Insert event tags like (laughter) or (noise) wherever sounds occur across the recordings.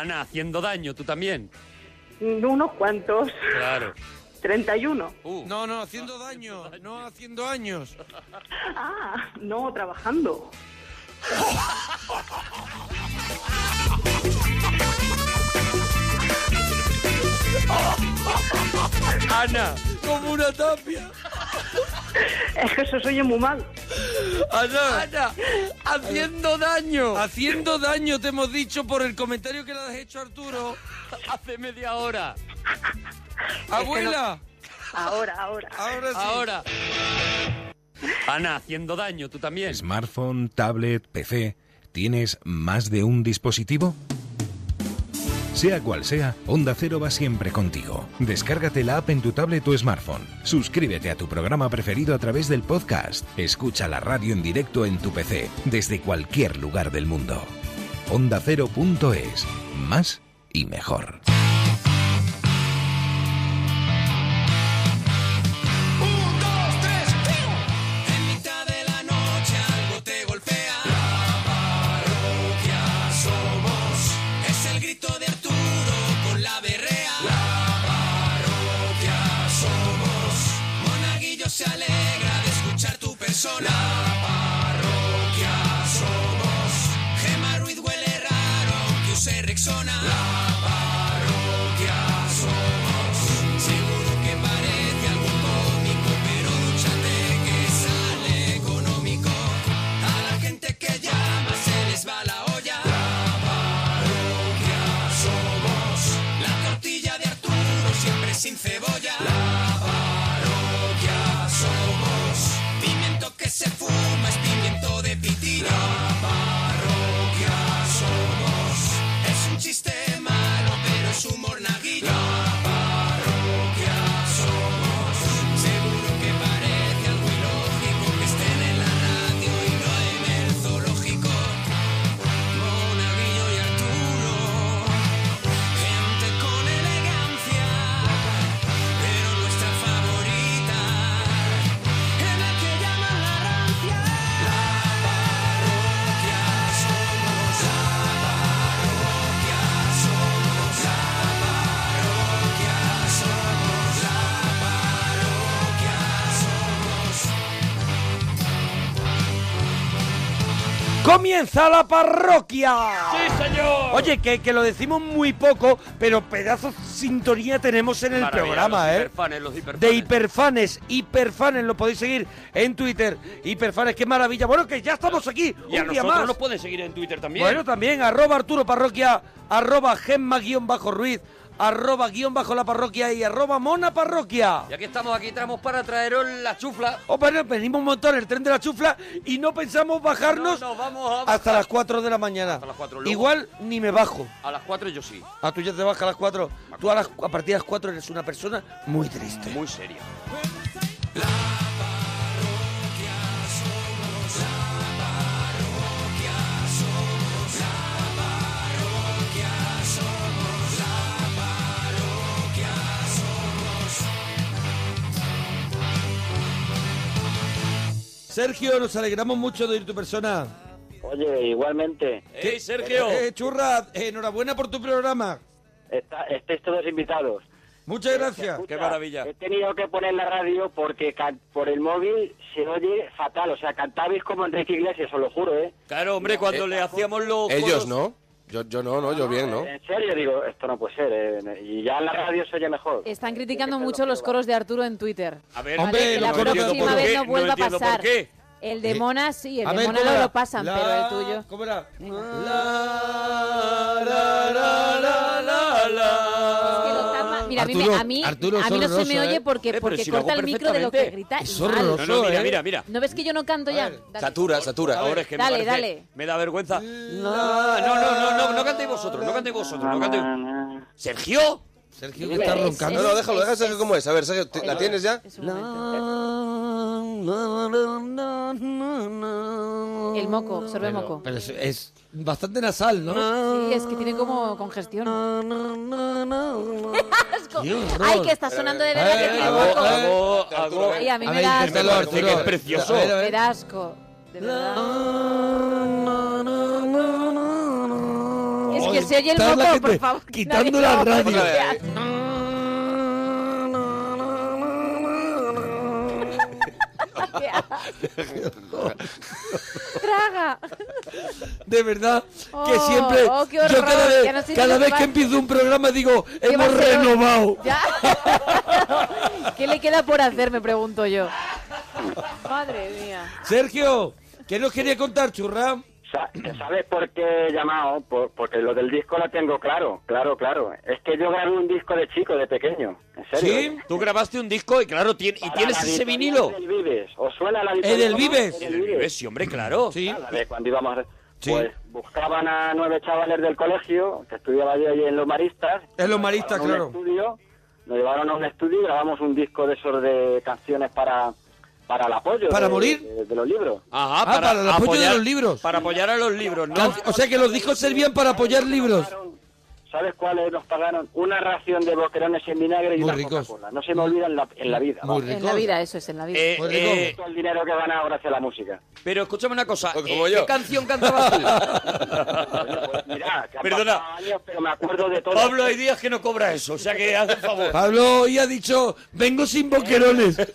Ana, haciendo daño, tú también. Unos cuantos. Claro. (laughs) 31. Uh, No, no, haciendo daño, no haciendo años. Ah, no, trabajando. (laughs) Ana, Como una tapia. Es que eso se oye muy mal. Ana, Ana, haciendo daño. haciendo daño te hemos dicho por el comentario que le has hecho a Arturo. Hace media hora. Abuela, Ahora, ahora. ahora sí. Ahora. Ana, haciendo daño, tú también. Smartphone, tablet, PC. ¿Tienes más de un dispositivo? Sea cual sea, Onda Cero va siempre contigo. Descárgate la app en tu tablet o smartphone. Suscríbete a tu programa preferido a través del podcast. Escucha la radio en directo en tu PC, desde cualquier lugar del mundo. OndaCero.es. Más y mejor. Escuchar ¡Comienza la parroquia! ¡Sí, señor! Oye, que, que lo decimos muy poco, pero pedazo de sintonía tenemos en el Maravilla, programa, los ¿eh? hiperfanes, los hiperfanes. De hiperfanes, hiperfanes, lo podéis seguir en Twitter. Hiperfanes, qué maravilla. Bueno, que ya estamos aquí, Y a un día nosotros más. nos pueden seguir en Twitter también. Bueno, también, arroba Arturo Parroquia, arroba Gemma guion bajo Ruiz, arroba guion bajo la parroquia y arroba Mona Parroquia. Y aquí estamos, aquí traemos para traeros la chufla. Oh, bueno, venimos un montón el tren de la chufla y no pensamos bajarnos No, no, vamos hasta las 4 de la mañana. Hasta las 4, luego- Igual ni me bajo. A las 4 yo sí. A tú ya te bajas a las 4. Tú a, las, a partir de las 4 eres una persona muy triste. Muy seria. Sergio, nos alegramos mucho de ir tu persona. Oye, igualmente, ¡Ey, Sergio! Eh, churra, enhorabuena por tu programa. está, estáis todos invitados. Muchas gracias. Escucha, Qué maravilla. He tenido que poner la radio porque por el móvil se oye fatal. O sea, cantabais como Enrique Iglesias, os lo juro, ¿eh? Claro, hombre, cuando le hacíamos los Ellos coros- no. Yo, yo no, no, yo bien, ¿no? En serio, digo, esto no puede ser. ¿eh? Y ya en la radio se oye mejor. Están criticando mucho los lo coros de Arturo en Twitter. A ver, Hombre, que la no próxima por vez qué, no vuelva a pasar. por qué. El de Mona sí, el A de ver, Mona ¿cómo no lo pasan, La- pero el tuyo. Mira, a mí, me- Arturo, a mí, Arturo, a mí no se me oye ¿eh? porque, Eh, porque si corta el micro de lo que grita. Es horroroso. No, no, mira, ¿eh? mira, mira. ¿No ves que yo no canto ya? Dale. Satura, satura. Ahora es que me Dale, parece- dale. Me da vergüenza. No, no, no, no, no cantéis vosotros, no cantéis vosotros, no cantéis. ¿Sergio? Sergio, que está roncando. No, no, déjalo, déjalo, Sergio, ¿cómo es? A ver, Sergio, ¿te- ¿la tienes ya? El moco, absorbe moco. Pero es, es bastante nasal, ¿no? Sí, es que tiene como congestión. Asco. Ay, que está sonando de verdad que Eh, tiene moco. Hago. Ay, a mí A me da asco. Que es precioso. Me da asco. De verdad. Que se oye el la moco, gente por favor. que Quitando la radio. (laughs) Traga. De verdad, que Oh, siempre. oh, qué yo cada vez, no sé cada que vez va- que empiezo un programa digo, ¿Qué va a hemos renovado. Ya. ¿Qué le queda por hacer, me pregunto yo? Madre mía. Sergio, ¿qué nos quería contar, churra? Sa- ¿Sabes por qué he llamado? Por- porque lo del disco lo tengo claro, claro, claro. Es que yo grabé un disco de chico, de pequeño. ¿En serio? ¿Sí? Tú grabaste un disco y claro, tien- y tienes ese vinilo. del Vives. ¿Os suena la ¿El editorial? del no? Vives? El del Vives. Sí, hombre, claro. Sí. Ah, de cuando íbamos a... Sí. Pues buscaban a nueve chavales del colegio, que estudiaba yo allí en Los Maristas. En Los Maristas, claro. un estudio, nos llevaron a un estudio y grabamos un disco de esos de canciones para, para el apoyo. ¿Para de- morir? De, de los libros. Ajá, Ah, para el apoyo de los libros. Para apoyar a los libros, O sea que los discos servían para apoyar libros. ¿Sabes cuáles nos pagaron? Una ración de boquerones en vinagre y Muy una. Coca-Cola. No se me olvida en la, en la vida. Muy. En la vida, eso es, en la vida. Eh, Muy eh. Todo el dinero que ganado gracias a la música. pero escúchame una cosa. Como eh, yo. ¿Qué canción cantabas tú? (laughs) Pues mira, que Perdona. años, pero me acuerdo de todo. Pablo, hay días que no cobra eso, o sea que haz el favor. Pablo hoy ha dicho, vengo sin boquerones. (laughs)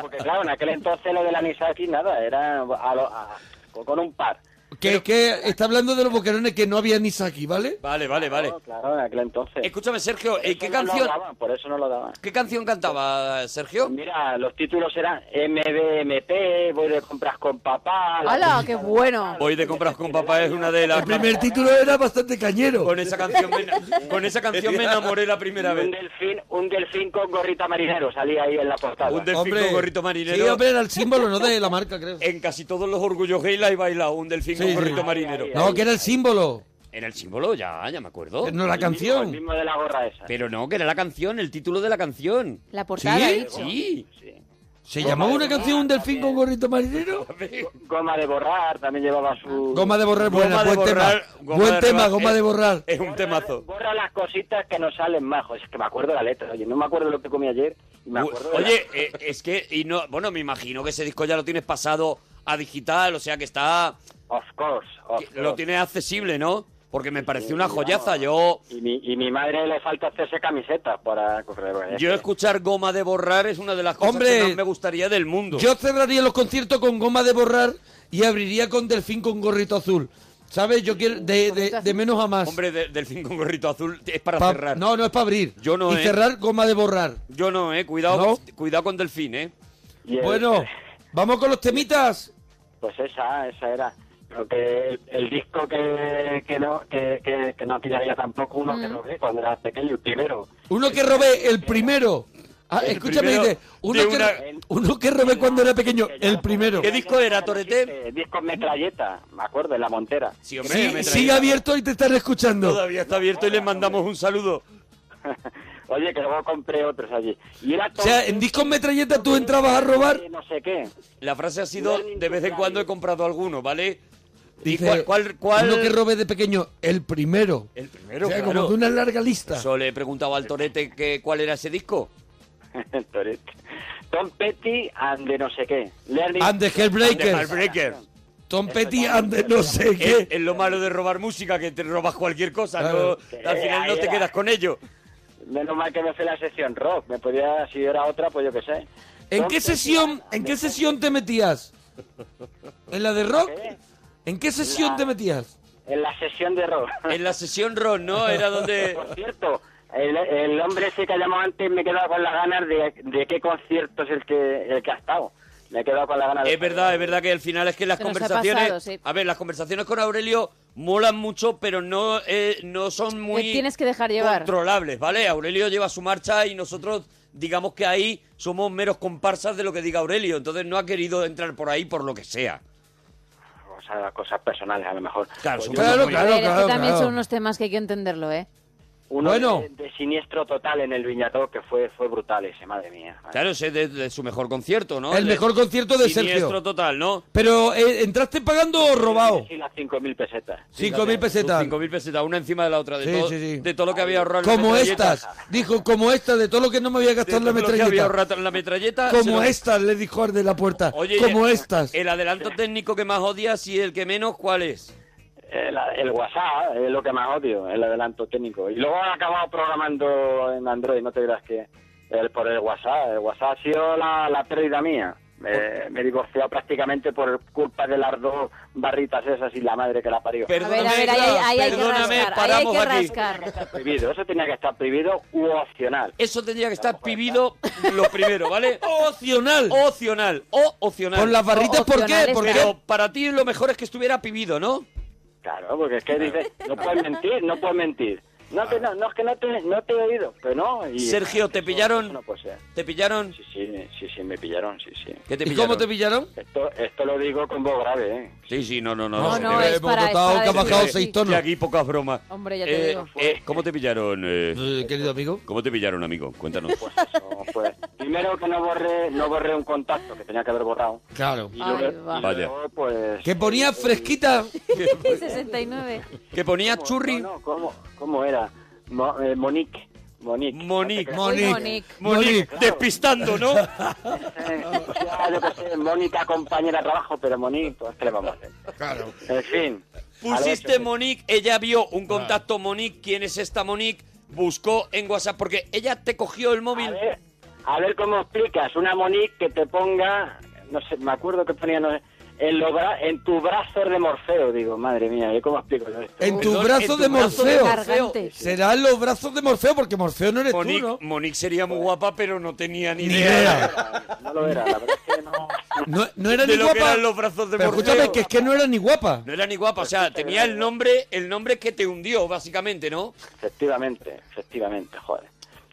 porque claro, en aquel entonces lo de la Nisaki nada, era a lo- a- con un par. Que, que está hablando de los boquerones que no había ni aquí, ¿vale? Vale, vale, vale. Claro, claro, en aquel entonces. Escúchame, Sergio, ¿eh, ¿qué no lo canción, daban, por eso no lo daban. qué canción cantaba Sergio? Pues mira, los títulos eran MBMP, voy de compras con papá. la ¡Hala, qué bueno! Voy de compras con papá es una de las El primer título era bastante cañero. con esa canción me, con esa canción me enamoré la primera Un vez. delfín, un delfín con gorrita marinero salía ahí en la portada. Un delfín con gorrito marinero. Sí, hombre, era el símbolo, no de la marca, creo. En casi todos los orgullos gay la he bailado, un delfín Sí, con sí. gorrito marinero. No, que era el símbolo, Era el símbolo, ya, ya me acuerdo. no la El canción. mismo de la gorra esa. Pero no, que era la canción, el título de la canción. La portada, ¿Sí? dicho. Sí. Sí. ¿Se llamaba una canción Un delfín con gorrito marinero? Goma de borrar, también llevaba su... Goma de borrar, buena, Goma de buen borrar, tema. goma Buen de tema, borrar, goma es- de borrar. Es un temazo. Borra las cositas que nos salen majos. Es que me acuerdo la letra. Oye, no me acuerdo lo que comí ayer. Y me acuerdo de la- Oye, eh, es que, y no, bueno, me imagino que ese disco ya lo tienes pasado a digital, o sea que está, Of course, of course. lo tienes accesible, ¿no? Porque me pareció una joyaza. Yo, Y mi, y mi madre le falta hacerse camisetas para coger... bueno, yo escuchar goma de borrar es una de las cosas Hombre, que más me gustaría del mundo. Yo cerraría los conciertos con goma de borrar y abriría con delfín con gorrito azul. ¿Sabes? Yo quiero de, de- de menos a más. Hombre, de- delfín con gorrito azul es para Pa- cerrar. No, no es para abrir. Yo no, Y ¿eh? cerrar goma de borrar. Yo no, eh. Cuidado, ¿No? cuidado con delfín, eh. Bueno, vamos con los temitas. Pues esa, esa era. Que el, el disco que, que no que, que, que no pillaría tampoco uno Mm. que robé cuando era pequeño, el primero. Uno que robé el primero. Ah, El escúchame, primero dice, uno, que, una- uno que robé cuando era pequeño, el primero. ¿Qué disco era, Torete? Disco metralleta, me acuerdo, en la montera. Sí, hombre, Sí, sigue abierto y te están escuchando. Todavía está abierto y les mandamos un saludo. (laughs) Oye, que luego compré otros allí. Y era O sea, en discos metralleta tú entrabas a robar. No sé qué. La frase ha sido, de vez en cuando he comprado alguno, ¿vale? ¿Y Dice, cuál, cuál, cuál- uno que robé de pequeño, el primero. El primero, o sea, claro. como de una larga lista. Eso le he preguntado al Torete que, cuál era ese disco. (laughs) El Toretto. Tom Petty and de no sé qué. Learning- And the Hellbreakers. The. Tom Petty and the no sé Es, qué. es lo malo de robar música, que te robas cualquier cosa, Claro. no- al final no te quedas con ello. Menos mal que me fui a la sección rock. Me podía, si era otra, pues yo qué sé. ¿En Tom qué sesión, and en qué sesión te metías? ¿En la de rock? ¿Qué? ¿En qué sesión La- te metías? En la sesión de rock. En la sesión rock, ¿no? (laughs) Era donde... Por cierto, el, el hombre ese que ha llamado antes me he quedado con las ganas de, de qué concierto es el que, el que ha estado. Me he quedado con las ganas de... Es verdad, es verdad que al final es que las Se nos ha conversaciones... pasado, sí. A ver, las conversaciones con Aurelio molan mucho, pero no, eh, no son muy... Te tienes que dejar llevar. controlables, ¿vale? Aurelio lleva su marcha y nosotros, digamos que ahí somos meros comparsas de lo que diga Aurelio. Entonces no ha querido entrar por ahí por lo que sea. Sea, cosas personales a lo mejor. Claro, Pues Claro, A claro, que claro, también claro. son unos temas que hay que entenderlo, ¿eh? Uno Bueno. de, de siniestro total en el Viñató que fue, fue brutal ese, madre mía. Claro, ese es de, de su mejor concierto, ¿no? El De- mejor concierto de Siniestro Sergio. total, ¿no? Pero, eh, ¿entraste pagando o robado? Sí, las 5.000 pesetas. Cinco mil pesetas. 5.000 pesetas, una encima de la otra. De, Sí, todo, sí, sí. de todo lo que había ahorrado en la Como estas. Dijo, como estas, de todo lo que no me había gastado en la lo que había metralleta. ahorrado en la metralleta. se Como lo- estas, le dijo al de la puerta. Oye, como estas. El adelanto técnico que más odias y el que menos, ¿cuál es? El, el WhatsApp es lo que más odio, el adelanto técnico. Y luego he acabado programando en Android, no te dirás que el, por el WhatsApp. El WhatsApp ha sido la, la pérdida mía. Me, me he divorciado prácticamente por culpa de las dos barritas esas y la madre que la parió. A ver, a ver, ahí, hay- ahí hay que perdóname, rascar, ahí hay paramos que aquí. rascar. Prohibido, eso tenía que estar prohibido u opcional. Eso tendría que estar prohibido lo primero, ¿vale? (laughs) Opcional. Opcional. O opcional. Con las barritas, ¿por qué? Opcional ¿Por está. qué? Pero para ti lo mejor es que estuviera pibido, ¿no? Claro, porque es que dices, no puedes mentir, no puedes mentir. No, que no, no, es que no te, no te he oído, pero no. Y Sergio, ¿te eso- pillaron? eso No puede ser. ¿Te pillaron? Sí, sí, sí, sí, me pillaron, sí, sí. ¿Qué te ¿Y pillaron? cómo te pillaron? Esto, esto lo digo con voz grave, ¿eh? Sí, sí, no, no, no. No, no, es hemos para, es para que ha bajado seis tonos. Y aquí pocas bromas. Hombre, ya te Eh, digo. eh, ¿Cómo te pillaron? eh? Eh, querido amigo. ¿Cómo te pillaron, amigo? Cuéntanos. Pues eso, pues. Primero que no borré, no borré un contacto que tenía que haber borrado. Claro. Y Ay, luego, va. y Vaya. luego, pues... Que ponía fresquita. (laughs) 69. ¿Que ponía ¿cómo- churri? No, no, ¿cómo, cómo era? Mo- eh, Monique. Monique. Monique. Monique. Monique. Monique, despistando, ¿no? (laughs) Eh, yo sé, Mónica compañera de trabajo, pero Monique, pues ¿qué le vamos a hacer? Claro. En fin. Pusiste a Monique, ella vio un contacto Monique, ¿quién es esta Monique? Buscó en WhatsApp, porque ella te cogió el A móvil. ver, a ver cómo explicas una Monique que te ponga, no sé, me acuerdo que ponía, no sé, en, los bra- en tu brazo de Morfeo, digo, madre mía, ¿y cómo explico yo esto? En tu Perdón, brazo en tu de brazo de Morfeo. Cargante. Serán los brazos de Morfeo, porque Morfeo no eres Monique, tú, ¿no? Monique sería muy guapa, pero no tenía ni, Ni idea. idea. No lo era, la verdad es que no. No, no era De ni lo que guapa. eran los brazos de Pero Morfeo. escúchame, que es que no era ni guapa. No era ni guapa, o sea, tenía el nombre, el nombre que te hundió, básicamente, ¿no? Efectivamente, efectivamente, joder.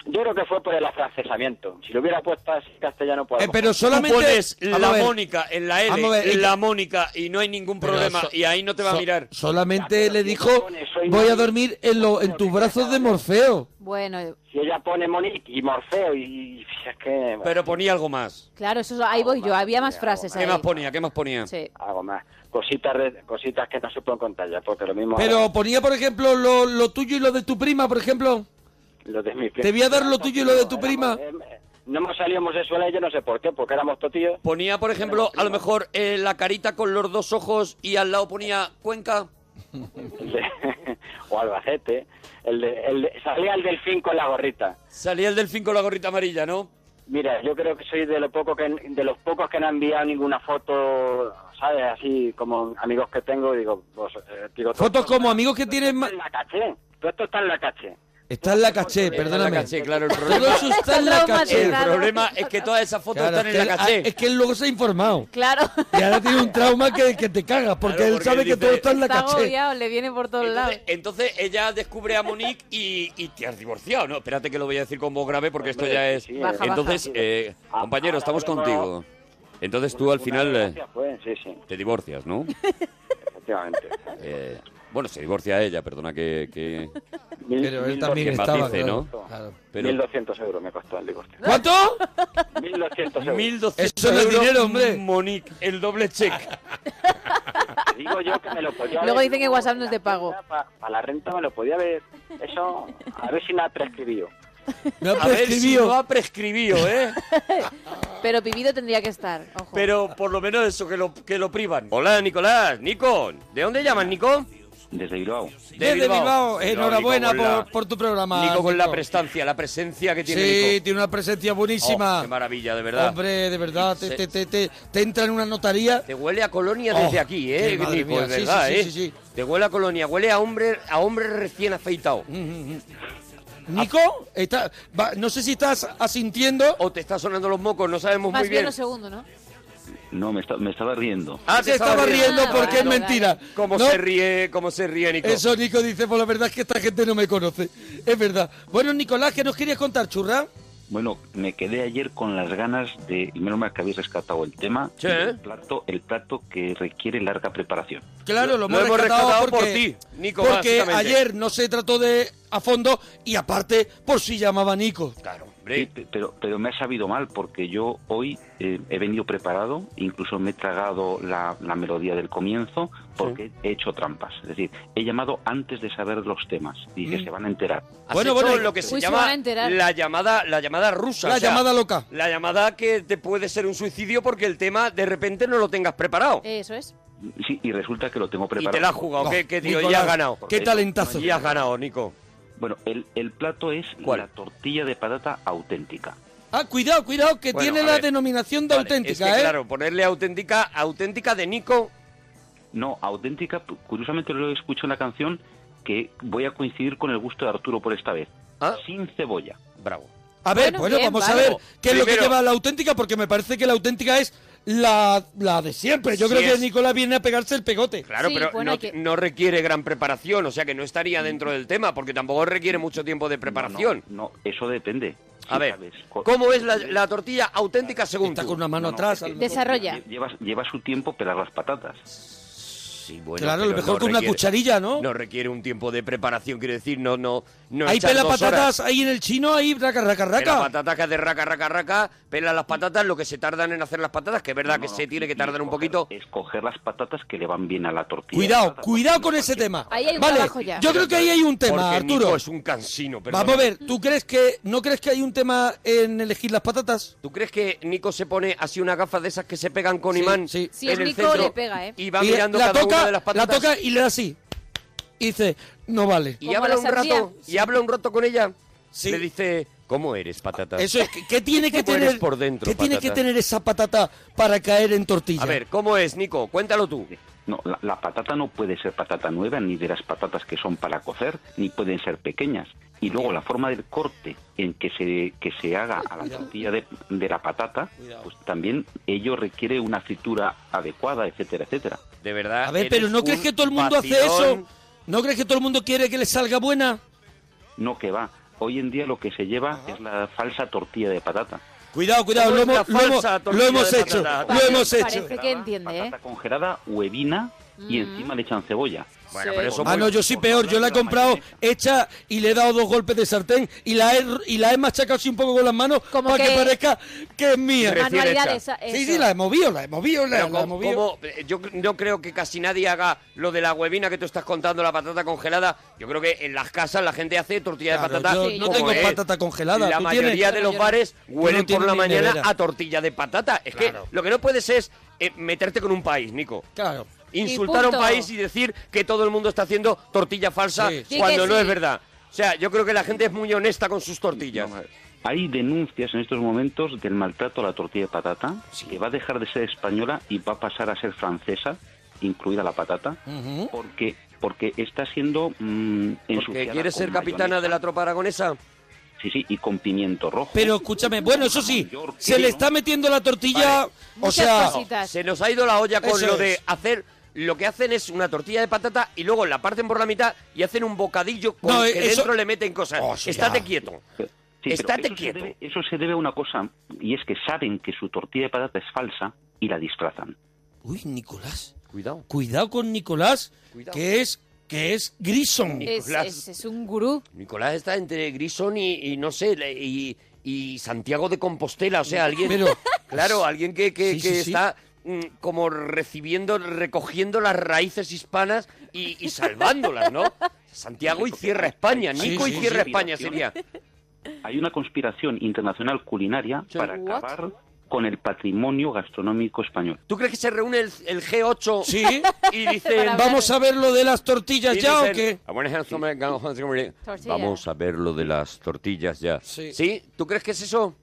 Yo creo que fue por el afrancesamiento. Si lo hubiera puesto así castellano, pues... Eh, pero solamente. Tú pones la Mónica en la L, ver, en la Mónica, y no hay ningún problema, so- y ahí no te va a mirar. Solamente Ya, le dijo: pone, Voy a dormir en, lo, en tus brazos de Morfeo. Bueno, Si ella pone Monique y Morfeo y... y es que... bueno, Pero ponía algo más. claro, eso ahí voy yo. Había más frases ¿Qué ahí. más ponía? ¿Qué más ponía? Sí. Algo más. Cositas, de- cositas que no se pueden contar ya, porque lo mismo... Pero ponía, por ejemplo, lo, lo tuyo y lo de tu prima, por ejemplo. Lo de mi Te voy a dar lo tuyo y lo de tu prima. No hemos salido homosexuales, yo no sé por qué, porque éramos totillos. Ponía, por ejemplo, a lo mejor eh, la carita con los dos ojos y al lado ponía Cuenca. De- (laughs) o Albacete. El de, el de- salía el delfín con la gorrita. Salía el delfín con la gorrita amarilla, ¿no? Mira, yo creo que soy de, lo poco que, de los pocos que no han enviado ninguna foto, ¿sabes? Así como amigos que tengo, digo, pues, eh, digo todo Fotos como amigos que tienen. está ma- en la caché. Todo esto está en la caché. Está en la caché, Está en la perdóname. caché, claro, el Todo problema, eso está en la el caché. Claro. problema es que todas esas fotos Claro, están es en la caché. ah, es que él luego se ha informado. Claro. Y ahora tiene un trauma que, que te cagas, porque Claro, él sabe él que todo está en la Está caché. agobiado, le viene por todos lados. Entonces, entonces ella descubre a Monique y, y te has divorciado, ¿no? Espérate que lo voy a decir con voz grave porque esto ya es... sí, Baja, Entonces, baja. eh, Ah, compañero, estamos contigo. Entonces tú al final eh, te divorcias, ¿no? efectivamente. Eh, bueno, se divorcia ella, perdona que... que- Mil- Pero él también que estaba, matice, claro, ¿no? claro. Pero 1.200 euros me costó el divorcio. ¿Cuánto? 1.200 euros. 1.200 Eso es euros, dinero, hombre. Monique, el doble check. Te digo yo que me lo podía Luego haber- dicen que WhatsApp no es de pago. Para la renta me lo podía haber. Eso, a ver si me ha prescribido. Me ha A ver si prescribido. no ha prescribido, ¿eh? (laughs) Pero Pibido tendría que estar. Ojo. Pero por lo menos eso, que lo, que lo privan. Hola, Nicolás. Nico, ¿de dónde llamas, Nico? Desde Bilbao. Desde Bilbao, enhorabuena Nico, con la- por, tu programa. Nico con la prestancia, la presencia que tiene Sí, Nico. tiene una presencia Oh, buenísima. qué maravilla, de verdad. Hombre, de verdad, te, te, te, te- te entra en una notaría. Te huele a colonia Oh, desde aquí, ¿eh? qué madre Nico, mía. es Sí, sí, verdad, sí, ¿eh? sí, sí. Te huele a colonia, huele a hombre, a hombre recién afeitado. Nico, está, va- no sé si estás asintiendo. O te está sonando los mocos, no sabemos Más muy bien bien. lo segundo, ¿no? No, me, esta- me estaba riendo. Ah, se estaba riendo Ah, porque es mentira. ¿Cómo ¿no? se ríe, cómo se ríe, Nico? Eso Nico dice, pues la verdad es que esta gente no me conoce. Es verdad. Bueno, Nicolás, ¿qué nos querías contar, churra? Bueno, me quedé ayer con las ganas de, y menos mal que habéis rescatado el tema, Sí. el plato, el plato que requiere larga preparación. Claro, lo, Lo hemos rescatado, rescatado porque, por ti, Nico, Porque ayer no se trató de a fondo y aparte por si llamaba Nico. Claro, Sí, pero, pero me ha sabido mal porque yo hoy eh, he venido preparado, incluso me he tragado la, la melodía del comienzo porque he hecho trampas. Es decir, he llamado antes de saber los temas y que Mm. se van a enterar. Bueno, bueno, lo que se Uy, llama la llamada, la llamada rusa. La o sea, llamada loca. La llamada que te puede ser un suicidio porque el tema de repente no lo tengas preparado. Eso es. Sí, y resulta que lo tengo Y preparado. te la has jugado, ¿qué, qué tío? Nicolás, Y has ganado. qué talentazo. Y has ganado, Nico. Bueno, el, el plato es la tortilla de patata auténtica. Ah, cuidado, cuidado, que Bueno, tiene la ver. denominación de Vale, auténtica, es que, ¿eh? claro, ponerle auténtica, auténtica de Nico. No, auténtica, curiosamente lo escucho en la canción que voy a coincidir con el gusto de Arturo por esta vez. Sin cebolla. Bravo. A ver, Bueno, bueno, bien, vamos a ver qué es lo que lleva la auténtica, porque me parece que la auténtica es la, la de siempre. Yo Sí creo que. Nicolás viene a pegarse el pegote. Claro, Sí, pero bueno, no, que- no requiere gran preparación, o sea que no estaría dentro del tema, porque tampoco requiere mucho tiempo de preparación. No, eso depende. A ver, ¿cómo es la, la tortilla auténtica según Está tú? con una mano No, no, atrás. es que-. Desarrolla. Lleva, lleva su tiempo pelar las patatas. Sí, bueno, Claro, a lo mejor no con una cucharilla, ¿no? No requiere un tiempo de preparación, quiero decir, no, no, no Hay echar pela dos patatas horas. ahí en el chino, ahí raca, raca, Pela raca. patatas que hace raca, raca, raca, pela las patatas, lo que se tardan en hacer las patatas, que es verdad No, que no, se tiene que tardar un poquito. Escoger las patatas que le van bien a la tortilla. Cuidado, cuidado con ese tema. Ahí hay un vale, trabajo ya. yo creo que ahí hay un tema, porque Arturo. Nico es un cansino, perdón. Vamos a ver, ¿tú crees que no crees que hay un tema en elegir las patatas? ¿Tú crees que Nico se pone así una gafas de esas que se pegan con Sí, imán sí. Si en es el Nico, centro le pega, ¿eh? y va Y mirando la cada toca, una de las la toca y le da así. Y dice, no vale. y Como habla la un rato y habla un rato con ella. Sí. Le dice, ¿cómo eres, patata? Eso es, ¿qué- ¿qué tiene que ¿Cómo eres tener por dentro, ¿Qué tiene que tener esa patata para caer en tortilla? A ver, ¿cómo es, Nico? Cuéntalo tú. No, la, la patata no puede ser patata nueva, ni de las patatas que son para cocer, ni pueden ser pequeñas. Y luego la forma del corte en que se, que se haga a la tortilla de, de la patata, pues también ello requiere una fritura adecuada, etcétera, etcétera. De verdad. A ver, pero ¿no crees que todo el mundo hace eso? ¿No crees que todo el mundo quiere que le salga buena? No que va. Hoy en día lo que se lleva es la falsa tortilla de patata. Cuidado, cuidado, ¿Cómo lo hemos, lo hemos- falsa lo tortilla hemos de hecho, lo hemos hecho. Parece que entiende, ¿eh? Congelada, huevina y encima le echan cebolla. Bueno, Sí. pero eso Ah, muy- no, yo sí peor, yo la he comprado hecha y le he dado dos golpes de sartén y la he, y la he machacado así un poco con las manos Como para que... que- parezca que es mía. Recién Manualidades. hecha. Sí, sí, la he movido, la he movido, la, la he como- movido. como- eh, yo no creo que casi nadie haga lo de la huevina que tú estás contando, la patata congelada. Yo creo que en las casas la gente hace tortilla Claro, de patata. yo Sí, no tengo es. patata congelada. La ¿Tú mayoría tienes? de los bares Tú no huelen por la mañana nevera. a tortilla de patata. Es Claro. que lo que no puedes es eh, meterte con un país, Nico. Claro. Insultar a un país y decir que todo el mundo está haciendo tortilla falsa Sí. Cuando no sí. es verdad. O sea, yo creo que la gente es muy honesta con sus tortillas. Hay denuncias en estos momentos del maltrato a la tortilla de patata, que va a dejar de ser española y va a pasar a ser francesa, incluida la patata, porque porque está siendo mm, Porque ensuciada quieres ser capitana mayonesa. de la tropa aragonesa. Sí, sí, y con pimiento rojo. Pero escúchame, bueno, eso sí, se le está metiendo la tortilla, o Muchas sea, cositas. Se nos ha ido la olla con Eso lo de es. hacer. Lo que hacen es una tortilla de patata y luego la parten por la mitad y hacen un bocadillo con No, que eso- dentro le meten cosas. Oh, sí, Estate ya. quieto. Sí, Estate eso quieto. Se debe, eso se debe a una cosa, y es que saben que su tortilla de patata es falsa y la disfrazan. uy, Nicolás, Cuidado. cuidado con Nicolás, Cuidado. que es que es Grison. Es, Nicolás. es- es un gurú. Nicolás está entre Grison y, y no sé, y, y Santiago de Compostela. O sea, alguien. Pero- claro, alguien que, que- Sí, que sí, sí. está como recibiendo, recogiendo las raíces hispanas y, y salvándolas, ¿no? Santiago y cierra España. Sí, Nico y cierra sí. España sería. Hay una conspiración internacional culinaria para What? acabar con el patrimonio gastronómico español. ¿Tú crees que se reúne el, el G8 Sí, y dicen... Vamos a ver lo de las tortillas ya o qué? "I wanna have some, uh, Tortilla. Vamos a ver lo de las tortillas ya. Sí. ¿Tú crees que es eso?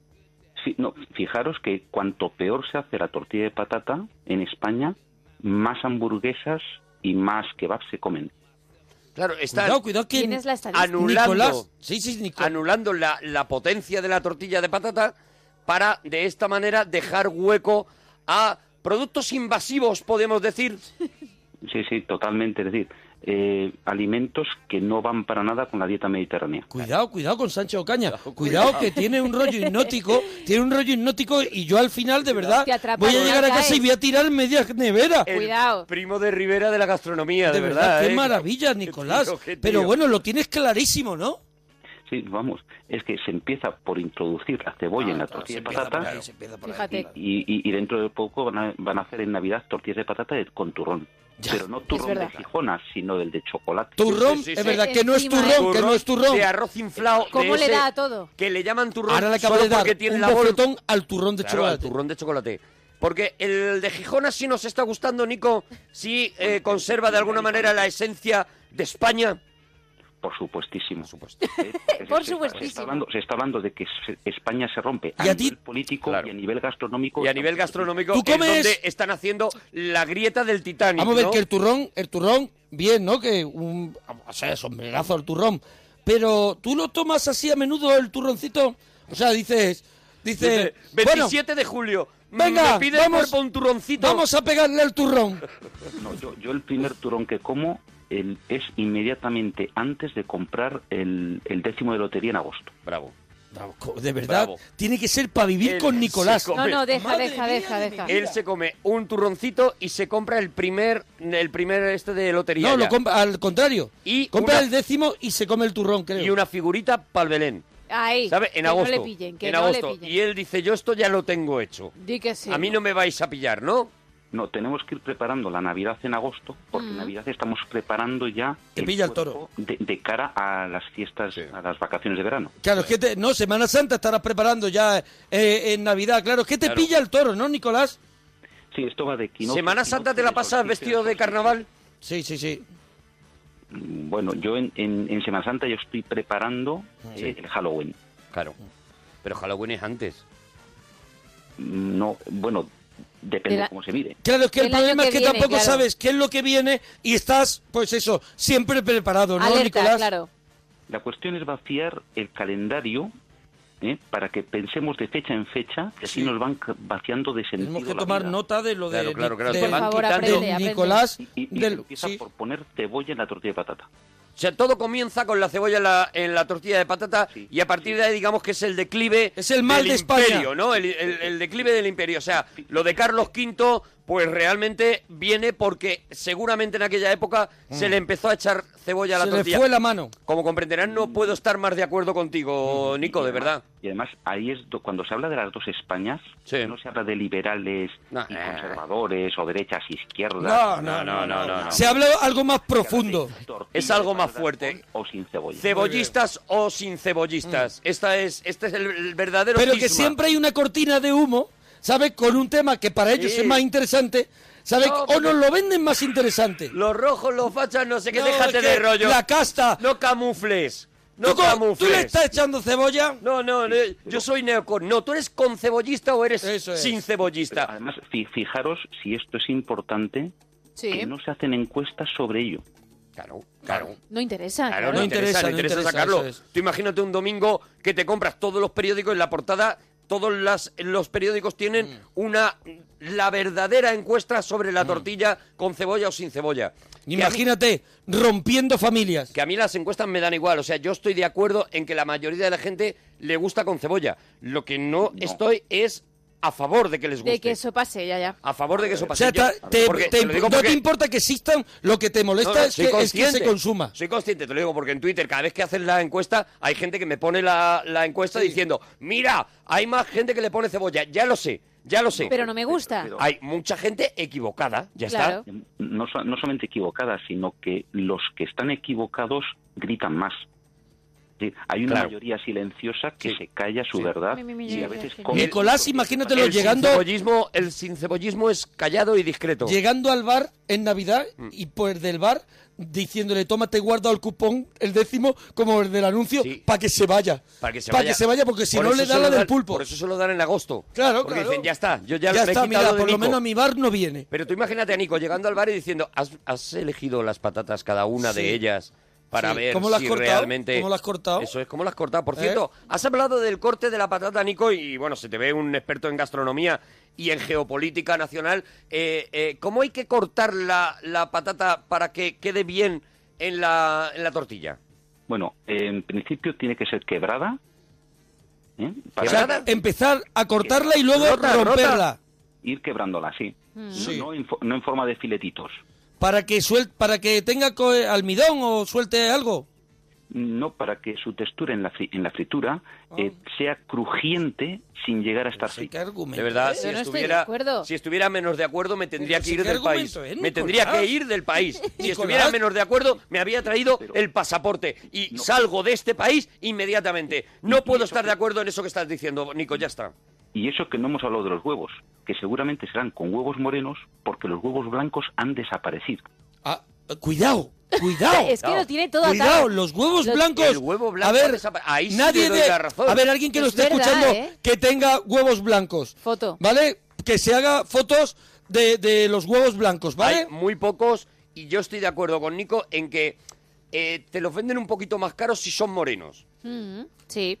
Sí, no, fijaros que cuanto peor se hace la tortilla de patata en España, más hamburguesas y más kebabs se comen. Claro, están Cuidado, cuidado que ¿Quién es la anulando, Nicolás, sí, sí, Nicolás. anulando la, la potencia de la tortilla de patata para de esta manera dejar hueco a productos invasivos, podemos decir. Sí, sí, totalmente. Es decir, eh, alimentos que no van para nada con la dieta mediterránea. Cuidado, cuidado con Sancho Ocaña. Cuidado que tiene un rollo (laughs) hipnótico, tiene un rollo hipnótico y yo al final de verdad voy a llegar a casa y voy a tirar media nevera. El Cuidado. primo de Rivera de la gastronomía, de, De verdad, qué ¿eh? maravilla, Nicolás. (laughs) tío, qué Pero bueno, lo tienes clarísimo, ¿no? Sí, vamos, es que se empieza por introducir la cebolla en la tortilla de patata Fíjate. y, y- y dentro de poco van a, van a hacer en Navidad tortillas de patata con turrón. Pero no turrón de. Gijona, sino del de chocolate. Turrón, Sí, sí, es sí. verdad que no es turrón, que no es turrón. De arroz inflado. ¿Cómo le da a todo? Que le llaman turrón Ahora le acaba solo de dar porque tiene un la bofetón al turrón de Claro, al chocolate. turrón de chocolate. Porque el de Gijón así nos está gustando, Nico, sí eh, conserva de alguna manera la esencia de España. Por supuestísimo. supuesto. (laughs) Eh, se- Por se- supuestísimo. Se está, hablando, se está hablando de que se- España se rompe a, ¿Y a ti? nivel político Claro. y a nivel gastronómico. Y a nivel gastronómico ¿Tú es comes? donde están haciendo la grieta del Titanic, Vamos a ver ¿no? que el turrón, el turrón, bien, ¿no? Que un, o sea, sombrerazo el turrón. Pero tú lo tomas así a menudo el turroncito. O sea, dices, dices, Dice, bueno, 27 de julio. venga, me pide vamos, un turroncito. vamos a pegarle el turrón. (laughs) No, yo, yo el primer turón que como el- es inmediatamente antes de comprar el, el décimo de lotería en agosto. Bravo. De verdad, Bravo. tiene que ser para vivir Él con Nicolás. No, no, deja, Madre deja, mía deja, deja. Él se come un turroncito y se compra el primer el primer este de lotería No, lo compra, al contrario. Y compra una- el décimo y se come el turrón, creo. y una figurita para el Belén. Ahí. ¿Sabes? En que agosto. no le pillen, que en no agosto. le pillen. Y él dice, yo esto ya lo tengo hecho. Di que sí. A mí no me vais a pillar, ¿no? No, tenemos que ir preparando la Navidad en agosto, porque en Navidad estamos preparando ya Te pilla el toro. De, de cara a las fiestas, a las vacaciones de verano. Claro, es que te- no, Semana Santa estarás preparando ya eh, en Navidad. Claro, es que te Claro. pilla el toro, ¿no, Nicolás? Sí, esto va de quinoa. ¿Semana Santa te la pasas vestido de carnaval? Sí, sí, sí. Bueno, yo en, en- en Semana Santa yo estoy preparando eh, el Halloween. Claro. Pero Halloween es antes. No, bueno, depende De la- de cómo se mire. Claro, es que el, El problema es que que viene, tampoco claro. sabes qué es lo que viene y estás, pues eso, siempre preparado, ¿no, Alerta, Nicolás? claro. La cuestión es vaciar el calendario ¿eh? para que pensemos de fecha en fecha, que así Sí. nos van vaciando de sentido. Tenemos que la tomar vida. nota de lo de, Claro, claro, claro, de- van Por favor, aprende, de aprende. Nicolás. Y, y del- empieza sí. por poner cebolla en la tortilla de patata. O sea, todo comienza con la cebolla en la, en la tortilla de patata Sí. y a partir de ahí digamos que es el declive Es el mal del de España. imperio, ¿no? El, el- el declive del imperio. O sea, lo de Carlos V, pues realmente viene porque seguramente en aquella época se le empezó a echar cebolla a la Mm. Se le tortilla. fue la mano. Como comprenderán, no puedo estar más de acuerdo contigo, Nico, de verdad. Y además ahí es do- cuando se habla de las dos Españas, Sí. no se habla de liberales No, y eh. conservadores o derechas y izquierdas. No, no, no, no, no, no. Se habla algo más profundo. Tortilla Es algo más fuerte. O sin cebolla. Cebollistas o sin cebollistas. Esta es, este es el, el verdadero Mm. Pero que siempre hay una cortina de humo, ¿sabes? Con un tema que para ellos Sí. es más interesante, ¿sabes? No, o nos lo venden más interesante. Los rojos, los fachas, no sé qué, No, déjate es que de rollo. La casta. No camufles. No ¿Tú, camufles. ¿Tú le estás echando cebolla? No, no, no, yo soy neocon. No, tú eres con cebollista o eres es. sin cebollista. además, fi- fijaros si esto es importante, Sí. que no se hacen encuestas sobre ello. Claro, claro. No interesa. Claro, claro. no, No interesa, interesa, no interesa interesa, sacarlo. es. Tú imagínate un domingo que te compras todos los periódicos en la portada, todos las, los periódicos tienen Mm. una la verdadera encuesta sobre la tortilla con cebolla o sin cebolla. Mí- Imagínate, rompiendo familias. que a mí las encuestas me dan igual. O sea, yo estoy de acuerdo en que la mayoría de la gente le gusta con cebolla. Lo que no, estoy es a favor de que les guste. De que eso pase, ya, ya. A favor de que eso O pase. sea, Yo- ta- te- porque- te- lo digo no porque- te importa que existan, lo que te molesta no, no, es, que, es que se consuma. Soy consciente, te lo digo, porque en Twitter, cada vez que hacen la encuesta, hay gente que me pone la, la encuesta diciendo, mira, hay más gente que le pone cebolla. Ya lo sé, ya lo sé. Pero no me gusta. pero- Hay mucha gente equivocada, ya Claro. está. No, no solamente equivocadas, sino que los que están equivocados gritan más. Sí, hay una Claro. mayoría silenciosa que Sí. se calla su Sí. verdad Mi, mi, mi, y a veces Nicolás, imagínatelo El llegando, sincebollismo, el sincebollismo es callado y discreto. llegando al bar en Navidad Mm. y pues del bar diciéndole, toma, te he guardado el cupón, el décimo, como el del anuncio, Sí. para que se vaya. Para que se Pa' vaya. que se vaya, porque si Por no le da se la lo del dan- pulpo. Por eso se lo dan en agosto. Claro, Porque claro. dicen, ya está, yo ya, Ya me he está, quitado mira, de por lo Nico. menos a mi bar no viene. Pero tú imagínate a Nico llegando al bar y diciendo, ¿has, has elegido las patatas cada una Sí. de ellas para Sí. ver ¿Cómo las has si cortado? realmente... ¿Cómo las has cortado? Eso es, ¿cómo las has cortado? Por ¿Eh? cierto, has hablado del corte de la patata, Nico, y bueno, se te ve un experto en gastronomía y en geopolítica nacional. Eh, eh, ¿Cómo hay que cortar la, la patata para que quede bien en la, en la tortilla? Bueno, en principio tiene que ser quebrada. ¿eh? O Para sea, empezar a cortarla y luego Rota, romperla. rota. ir quebrándola, sí. Sí. No, en, no en forma de filetitos. Para que suel para que tenga almidón o suelte algo. No para que su textura en la, fri- en la fritura eh, sea crujiente sin llegar a estar frita. argumento De verdad, si no de estuviera, si estuviera menos de acuerdo, me tendría Pero que ir del país. es, Me tendría que ir del país. (laughs) Si Nicolás. estuviera menos de acuerdo, me había traído Pero- el pasaporte y salgo de este país inmediatamente. No puedo estar de acuerdo en eso que estás diciendo, Nico, ya está. Y eso que no hemos hablado de los huevos, que seguramente serán con huevos morenos porque los huevos blancos han desaparecido. Ah, cuidado, cuidado. (laughs) Es que lo tiene todo Cuidado, atado. los huevos Los- blancos. El huevo blanco a ver, ahí sí nadie te doy de- la razón. A ver, alguien que Es nos esté verdad, escuchando ¿eh? que tenga huevos blancos. Foto. ¿Vale? Que se haga fotos de, de los huevos blancos, ¿vale? Hay muy pocos y yo estoy de acuerdo con Nico en que eh, te los venden un poquito más caros si son morenos. Mm, sí.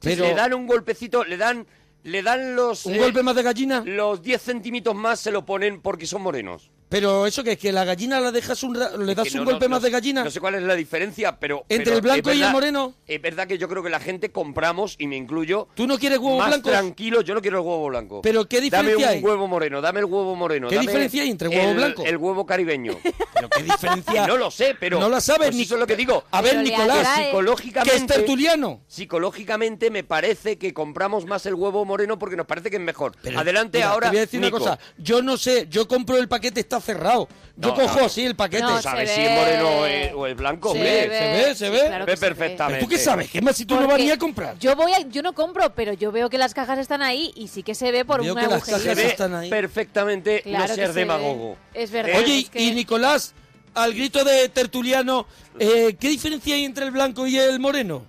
Pero- le dan un golpecito, le dan, le dan los... ¿Un eh, golpe más de gallina? Los 10 centímetros más se lo ponen porque son morenos. Pero eso que es que la gallina la dejas un ra- le das Que un golpe no- más no de gallina. No sé cuál es la diferencia, pero... ¿Entre pero el blanco y el moreno? Es verdad que yo creo que la gente compramos, y me incluyo... ¿Tú no quieres huevos más blancos? tranquilo, yo no quiero el huevo blanco. Pero ¿qué diferencia Dame hay? un huevo moreno, dame el huevo moreno. ¿Qué dame diferencia hay entre huevo el- blanco? El huevo caribeño. (laughs) Pero qué diferencia. no lo sé, pero... No la sabes, pues ni eso es lo que digo. A ver, Nicolás, psicológicamente... que es tertuliano. Psicológicamente me parece que compramos más el huevo moreno porque nos parece que es mejor. Pero, Adelante mira, ahora, Te voy a decir Nico. una cosa. Yo no sé, yo compro el paquete, está cerrado. Yo No, cojo no. así el paquete. No, ¿Tú sabes se si es moreno o es, o es blanco? Se hombre? ve, se ve, se ve. claro Ve que se ve. perfectamente. ¿Tú qué sabes? ¿Qué más si tú no Porque vas ni a comprar? Yo voy a, yo no compro, pero yo veo que las cajas están ahí y sí que se ve por Veo un que las. Se cajas ve están ahí. perfectamente Claro no ser se ve. demagogo. Es verdad. Oye, es que- y Nicolás, al grito de tertuliano, eh, ¿qué diferencia hay entre el blanco y el moreno?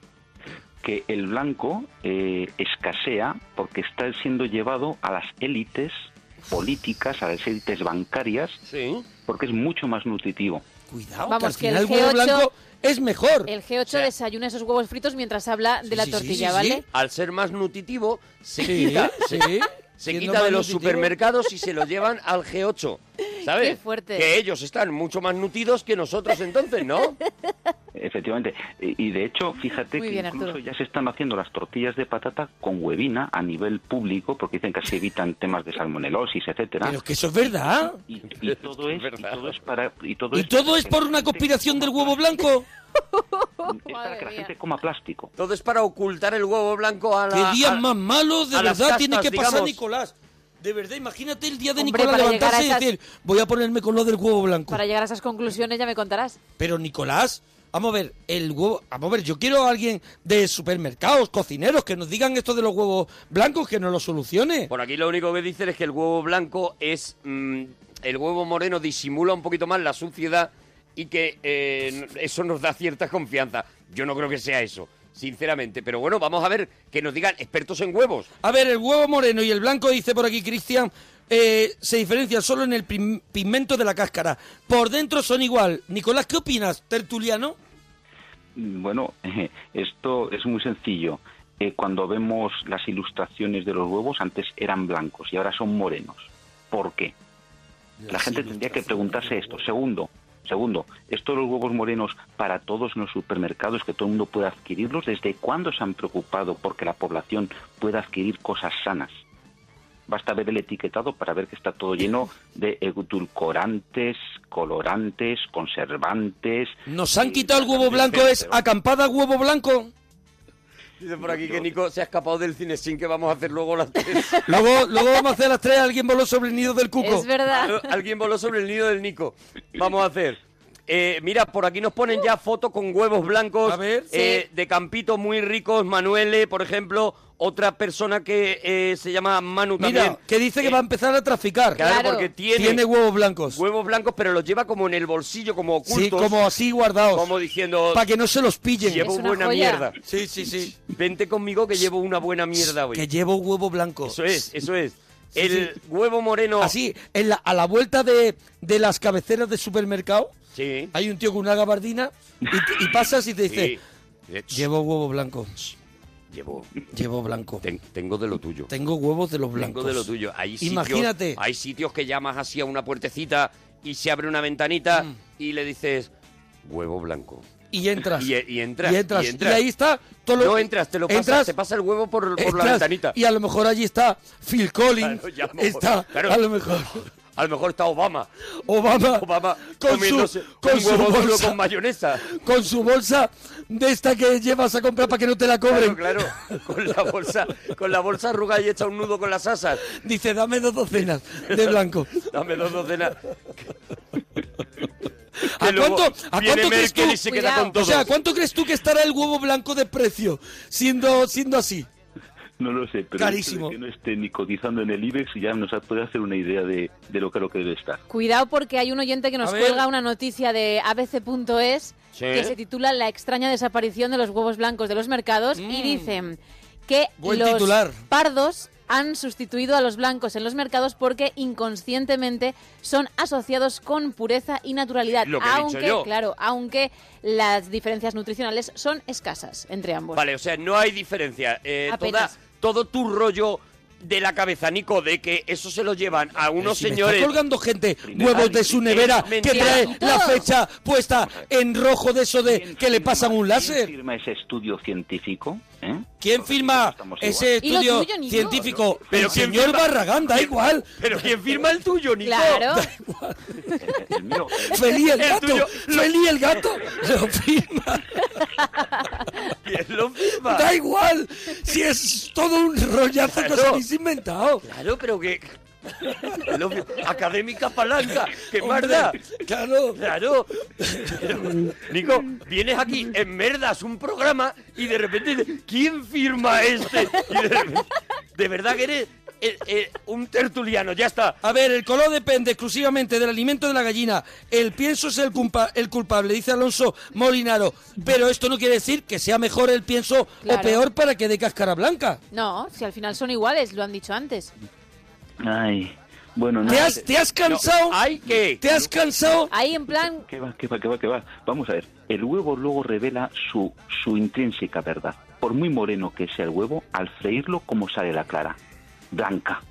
que el blanco eh, escasea porque está siendo llevado a las élites políticas, a las élites bancarias, Sí. porque es mucho más nutritivo. Cuidado, Vamos, que al el final el huevo G8 blanco es mejor. El G8 desayuna esos huevos fritos mientras habla de la sí, tortilla, sí, ¿vale? sí. Al ser más nutritivo, se Sí, quita, sí. se quita de los nutritivo. supermercados y se lo llevan al G8. (laughs) ¿Sabes? Qué fuerte. Que ellos están mucho más nutridos que nosotros entonces, ¿no? (laughs) Efectivamente. Y de hecho, fíjate Muy que bien, incluso Arturo. ya se están haciendo las tortillas de patata con huevina a nivel público, porque dicen que así evitan temas de salmonelosis, etcétera. Pero que eso es verdad. Y, y todo (laughs) es, y verdad. todo es para y todo ¿Y es todo es por una conspiración del huevo blanco? es para que la gente coma plástico. Todo es para ocultar el huevo blanco a la... ¿Qué días a- más malos de verdad tiene que pasar digamos. Nicolás? De verdad, imagínate el día de Hombre, Nicolás levantarse y decir, voy a ponerme con lo del huevo blanco. Para llegar a esas conclusiones ya me contarás. Pero Nicolás, vamos a ver, el huevo, vamos a ver, yo quiero a alguien de supermercados, cocineros, que nos digan esto de los huevos blancos, que nos lo solucione. Por aquí lo único que dicen es que el huevo blanco es... mm, el huevo moreno disimula un poquito más la suciedad y que eh, eso nos da cierta confianza. Yo no creo que sea eso, sinceramente. Pero bueno, vamos a ver que nos digan expertos en huevos. A ver, el huevo moreno y el blanco, dice por aquí Cristian, eh, se diferencian solo en el pigmento de la cáscara. Por dentro son igual. Nicolás, ¿qué opinas, tertuliano? Bueno, (laughs) esto es muy sencillo. Eh, cuando vemos las ilustraciones de los huevos, antes eran blancos y ahora son morenos. ¿Por qué? La gente tendría que preguntarse esto. Segundo, segundo, esto de los huevos morenos para todos los supermercados, que todo el mundo pueda adquirirlos, ¿desde cuándo se han preocupado porque la población pueda adquirir cosas sanas? Basta ver el etiquetado para ver que está todo lleno de edulcorantes, colorantes, conservantes. Nos han quitado el huevo blanco, es acampada huevo blanco. Dice por aquí que Nico se ha escapado del cine sin que vamos a hacer luego las tres. (laughs) Luego, luego vamos a hacer las tres, alguien voló sobre el nido del cuco. Es verdad. Al- Alguien voló sobre el nido del Nico. Vamos a hacer. Eh, mira, por aquí nos ponen ya fotos con huevos blancos A ver. eh, de campitos muy ricos. Manuele, por ejemplo, otra persona que eh, se llama Manu Mira, también. que dice que Eh, va a empezar a traficar. Claro, Claro. porque tiene, Tiene huevos blancos. huevos blancos, pero los lleva como en el bolsillo, como ocultos. Sí, como así guardados. como diciendo, Para que no se los pillen. llevo una buena joya. mierda. Sí, sí, sí. Vente conmigo que llevo una buena mierda hoy. Que llevo huevo blanco. Eso es, eso es. Sí, el sí. huevo moreno. Así, en la- a la vuelta de, de las cabeceras de supermercado, Sí. hay un tío con una gabardina y, pasas y te dice, Sí. llevo huevo blanco, Llevo. llevo blanco. ten- tengo de lo tuyo. Tengo huevos de los blancos. Tengo de lo tuyo. Hay sitios, Imagínate. Hay sitios que llamas así a una puertecita y se abre una ventanita Mm. y le dices huevo blanco. Y entras. Y, y entras. Y entras. Y, entras. Y ahí está todo lo No entras, te lo pasas, entras, te pasa el huevo por, por la ventanita. Y a lo mejor allí está Phil Collins. Claro, ya, está, claro. a lo mejor (laughs) A lo mejor está Obama. Obama, Obama con comiéndose su, con un su duro bolsa, con mayonesa. con su bolsa de esta que llevas a comprar para que no te la cobren. Claro, claro. Con la bolsa, con la bolsa arrugada y hecha un nudo con las asas. Dice, dame dos docenas de blanco. (laughs) Dame dos docenas. ¿A cuánto, a viene cuánto crees tú? Merkel y se queda Cuidado. con todo. O sea, ¿cuánto crees tú que estará el huevo blanco de precio siendo, siendo así? No lo sé, pero Carísimo. que no esté ni cotizando en el IBEX ya nos puede hacer una idea de, de lo caro que debe estar. Cuidado porque hay un oyente que nos cuelga una noticia de abc.es Sí. que se titula La extraña desaparición de los huevos blancos de los mercados y dicen que Mm. Buen los titular. pardos han sustituido a los blancos en los mercados porque inconscientemente son asociados con pureza y naturalidad, Lo que he dicho aunque yo. claro, aunque las diferencias nutricionales son escasas entre ambos. Vale, o sea, no hay diferencia. Eh, toda. Todo tu rollo de la cabeza, Nico, de que eso se lo llevan a unos Si me señores... está colgando gente huevos de su nevera que trae la fecha puesta en rojo de eso de ¿Quién que le pasan un ¿Quién láser. firma ese estudio científico? ¿Eh? ¿Quién firma ese ¿Y lo estudio tuyo, científico? Pero Pero el ¿quién señor firma? Barragán, da igual. Pero ¿quién (laughs) firma el tuyo, Nico? Claro. (laughs) igual. El mío, (laughs) Feliz el El gato. tuyo. Feliz el gato. Lo firma. ¿Quién lo firma? Da igual. Si es todo un rollazo que os Claro. habéis inventado. Claro, pero que... Académica palanca, qué Hombre, marda. Claro. Claro. Pero, Nico, vienes aquí en merdas un programa y de repente dices, ¿quién firma este? Y de, repente- de verdad que eres eh, eh, un tertuliano, ya está. A ver, el color depende exclusivamente del alimento de la gallina. El pienso es el, culpa- el culpable, dice Alonso Molinaro. Pero esto no quiere decir que sea mejor el pienso o peor para que dé cáscara blanca. No, si al final son iguales, lo han dicho antes. Ay, bueno, no. ¿Te has, te has cansado? ¿Hay qué? ¿Te has cansado? Ahí en plan, ¿Qué va, qué va, qué va, qué va? Vamos a ver, el huevo luego revela su, su intrínseca verdad. Por muy moreno que sea el huevo, al freírlo, ¿cómo sale la clara? Blanca.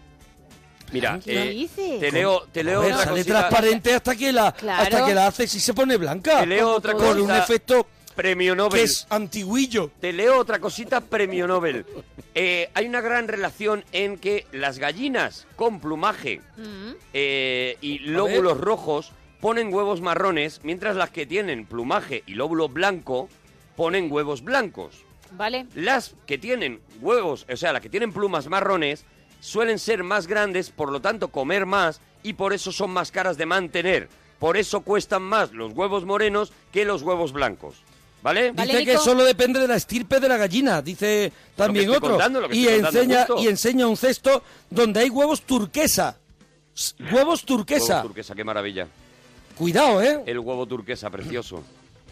Mira, ¿Qué eh, dices? te leo, te leo ver, otra sale cosita. transparente hasta que la Claro. hasta que la haces y se pone blanca. Te leo otra Con un efecto Premio que Nobel. es antiguillo. Te leo otra cosita, premio Nobel. Eh, hay una gran relación en que las gallinas con plumaje mm, eh, y lóbulos rojos ponen huevos marrones, mientras las que tienen plumaje y lóbulo blanco ponen huevos blancos. vale. Las que tienen huevos, o sea, las que tienen plumas marrones, suelen ser más grandes, por lo tanto comer más y por eso son más caras de mantener. Por eso cuestan más los huevos morenos que los huevos blancos. ¿Vale? Vale, Dice que solo depende de la estirpe de la gallina, dice también otro. contando, y, enseña, y enseña un cesto donde hay huevos turquesa. Huevos turquesa. Huevo turquesa, qué maravilla. Cuidado, ¿eh? El huevo turquesa, precioso.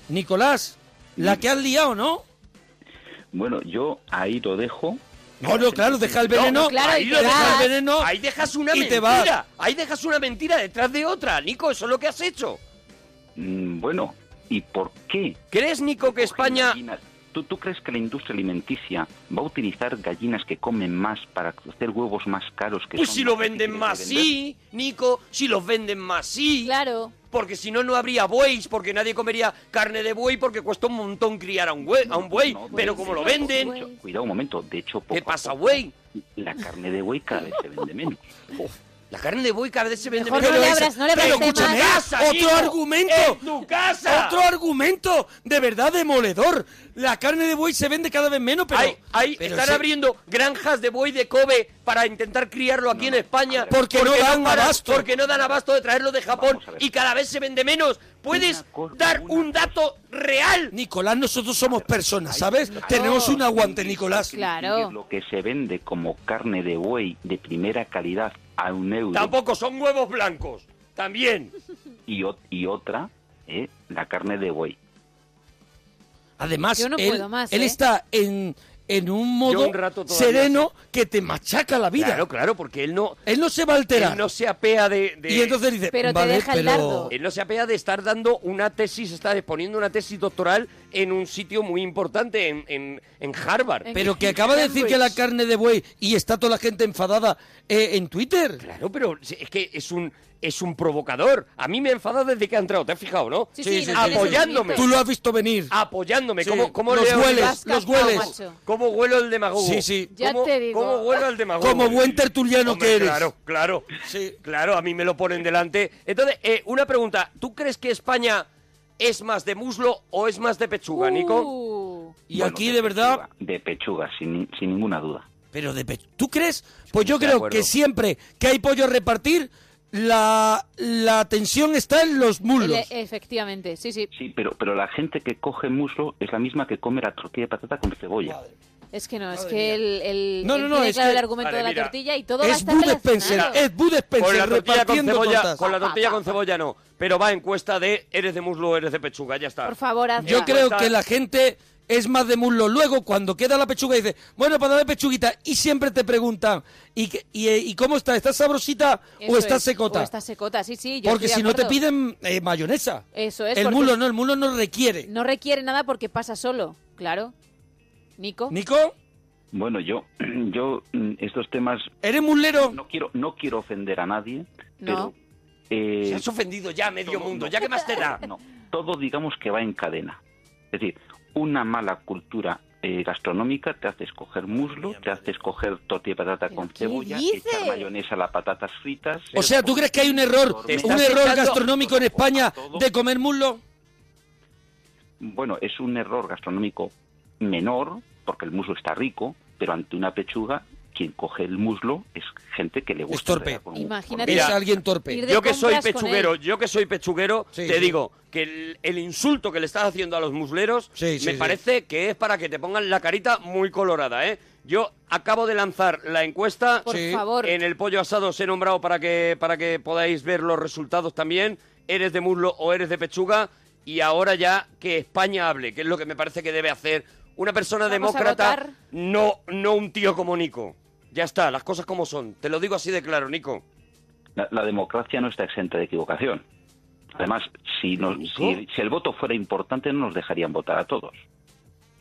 Nicolás, la que has liado, ¿no? Bueno, yo ahí lo dejo. No, no, claro, deja el veneno. No, claro, ahí lo dejas, vas. el veneno. Ahí dejas una y mentira. Ahí dejas una mentira detrás de otra. Nico, eso es lo que has hecho. Mm, bueno, ¿y por qué? ¿Crees, Nico, que España... ¿Tú, ¿Tú crees que la industria alimenticia va a utilizar gallinas que comen más para hacer huevos más caros que Pues son si lo venden más, sí, Nico. Si los venden más, sí. Claro. Porque si no, no habría bueyes, porque nadie comería carne de buey porque cuesta un montón criar a un buey. A un buey. No, no, pero no, como no, lo venden... Cuidado un momento, de hecho, poco ¿Qué pasa, buey? La carne de buey cada vez se vende menos. (laughs) La carne de buey cada vez se vende Mejor menos. no le abras- no le pero abras escúchame, temas. casa, otro argumento. en tu casa. Otro argumento de verdad demoledor. La carne de buey se vende cada vez menos, pero... Hay, hay- pero están abriendo granjas de buey de Kobe para intentar criarlo aquí en España. Porque no dan paran- abasto. Porque no dan abasto de traerlo de Japón y cada vez se vende menos. ¿Puedes cosa, dar un dato real? Nicolás, nosotros somos personas, ¿sabes? Tenemos un aguante, Nicolás. Claro. Lo que se vende como carne de buey de primera calidad a un euro Tampoco son huevos blancos. También. y, y otra, eh, la carne de buey. Además, no él, puedo más, él ¿eh? está en, en un modo un rato todavía sereno que te machaca la vida. Claro, claro, porque él no, Él no se va a alterar. él no se apea de, de- Y entonces dice, Pero te vale, deja el pero... Él no se apea de estar dando una tesis, está exponiendo una tesis doctoral en un sitio muy importante, en, en, en Harvard. Pero que acaba de decir que la carne de buey y está toda la gente enfadada eh, en Twitter. Claro, pero es que es un, es un provocador. A mí me enfada desde que ha entrado, ¿te has fijado, no? Sí, sí, sí, no Apoyándome. Tú lo has visto venir. Apoyándome. Sí, ¿Cómo, cómo los leo- hueles, los hueles. ¿Cómo huelo el demagogo? Sí, sí. Ya ¿Cómo, te digo. ¿Cómo huelo el demagogo? Como buen tertuliano Hombre, que eres. Claro, claro. Sí. Claro, a mí me lo ponen delante. Entonces, eh, una pregunta. ¿Tú crees que España es más de muslo o es más de pechuga, Nico? Uh, Y Bueno, aquí de verdad... pechuga, de pechuga, sin, sin ninguna duda. Pero de pe- ¿Tú crees? Pues yo De creo acuerdo. que siempre que hay pollo a repartir, la, la tensión está en los muslos. ele- efectivamente, sí, sí. Sí, pero, pero la gente que coge muslo es la misma que come la tortilla de patata con cebolla. Es que no, es que el, el, No, no, no, tiene es claro que- el argumento Vale, de la mira. tortilla y todo va a Es estar Bud Spencer, es Bud Spencer Con la tortilla con repartiendo cebolla, tortas. con la tortilla con cebolla no, pero va encuesta de eres de muslo o eres de pechuga, ya está. Por favor, haz Yo creo que la gente es más de muslo. Luego, cuando queda la pechuga, dice, bueno, para darme pechuguita. Y siempre te preguntan, ¿y, qué- y, eh, ¿y cómo está? ¿Está sabrosita Eso o está es, secota? O está secota, sí, sí. yo Porque si no te piden eh, mayonesa. Eso es, El mulo no, el mulo no requiere. No requiere nada porque pasa solo, claro. Nico. ¿Nico? Bueno, yo, (clears throat) yo mm, estos temas ¿Eres mulero? no quiero, no quiero ofender a nadie, No. pero eh, Se has ofendido ya a medio mundo, ya que más te da. no, todo digamos que va en cadena. Es decir, una mala cultura eh, gastronómica te hace escoger muslo, te hace escoger tortilla de patata con qué cebolla, dice? echar mayonesa a las patatas fritas. O sea, ¿tú crees que hay un error, un error gastronómico en España de comer muslo? Bueno, es un error gastronómico menor, porque el muslo está rico, pero ante una pechuga, quien coge el muslo es gente que le gusta. torpe. verla con- Imagínate. Es Mira, alguien torpe. Yo que soy pechuguero, yo que soy pechuguero, Sí, te sí. digo que el, el insulto que le estás haciendo a los musleros Sí, sí, me sí. parece que es para que te pongan la carita muy colorada, ¿eh? Yo acabo de lanzar la encuesta. Por Sí. favor. En el pollo asado os he nombrado para que, para que podáis ver los resultados también. ¿Eres de muslo o eres de pechuga? Y ahora ya que España hable, que es lo que me parece que debe hacer una persona Vamos a demócrata, votar. no, no un tío como Nico. Ya está, las cosas como son. Te lo digo así de claro, Nico. La, la democracia no está exenta de equivocación. Además, si, nos- ¿Nico? si, si el voto fuera importante, no nos dejarían votar a todos.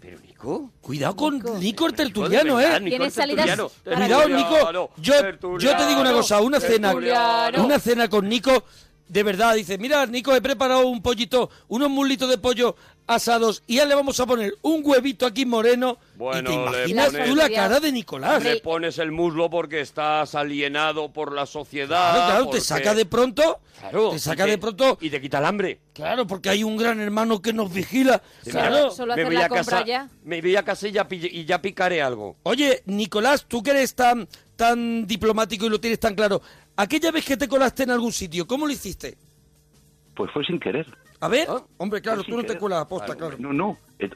Pero Nico... Cuidado con Nico. Nico el tertuliano, verdad, ¿eh? El salidas para- Cuidado, Nico. Yo, yo te digo una cosa, una cena, una cena con Nico, de verdad, dice, mira, Nico, he preparado un pollito, unos muslitos de pollo asados y ya le vamos a poner un huevito aquí moreno. Bueno, y te imaginas pones- tú la cara de Nicolás. Le pones el muslo porque estás alienado por la sociedad. Claro, claro, porque- te saca de pronto, Claro, te y saca de pronto, Y te quita el hambre. claro, porque hay un gran hermano que nos vigila. Sí, Claro. Solo me hacer voy la a casa, compra ya. Me voy a casa y ya, pille- y ya picaré algo. Oye, Nicolás, tú que eres tan, tan diplomático y lo tienes tan claro, aquella vez que te colaste en algún sitio, ¿cómo lo hiciste? Pues fue sin querer. A ver, ¿Ah? hombre, claro, Fue tú no te cuelas a posta, claro. No, no. Eh,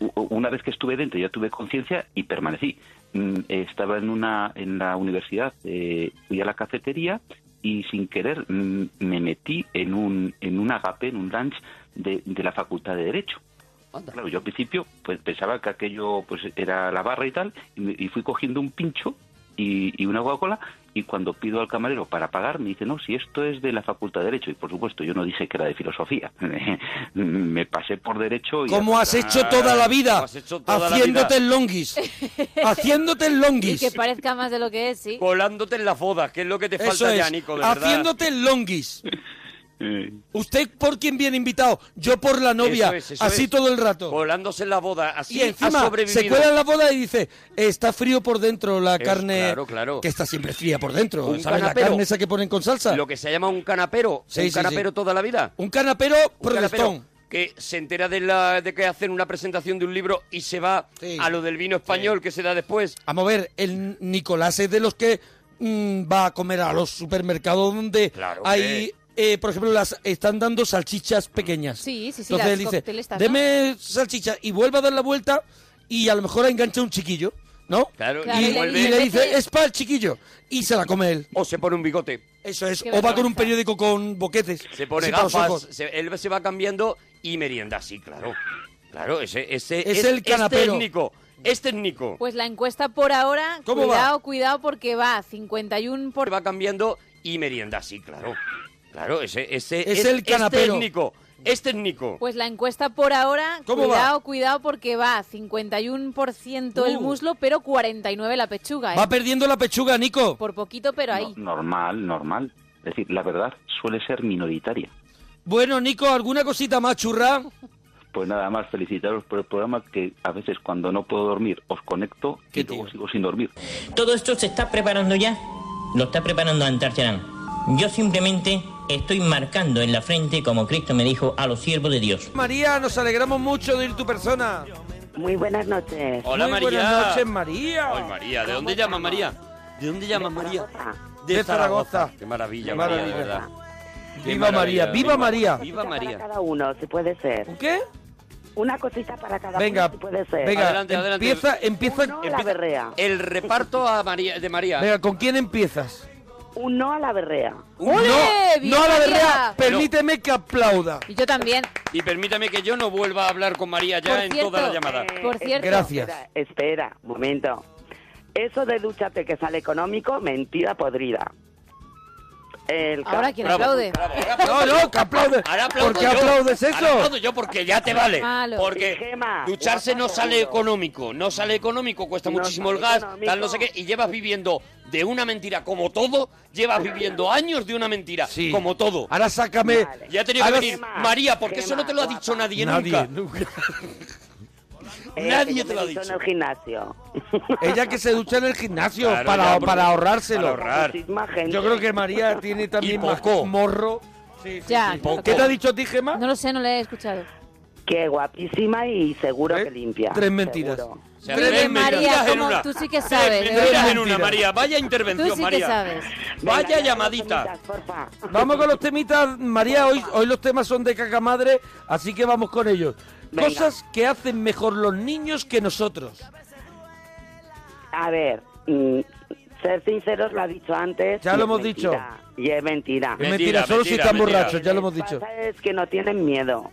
u- Una vez que estuve dentro ya tuve conciencia y permanecí. Mm, Estaba en una en la universidad, eh, fui a la cafetería y sin querer mm, me metí en un en un agape, en un lunch de, de la Facultad de Derecho. Claro, yo al principio pues pensaba que aquello pues era la barra y tal y, me- y fui cogiendo un pincho y, y una Coca-Cola y cuando pido al camarero para pagar me dice no si esto es de la Facultad de Derecho y por supuesto yo no dije que era de filosofía (laughs) me pasé por derecho y Como has hecho toda la vida, Como has hecho toda la haciéndote vida. el longuis, haciéndote el (laughs) Y longuis. que parezca más de lo que es, sí. Colándote en las bodas, que es lo que te Eso falta ya, Nico, de verdad. haciéndote el longuis. (laughs) Usted por quién viene invitado, yo por la novia, Eso es, eso así es. todo el rato. Colándose en la boda, así Y encima ha se cuela en la boda y dice, está frío por dentro la Es- carne, claro, claro. que está siempre fría por dentro, Un ¿sabes? La canapero. carne esa que ponen con salsa. Lo que se llama un canapero. Sí, un sí, canapero sí. toda la vida. Un canapero que se entera de, la, de que hacen una presentación de un libro y se va Sí. a lo del vino español que se da después. Vamos a ver, el Nicolás es de los que mm, va a comer a los supermercados donde Claro, hay, eh, por ejemplo, las están dando salchichas pequeñas. Sí, sí, sí, Entonces dice, cocteletas, ¿no? deme salchicha y vuelve a dar la vuelta y a lo mejor engancha un chiquillo, ¿no? Claro, Claro, y, y le- y y le dice, es para el chiquillo. Y se la come él. O se pone un bigote. Eso es. Qué O va con un periódico con boquetes. Se pone los gafas. ojos. se- él se va cambiando y merienda, sí, claro. Claro, ese, ese Es el canapero. Es Nico. Este es Nico. Pues la encuesta por ahora, ¿Cómo cuidado, cuidado, porque va 51 por... va cambiando y merienda, sí, claro. Claro, ese, ese Es el canapero. Este es Nico. Este es Nico. Pues la encuesta por ahora, ¿Cómo cuidado, va? cuidado, porque va 51% el Uh. muslo, pero 49% la pechuga, ¿eh? Va perdiendo la pechuga, Nico. Por poquito, pero ahí. no- normal, normal. Es decir, la verdad suele ser minoritaria. Bueno, Nico, ¿alguna cosita más churra? Pues nada más felicitaros por el programa que a veces cuando no puedo dormir os conecto Qué y luego sigo sin dormir. Todo esto se está preparando ya. Lo está preparando Antarcharán. Yo simplemente estoy marcando en la frente, como Cristo me dijo, a los siervos de Dios. María, nos alegramos mucho de ir tu persona. Muy buenas noches. Hola, Muy María. buenas noches, María. Ay, María, ¿de dónde llamas, María? ¿De dónde llamas, María? De Zaragoza. Qué maravilla, Qué María, maravilla. ¿verdad? Qué Viva María, maravilla. viva María. Viva Para María. cada uno, si puede ser. ¿Qué? una cosita para cada Venga, uno, si puede ser. venga, Adelante, adelante. empieza, empieza, Uno la berrea. El reparto a María, de María. venga, ¿con quién empiezas? Un no a la berrea. ¡Ole! No, ¡Bien, no a la María! verdad, permíteme que aplauda. Y yo también. Y permítame que yo no vuelva a hablar con María ya Por en cierto, toda la llamada. Eh, Por cierto. Gracias. Espera, espera, un momento. Eso de dúchate que sale económico, mentira podrida. El Ahora, ¿quién Bravo, aplaude? bravo, No, no, que aplaude. Ahora aplaudo ¿Por qué yo. aplaudes Ahora eso? aplaudo yo porque ya te vale. Malo. Porque Gema, ducharse no sale económico, no sale económico, cuesta No muchísimo el gas, económico. tal no sé qué, y llevas viviendo de una mentira como todo, llevas viviendo años de una mentira Sí. como todo. Ahora sácame. Vale. Ya tenido que venir Gema, María, porque eso no te lo ha dicho nadie, Nadie, nunca. nunca. (laughs) Eh, Nadie te lo ha dicho. en el gimnasio. (laughs) Ella que se ducha en el gimnasio Claro, para, ya, porque- para ahorrárselo. para ahorrar. Muchísima gente. Yo creo que María tiene también Y más poco. morro. Sí, sí, Ya, sí. poco. ¿Qué te ha dicho a ti, Gemma? No lo sé, no le he escuchado. Que guapísima y seguro ¿Eh? que limpia. Tres mentiras. seguro. O sea, Muy tres María, en como una. tú sí que Tres sabes, de mentiras verdad. en una, María. Vaya Tú intervención, sí que María. sabes. Venga, Vaya ya, llamadita. porfa. Vamos con los temitas, María. Hoy, hoy los temas son de caca madre, así que vamos con ellos. Venga. Cosas que hacen mejor los niños que nosotros. A ver, mm, ser sinceros lo ha dicho antes. Ya y lo es hemos mentira, dicho. Y es mentira. Es Mentira, mentira, solo si están borrachos, ya lo hemos dicho. pasa es que no tienen miedo.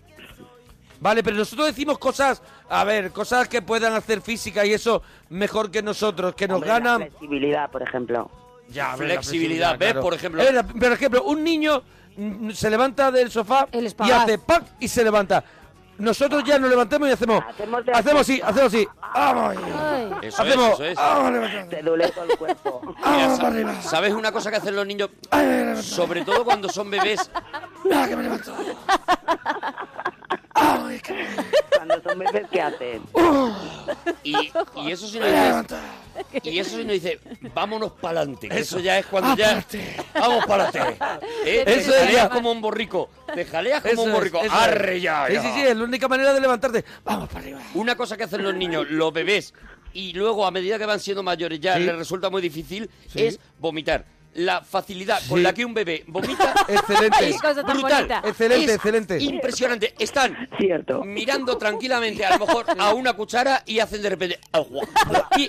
Vale, pero nosotros decimos cosas, a ver, cosas que puedan hacer física y eso mejor que nosotros, que nos Hombre, la ganan. flexibilidad, por ejemplo. Ya, Flexibilidad, ¿ves? Por ejemplo. Eh, por ejemplo, un niño mm, se levanta del sofá y hace ¡pac! y se levanta. Nosotros ya nos levantamos y hacemos. Hacemos de- Hacemos así, hacemos así. ¡Vamos! Ay. Eso es, Hacemos. eso es. ¡Vamos, levantando! Te duele todo el cuerpo. (laughs) ¿Sabes una cosa que hacen los niños? Sobre todo cuando son bebés. ¡Ah, que me levanto! (laughs) (laughs) Cuando son bebés, ¿qué hacen? Y, y (laughs) eso sí nos dice. Y eso sí nos dice, vámonos para adelante. Eso ya es cuando ya. Vamos para adelante. (laughs) ¿Eh? Te Eso es jaleas ya. como un borrico. Te jaleas como Eso un es, borrico. es. Arre ya, Sí, sí, sí, es la única manera de levantarte. ¡Vamos para arriba! Una cosa que hacen los niños, los bebés, y luego a medida que van siendo mayores ya Sí. les resulta muy difícil, Sí. es vomitar. La facilidad con la que un bebé vomita (laughs) Excelente. Tan brutal. Excelente, Es excelente. Impresionante. Están Cierto. mirando tranquilamente a lo mejor a una cuchara y hacen de repente agua. Y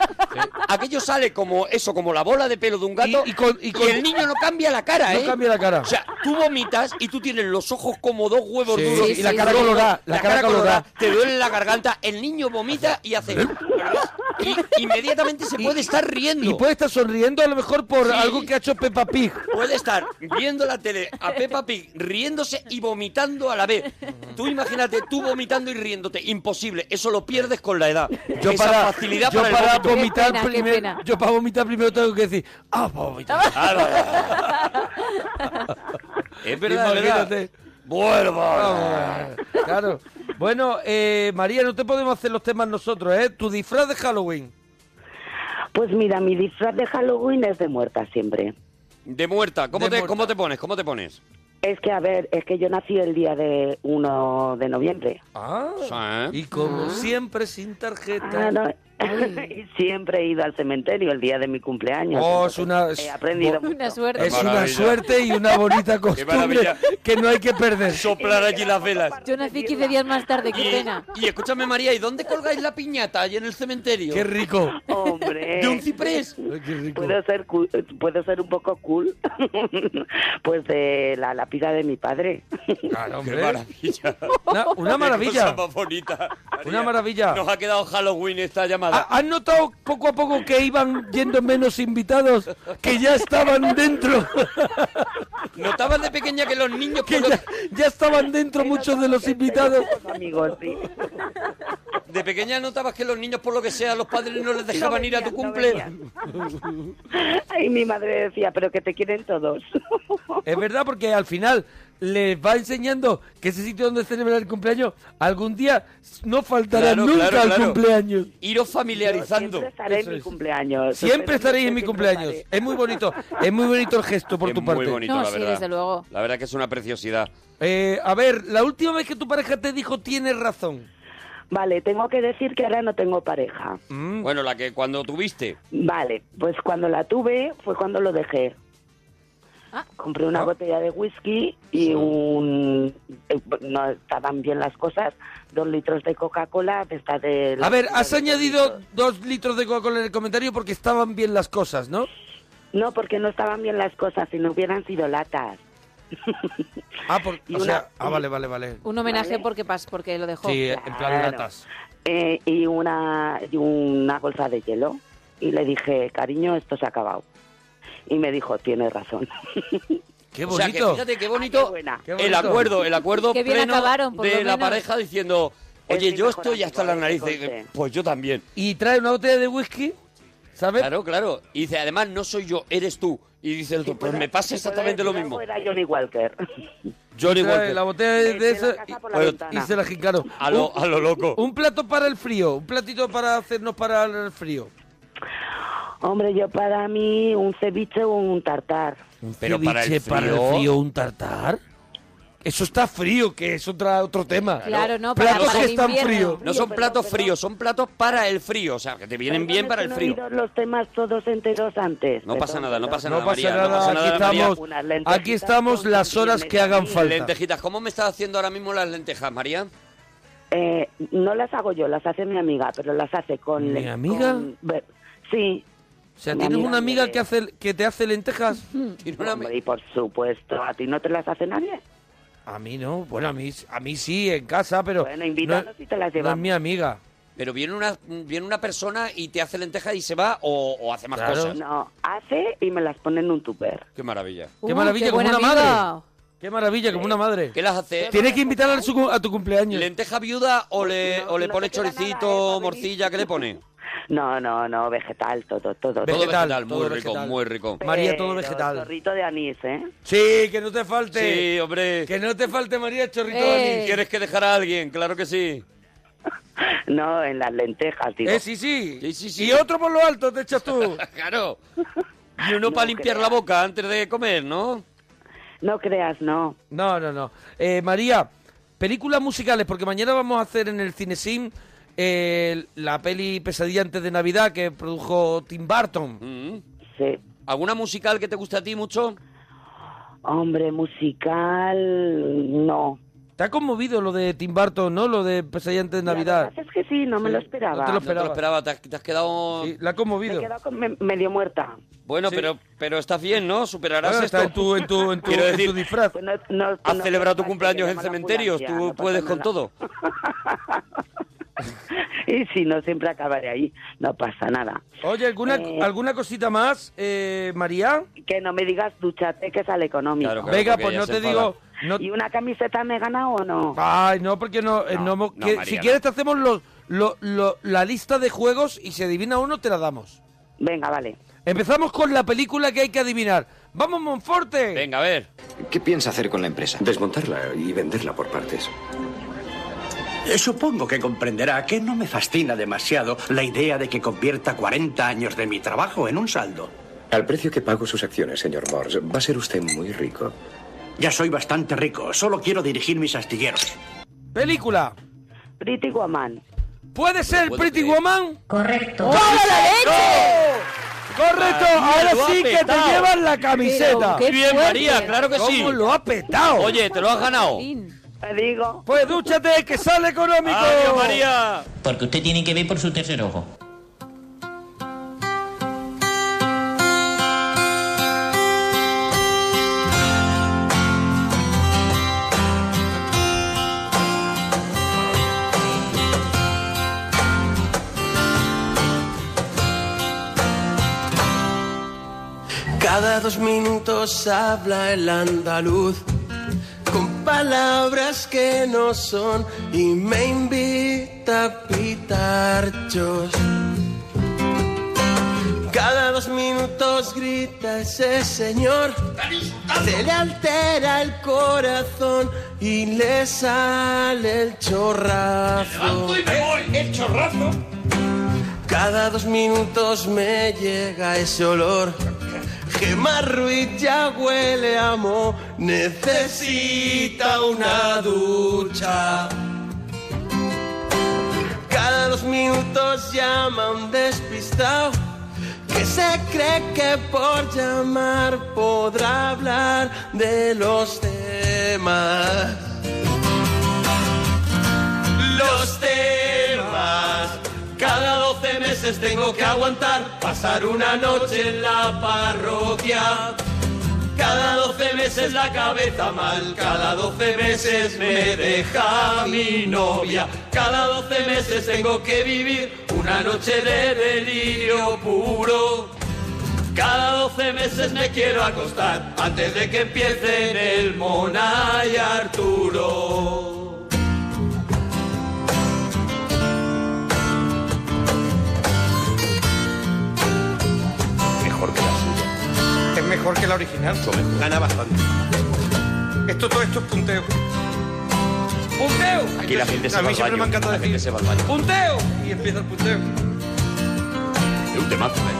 aquello sale como eso, como la bola de pelo de un gato Y- y con- y con- el niño no cambia la cara, No ¿eh? cambia la cara. O sea, tú vomitas y tú tienes los ojos como dos huevos Sí, duros y la sí, cara colorada. La, cara colorada. te duele la garganta, el niño vomita y hace y inmediatamente se puede estar riendo. Y puede estar sonriendo a lo mejor por Sí. algo que ha hecho Peppa Pig. Puede estar viendo la tele a Peppa Pig riéndose y vomitando a la vez. Tú imagínate, tú vomitando y riéndote. Imposible. Eso lo pierdes con la edad. Yo Esa para, facilidad yo para, para vomitar pena, primero, yo para vomitar primero tengo que decir, ah, para vomitar. (laughs) Es verdad, es verdad. Imagínate. Vamos. Claro. Bueno, eh, María, no te podemos hacer los temas nosotros, ¿eh? Tu disfraz de Halloween. Pues mira, mi disfraz de Halloween es de muerta siempre. De muerta. ¿Cómo, De te, muerta. ¿Cómo te pones? ¿Cómo te pones? Es que, a ver, es que yo nací el día de 1 de noviembre. Ah. Sí. Y como siempre, sin tarjeta. Ah, no. (laughs) y siempre he ido al cementerio el día de mi cumpleaños. Oh, es una- He aprendido Una mucho. suerte. Es una maravilla. suerte y una bonita (laughs) costumbre maravilla. que no hay que perder. (laughs) Soplar allí las velas. Yo nací 15 días más tarde, qué Y, pena. y escúchame, María, ¿y dónde colgáis la piñata? Allí en el cementerio. Qué rico. Hombre. ¿De un ciprés? Qué rico. Puedo ser, cool- puedo ser un poco cool, pues de la lápida de mi padre. Claro, Qué hombre. maravilla. Una, una Qué maravilla. cosa más bonita. María. Una maravilla. Nos ha quedado Halloween esta llamada. ¿Ha- ¿Has notado poco a poco que iban yendo menos invitados? Que ya estaban dentro. Notabas de pequeña que los niños... Que ya, ya estaban dentro muchos de los invitados. Amigos, sí. De pequeña notabas que los niños, por lo que sea, los padres no les dejaban No ir a tu no cumple. venían. Ay, mi madre decía, pero que te quieren todos. Es verdad, porque al final les va enseñando que ese sitio donde celebrar el cumpleaños algún día no faltará Claro, nunca claro, al claro. cumpleaños. Iros familiarizando. Siempre estaré Eso en mi es. cumpleaños. Siempre estaréis en mi cumpleaños. Es muy bonito. Es muy bonito el gesto por Es tu muy parte. bonito, No, la sí, verdad. desde luego. La verdad que es una preciosidad. Eh, a ver, la última vez que tu pareja te dijo tienes razón. Vale, tengo que decir que ahora no tengo pareja. Mm, Bueno, la que cuando tuviste. Vale, pues cuando la tuve fue cuando lo dejé. Ah. Compré una Ah. botella de whisky y un... eh, no estaban bien las cosas, dos litros de Coca-Cola, de esta de... A ver, has añadido dos litros de Coca-Cola en el comentario porque estaban bien las cosas, ¿no? No, porque no estaban bien las cosas, si no hubieran sido latas. (laughs) Ah, por- Y o una- sea, ah, vale, vale, vale. Un homenaje Vale. porque, pas, porque lo dejó. Sí, en plan latas. Eh, y, una, y una bolsa de hielo. Y le dije, cariño, esto se ha acabado. Y me dijo, tienes razón. (laughs) Qué O sea, que bonito. fíjate qué Ay, bonito, qué buena. Qué el bonito. acuerdo, el acuerdo Qué bien pleno acabaron, por de lo la menos. pareja diciendo, oye, yo estoy hasta ¿eh? narices. Entonces- Pues yo también. Y trae una botella de whisky, ¿sabes? Claro, claro. Y dice, además, no soy yo, eres tú. Y dice el otro, pues me pasa exactamente lo mismo. Era Johnny Walker. (laughs) Johnny Trae Walker. la botella de, de esa la la y- ventana. y se la jincaron. A lo, a lo loco. Un plato para el frío, un platito para hacernos para el frío. Hombre, yo para mí un ceviche o un tartar. Un Pero para el ceviche, para el frío- frío, un tartar. Eso está frío, que es otra, otro tema. Claro, no, para, Platos para que el están invierno. fríos. No son Pero- platos pero- fríos, son platos para el frío. O sea, que te vienen bien para el frío. Los temas todos enteros antes. No pasa nada, no pasa No nada, pasa María. nada, no pasa nada, aquí María. estamos, Unas lentejitas aquí estamos con las horas que hagan falta. Lentejitas, ¿cómo me estás haciendo ahora mismo las lentejas, María? Eh, no las hago yo, las hace mi amiga, pero las hace con... ¿Mi amiga? con- sí. O sea, ¿tienes una amiga que, hace, que te hace lentejas? (laughs) Tiene una- Hombre, y por supuesto, ¿a ti no te las hace nadie? A mí no. Bueno, a mí, a mí sí, en casa, pero Bueno, invítanos no, y te las no es llevamos. mi amiga. Pero viene una, viene una persona y te hace lentejas y se va o, o hace más Claro. cosas. No, hace y me las pone en un tupper. Qué maravilla. Qué maravilla, qué como una madre. Qué maravilla, como una madre. ¿Qué las hace? Tienes que invitarla a, su- a tu cumpleaños. ¿Lenteja viuda o le, No, o le no pone queda nada, ¿eh? choricito, morcilla? ¿Qué le pone? No, no, no, vegetal, todo, todo. Todo Vegetal, muy todo rico, vegetal. muy rico. María, todo vegetal. Chorrito de anís, ¿eh? Sí, que no te falte. Sí, hombre. Que no te falte, María, chorrito Eh. de anís. ¿Quieres que dejar a alguien? Claro que sí. (laughs) No, en las lentejas, digo. Eh, sí, sí. Sí, sí, sí. Y otro por lo alto te echas tú. (laughs) Claro. (laughs) Y uno No para limpiar creas. la boca antes de comer, ¿no? No creas, no. No, no, no. Eh, María, películas musicales, porque mañana vamos a hacer en el Cinesim eh, la peli Pesadilla antes de Navidad que produjo Tim Burton. Mm. Sí. ¿Alguna musical que te guste a ti mucho? Hombre, musical, no. ¿Te ha conmovido lo de Tim Burton, no? Lo de Pesadilla antes de Navidad. es que sí, no me Sí, lo no esperaba. te lo No te lo Esperaba. te has, te has quedado... Sí, la ha Me he conmovido. quedado con- me- medio muerta. Bueno, Sí. pero, pero estás bien, ¿no? Superarás Bueno, esto. está en tu, en tu, en (laughs) tu, Quiero en tu disfraz. Pues no- no- Has no celebrado tu cumpleaños en cementerios, tú puedes con nada. todo. (laughs) (laughs) y si no, siempre acabaré ahí. No pasa nada. Oye, ¿alguna, Eh. ¿alguna cosita más, eh, María? Que no me digas dúchate, que sale económico. Claro, claro. Venga, pues no te digo... No, ¿Y una camiseta me gana o no? Ay, no, porque no... eh, No, no hemos- no, que- María, si quieres te hacemos los, lo- lo- la lista de juegos y si adivina uno te la damos. Venga, vale. Empezamos con la película que hay que adivinar. ¡Vamos, Monforte! Venga, a ver. ¿Qué piensa hacer con la empresa? Desmontarla y venderla por partes. Supongo que comprenderá que no me fascina demasiado la idea de que convierta 40 años de mi trabajo en un saldo. Al precio que pago sus acciones, señor Morse, va a ser usted muy rico. Ya soy bastante rico, solo quiero dirigir mis astilleros. Película. Pretty Woman. ¿Puede ser Pretty creer. Woman? Correcto. ¡Toma la leche! Correcto, María, ahora sí que te llevas la camiseta. Bien, fuerte. María, claro que sí. ¿Cómo lo ha petado? Oye, te lo has ganado. Te digo. Pues dúchate, que sale económico. Adiós, María. Porque usted tiene que ver por su tercer ojo. Cada dos minutos habla el andaluz con palabras que no son y me invita a pitarchos. Cada dos minutos grita ese señor, se le altera el corazón y le sale el chorrazo. el chorrazo. Cada dos minutos me llega ese olor. Gemma Ruiz ya huele a necesita una ducha. Cada dos minutos llama un despistado que se cree que por llamar podrá hablar de los temas. Tengo que aguantar pasar una noche en la parroquia. Cada 12 meses la cabeza mal, cada 12 meses me deja mi novia. Cada 12 meses tengo que vivir una noche de delirio puro. Cada 12 meses me quiero acostar antes de que empiecen el Mona y Arturo. Mejor que la original. Gana bastante. Esto, todo esto es punteo. ¡Punteo! Aquí la gente se A va mí al siempre baño. me encanta La decir gente se va al baño. ¡Punteo! Y empieza el punteo. Es un temazo, ¿eh?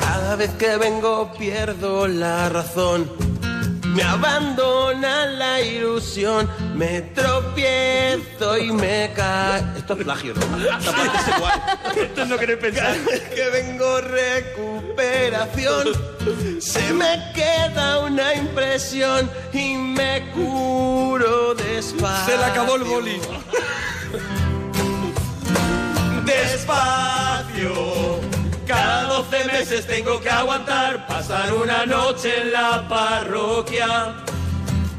Cada vez que vengo pierdo la razón. Me abandona la ilusión, me tropiezo y me cae. Esto es plagio, ¿no? (laughs) Parte es igual. Esto no queréis pensar. (laughs) Que vengo recuperación, se me queda una impresión y me curo despacio. Se le acabó el boli. (laughs) despacio. Cada 12 meses tengo que aguantar pasar una noche en la parroquia.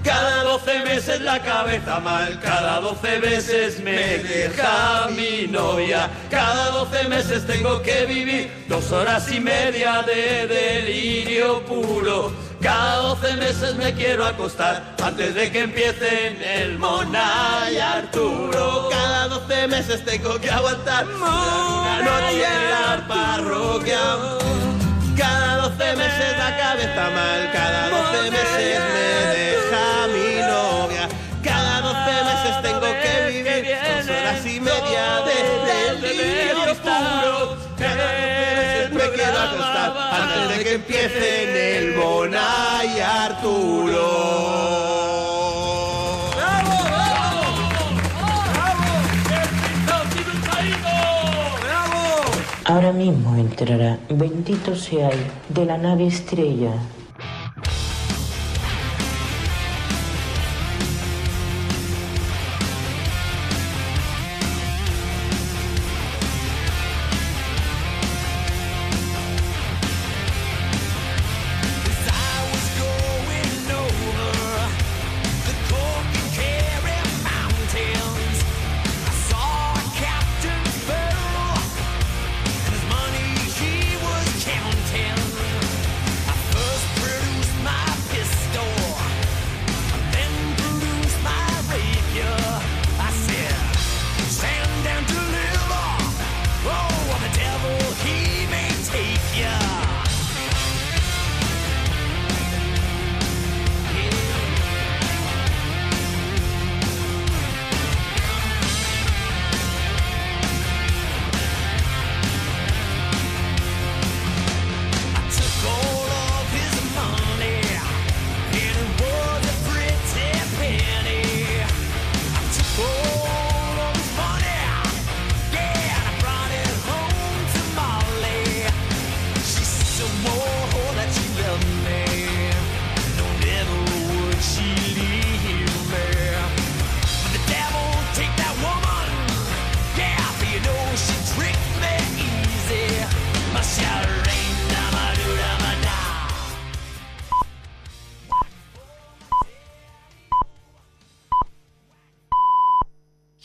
Cada 12 meses la cabeza mal, cada 12 meses me deja mi novia. Cada 12 meses tengo que vivir dos horas y media de delirio puro. Cada 12 meses me quiero acostar antes de que empiecen el Mona y Arturo. Cada 12 meses tengo que aguantar una noche en la parroquia. Cada 12 meses la cabeza mal, cada 12 meses me Ahora mismo entrará, bendito seáis, de la nave estrella.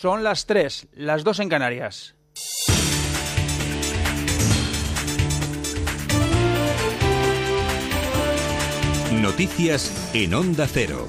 Son las 3, las 2 en Canarias. Noticias en Onda Cero.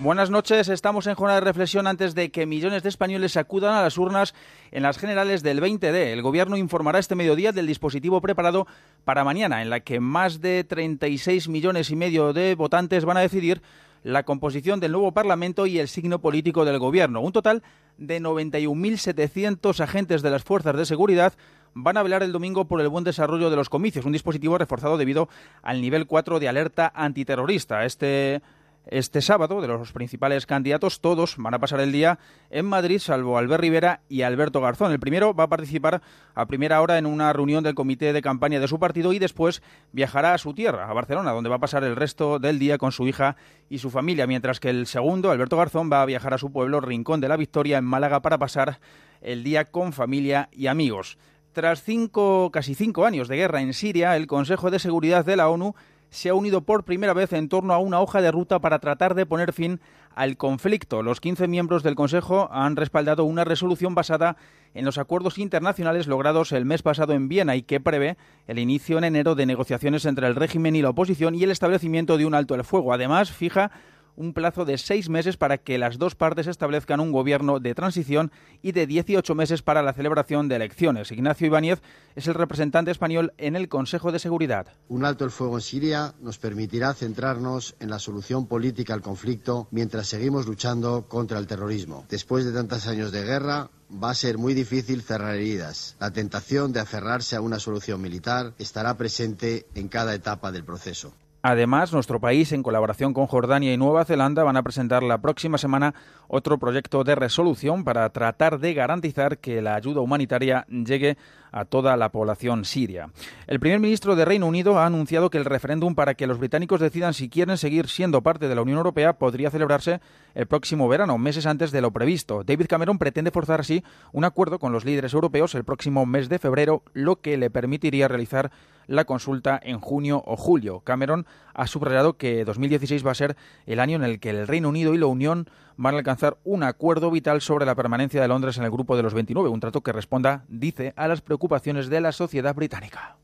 Buenas noches, estamos en jornada de reflexión antes de que millones de españoles acudan a las urnas en las generales del 20D. El Gobierno informará este mediodía del dispositivo preparado para mañana, en la que más de 36 millones y medio de votantes van a decidir la composición del nuevo Parlamento y el signo político del Gobierno. Un total de 91.700 agentes de las fuerzas de seguridad van a velar el domingo por el buen desarrollo de los comicios, un dispositivo reforzado debido al nivel 4 de alerta antiterrorista. Este este sábado, de los principales candidatos, todos van a pasar el día en Madrid, salvo Albert Rivera y Alberto Garzón. El primero va a participar a primera hora en una reunión del comité de campaña de su partido y después viajará a su tierra, a Barcelona, donde va a pasar el resto del día con su hija y su familia, mientras que el segundo, Alberto Garzón, va a viajar a su pueblo, Rincón de la Victoria, en Málaga, para pasar el día con familia y amigos. Tras cinco, casi cinco años de guerra en Siria, el Consejo de Seguridad de la ONU se ha unido por primera vez en torno a una hoja de ruta para tratar de poner fin al conflicto. Los 15 miembros del Consejo han respaldado una resolución basada en los acuerdos internacionales logrados el mes pasado en Viena y que prevé el inicio en enero de negociaciones entre el régimen y la oposición y el establecimiento de un alto el fuego. Además, fija un plazo de seis meses para que las dos partes establezcan un gobierno de transición y de 18 meses para la celebración de elecciones. Ignacio Ibáñez es el representante español en el Consejo de Seguridad. Un alto el fuego en Siria nos permitirá centrarnos en la solución política al conflicto mientras seguimos luchando contra el terrorismo. Después de tantos años de guerra, va a ser muy difícil cerrar heridas. La tentación de aferrarse a una solución militar estará presente en cada etapa del proceso. Además, nuestro país, en colaboración con Jordania y Nueva Zelanda, van a presentar la próxima semana otro proyecto de resolución para tratar de garantizar que la ayuda humanitaria llegue a toda la población siria. El primer ministro de Reino Unido ha anunciado que el referéndum para que los británicos decidan si quieren seguir siendo parte de la Unión Europea podría celebrarse el próximo verano, meses antes de lo previsto. David Cameron pretende forzar así un acuerdo con los líderes europeos el próximo mes de febrero, lo que le permitiría realizar la consulta en junio o julio. Cameron ha subrayado que 2016 va a ser el año en el que el Reino Unido y la Unión van a alcanzar un acuerdo vital sobre la permanencia de Londres en el grupo de los 29, un trato que responda, dice, a las preocupaciones de la sociedad británica.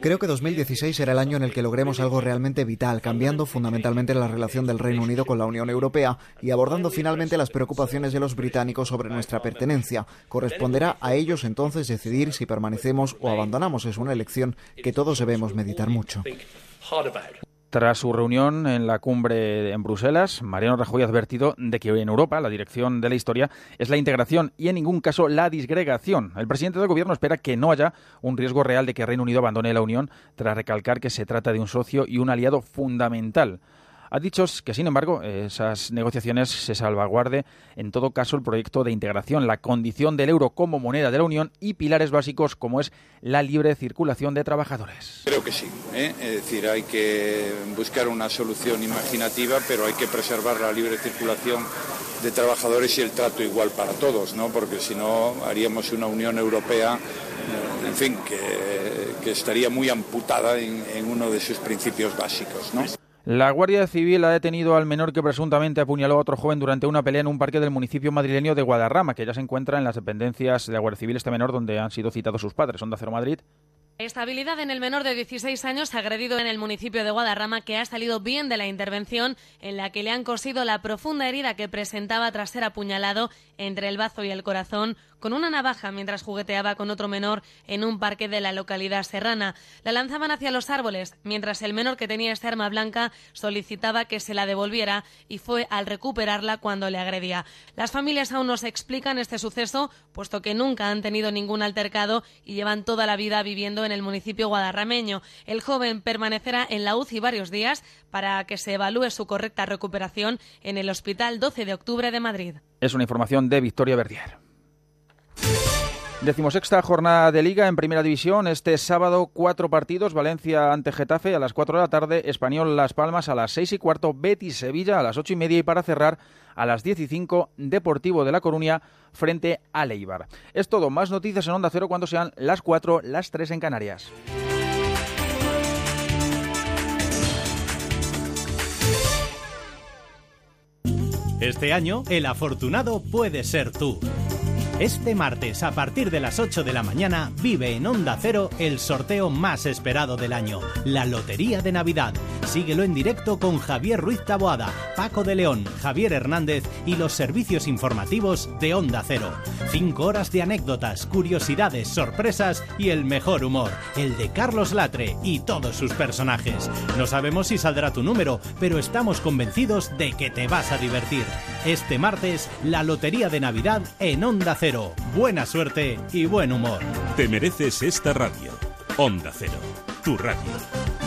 Creo que 2016 será el año en el que logremos algo realmente vital, cambiando fundamentalmente la relación del Reino Unido con la Unión Europea y abordando finalmente las preocupaciones de los británicos sobre nuestra pertenencia. Corresponderá a ellos entonces decidir si permanecemos o abandonamos. Una elección que todos debemos meditar mucho. Tras su reunión en la cumbre en Bruselas, Mariano Rajoy ha advertido de que en Europa la dirección de la historia es la integración y en ningún caso la disgregación. El presidente del gobierno espera que no haya un riesgo real de que Reino Unido abandone la Unión tras recalcar que se trata de un socio y un aliado fundamental. Ha dicho que, sin embargo, esas negociaciones se salvaguarde, en todo caso, el proyecto de integración, la condición del euro como moneda de la Unión y pilares básicos como es la libre circulación de trabajadores. Creo que sí. ¿eh? Es decir, hay que buscar una solución imaginativa, pero hay que preservar la libre circulación de trabajadores y el trato igual para todos, ¿no? Porque si no haríamos una Unión Europea, eh, en fin, que, estaría muy amputada en, en uno de sus principios básicos, ¿no? La Guardia Civil ha detenido al menor que presuntamente apuñaló a otro joven durante una pelea en un parque del municipio madrileño de Guadarrama, que ya se encuentra en las dependencias de la Guardia Civil este menor donde han sido citados sus padres. Onda Cero Madrid. Estabilidad en el menor de 16 años agredido en el municipio de Guadarrama que ha salido bien de la intervención en la que le han cosido la profunda herida que presentaba tras ser apuñalado entre el bazo y el corazón con una navaja mientras jugueteaba con otro menor en un parque de la localidad serrana. La lanzaban hacia los árboles, mientras el menor que tenía esta arma blanca solicitaba que se la devolviera y fue al recuperarla cuando le agredía. Las familias aún no se explican este suceso, puesto que nunca han tenido ningún altercado y llevan toda la vida viviendo en el municipio guadarrameño. El joven permanecerá en la UCI varios días para que se evalúe su correcta recuperación en el Hospital 12 de Octubre de Madrid. Es una información de Victoria Verdier. Decimosexta jornada de Liga en Primera División. Este sábado, cuatro partidos. Valencia ante Getafe a las cuatro de la tarde. Español Las Palmas a las seis y cuarto. Betis Sevilla a las ocho y media. Y para cerrar, a las diez y cinco, Deportivo de La Coruña frente a Leibar. Es todo. Más noticias en Onda Cero cuando sean las cuatro, las tres en Canarias. Este año, el afortunado puede ser tú. Este martes, a partir de las 8 de la mañana, vive en Onda Cero el sorteo más esperado del año, la Lotería de Navidad. Síguelo en directo con Javier Ruiz Taboada, Paco de León, Javier Hernández y los servicios informativos de Onda Cero. Cinco horas de anécdotas, curiosidades, sorpresas y el mejor humor, el de Carlos Latre y todos sus personajes. No sabemos si saldrá tu número, pero estamos convencidos de que te vas a divertir. Este martes, la Lotería de Navidad en Onda Cero. Buena suerte y buen humor. Te mereces esta radio. Onda Cero, tu radio.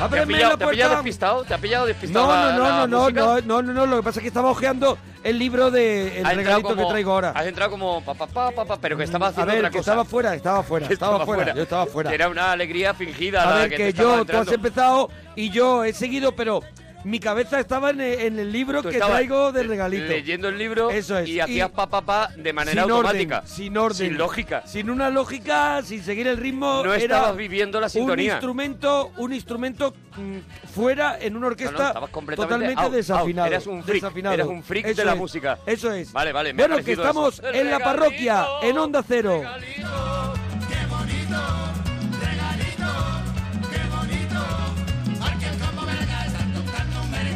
Ábreme la te ha pillado puerta. despistado? ¿Te ha pillado despistado No, la- no, no, no, no, no, no, no, no, lo que pasa es que estaba hojeando el libro de el regalito como- que traigo ahora. Has entrado como pa, pa, pa, pa, pa, pero que estaba A haciendo ver, otra que cosa. estaba fuera, estaba (laughs) fuera, estaba fuera, yo estaba fuera. Que era una alegría fingida. A la ver, que, te yo, tú has empezado y yo he seguido, pero mi cabeza estaba en el, en el libro Tú que traigo de regalito. Leyendo el libro Eso es, y hacías pa, pa, pa de manera sin automática. Orden, sin orden. Sin lógica. Sin una lógica, sin seguir el ritmo. No era estabas viviendo la sintonía. Un instrumento, un instrumento mm, fuera en una No, no, orquesta estabas completamente totalmente out, out. desafinado. Eras un freak, desafinado. eras un freak de la es, música. Eso es. Vale, vale, me Bueno, que estamos eso. en la parroquia, en Onda Cero.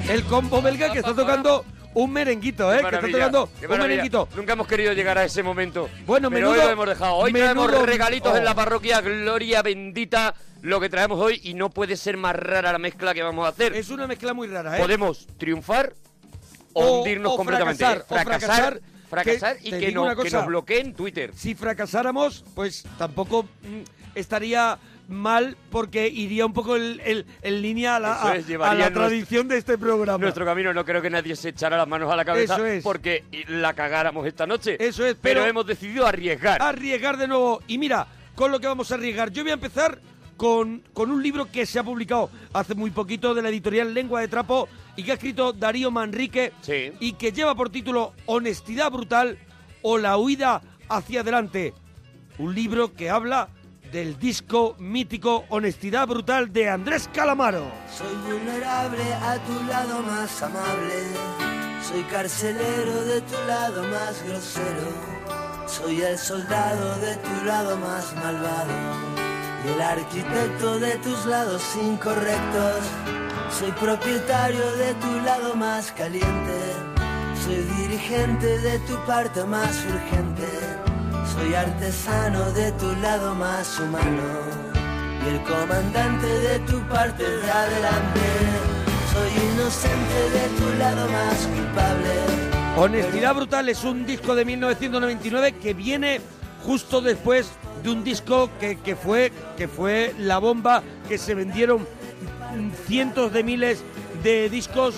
El combo belga que está tocando un merenguito, ¿eh? Que está tocando un merenguito. Nunca hemos querido llegar a ese momento. Bueno, pero hoy menudo- lo hemos dejado. Hoy traemos menudo- regalitos en la oh. parroquia, gloria bendita, lo que traemos hoy y no puede ser más rara la mezcla que vamos a hacer. Es una mezcla muy rara, ¿eh? Podemos triunfar o, O- hundirnos o completamente. fracasar, ¿eh? o fracasar, fracasar, fracasar que y que, no- una que cosa. nos bloqueen Twitter. Si fracasáramos, pues tampoco mm, estaría mal porque iría un poco el- el- en línea a la, a- la nuestro- tradición de este programa. Nuestro camino no creo que nadie se echara las manos a la cabeza Eso es. porque la cagáramos esta noche. Eso es, pero, pero- hemos decidido arriesgar. Arriesgar de nuevo. Y mira, con lo que vamos a arriesgar. Yo voy a empezar con, con un libro que se ha publicado hace muy poquito de la editorial Lengua de Trapo y que ha escrito Darío Manrique y que lleva por título Honestidad Brutal o la huida hacia adelante. Un libro que habla del disco mítico Honestidad Brutal de Andrés Calamaro. Soy vulnerable a tu lado más amable. Soy carcelero de tu lado más grosero. Soy el soldado de tu lado más malvado. Y el arquitecto de tus lados incorrectos. Soy propietario de tu lado más caliente. Soy dirigente de tu parte más urgente. Soy artesano de tu lado más humano y el comandante de tu parte de adelante. Soy inocente de tu lado más culpable. Honestidad Brutal es un disco de 1999 que viene justo después de un disco que, fue, que fue la bomba, que se vendieron cientos de miles de discos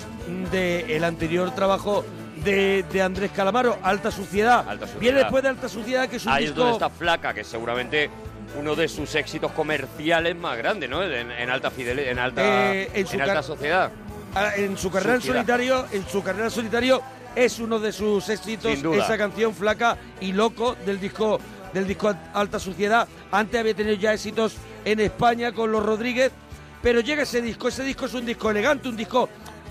del anterior trabajo de, de Andrés Calamaro, Alta Suciedad. Suciedad. Viene después de Alta Suciedad, que es un Ahí es donde está Flaca, que es seguramente uno de sus éxitos comerciales más grandes, ¿no? En, en alta fidelidad, en alta, Eh, en alta sociedad. Ah, en su carrera en solitario, en su carrera solitario es uno de sus éxitos esa canción flaca y loco del disco del disco Alta Suciedad. Antes había tenido ya éxitos en España con los Rodríguez, pero llega ese disco. Ese disco es un disco elegante, un disco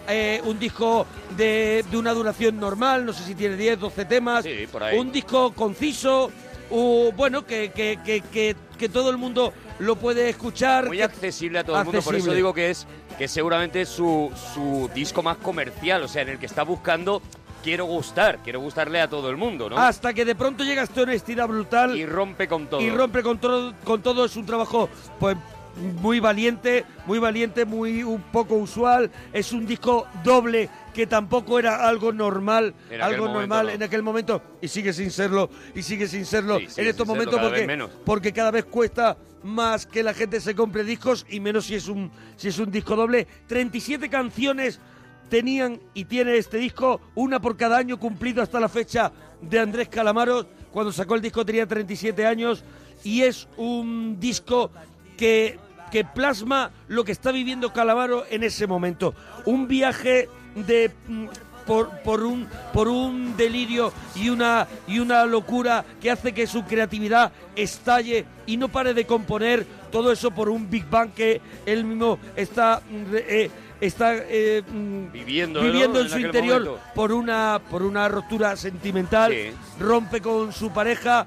eh, un disco de, de una duración normal, no sé si tiene 10, 12 temas, por ahí. un disco conciso, u- bueno, que, que, que, que, que todo el mundo lo puede escuchar. Muy accesible a todo el mundo, por eso digo que es que seguramente es su, su disco más comercial, o sea, en el que está buscando quiero gustar, quiero gustarle a todo el mundo, ¿no? Hasta que de pronto llega esta honestidad brutal. Y rompe con todo. Y rompe con todo, con todo. Es un trabajo, pues, muy valiente, muy valiente, muy un poco usual. Es un disco doble que tampoco era algo normal, En aquel algo momento, normal no. en aquel momento y sigue sin serlo y sigue sin serlo Sí, en estos serlo momentos porque menos. porque cada vez cuesta más que la gente se compre discos y menos si es un si es un disco doble. 37 canciones tenían y tiene este disco, una por cada año cumplido hasta la fecha de Andrés Calamaro. Cuando sacó el disco tenía 37 años y es un disco que, que plasma lo que está viviendo Calamaro en ese momento. Un viaje de... mm, Por, por un por un delirio y una y una locura que hace que su creatividad estalle y no pare de componer todo eso por un Big Bang que él mismo está mm, eh, está eh, mm, Viviendo, ¿no? viviendo en, En su interior momento. por una por una ruptura sentimental Sí. rompe con su pareja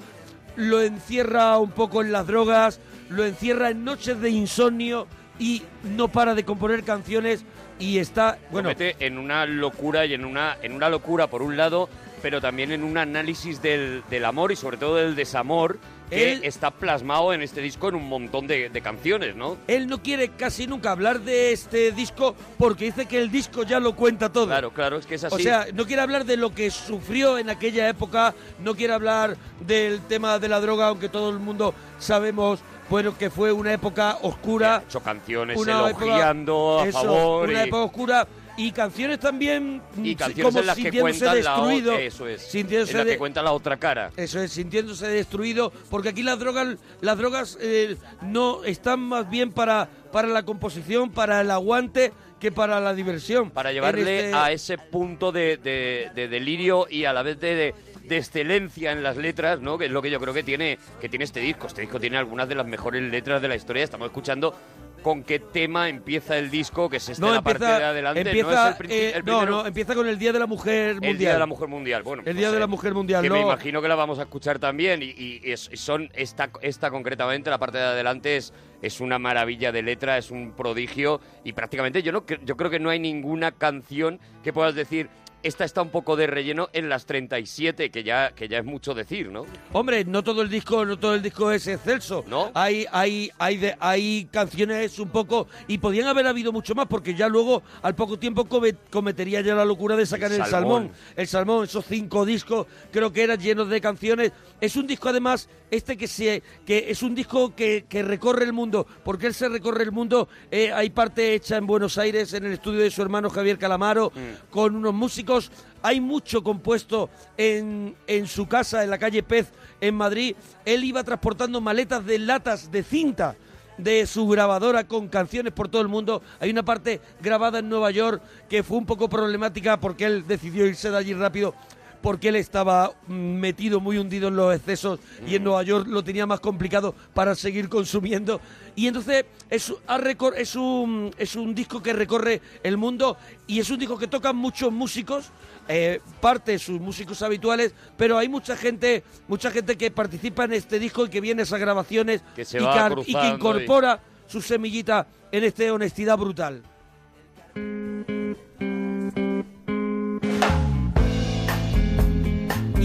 lo encierra un poco en las drogas lo encierra en noches de insomnio y no para de componer canciones y está bueno Lo mete en una locura y en una, en una locura por un lado, pero también en un análisis del, del amor y sobre todo del desamor que Él- está plasmado en este disco en un montón de, de canciones, ¿no? él no quiere casi nunca hablar de este disco porque dice que el disco ya lo cuenta todo. Claro, claro, es que es así. O sea, no quiere hablar de lo que sufrió en aquella época, no quiere hablar del tema de la droga, aunque todo el mundo sabemos bueno, que fue una época oscura. Hecho canciones una elogiando época- a eso, favor. Una y- época oscura y canciones también y mm, canciones como en las que sintiéndose cuentan la o- destruido. eso es, sintiéndose en las de- que cuenta la otra cara. eso es, sintiéndose destruido, porque aquí las drogas, las drogas eh, no están más bien para, para la composición, para el aguante, que para la diversión. Para llevarle este- a ese punto de, de- de delirio y a la vez de, de- excelencia en las letras, ¿no? Que es lo que yo creo que tiene, que tiene este disco. Este disco tiene algunas de las mejores letras de la historia. Estamos escuchando con qué tema empieza el disco, que es este no, la empieza, parte de adelante. empieza, no, es el, princi- eh, el no, no, empieza con el Día de la Mujer Mundial. el Día de la Mujer Mundial. Bueno, El no Día de la Mujer Mundial, Que me no. imagino que la vamos a escuchar también. Y, y son esta, esta concretamente, la parte de adelante, es, es una maravilla de letra, es un prodigio. Y prácticamente yo, no, yo creo que no hay ninguna canción que puedas decir. Esta está un poco de relleno en las 37, que ya, que ya es mucho decir, ¿no? Hombre, no todo el disco, no todo el disco es excelso. ¿No? Hay, hay, hay, de, hay canciones un poco y podían haber habido mucho más porque ya luego al poco tiempo come- cometería ya la locura de sacar El el, Salmón. salmón. El salmón, esos cinco discos, creo que eran llenos de canciones. Es un disco además este que se, que es un disco que, que recorre el mundo. porque él se recorre el mundo? Eh, hay parte hecha en Buenos Aires en el estudio de su hermano Javier Calamaro con unos músicos. Hay mucho compuesto en, en su casa, en la calle Pez, en Madrid. Él iba transportando maletas de latas de cinta de su grabadora con canciones por todo el mundo. Hay una parte grabada en Nueva York que fue un poco problemática porque él decidió irse de allí rápido porque él estaba mm, metido muy hundido en los excesos y en Nueva York lo tenía más complicado para seguir consumiendo. Y entonces es, es, un, es un disco que recorre el mundo y es un disco que tocan muchos músicos, eh, parte de sus músicos habituales, pero hay mucha gente, mucha gente que participa en este disco y que viene a esas grabaciones Que se y, que, y y- incorpora su semillita en este honestidad brutal.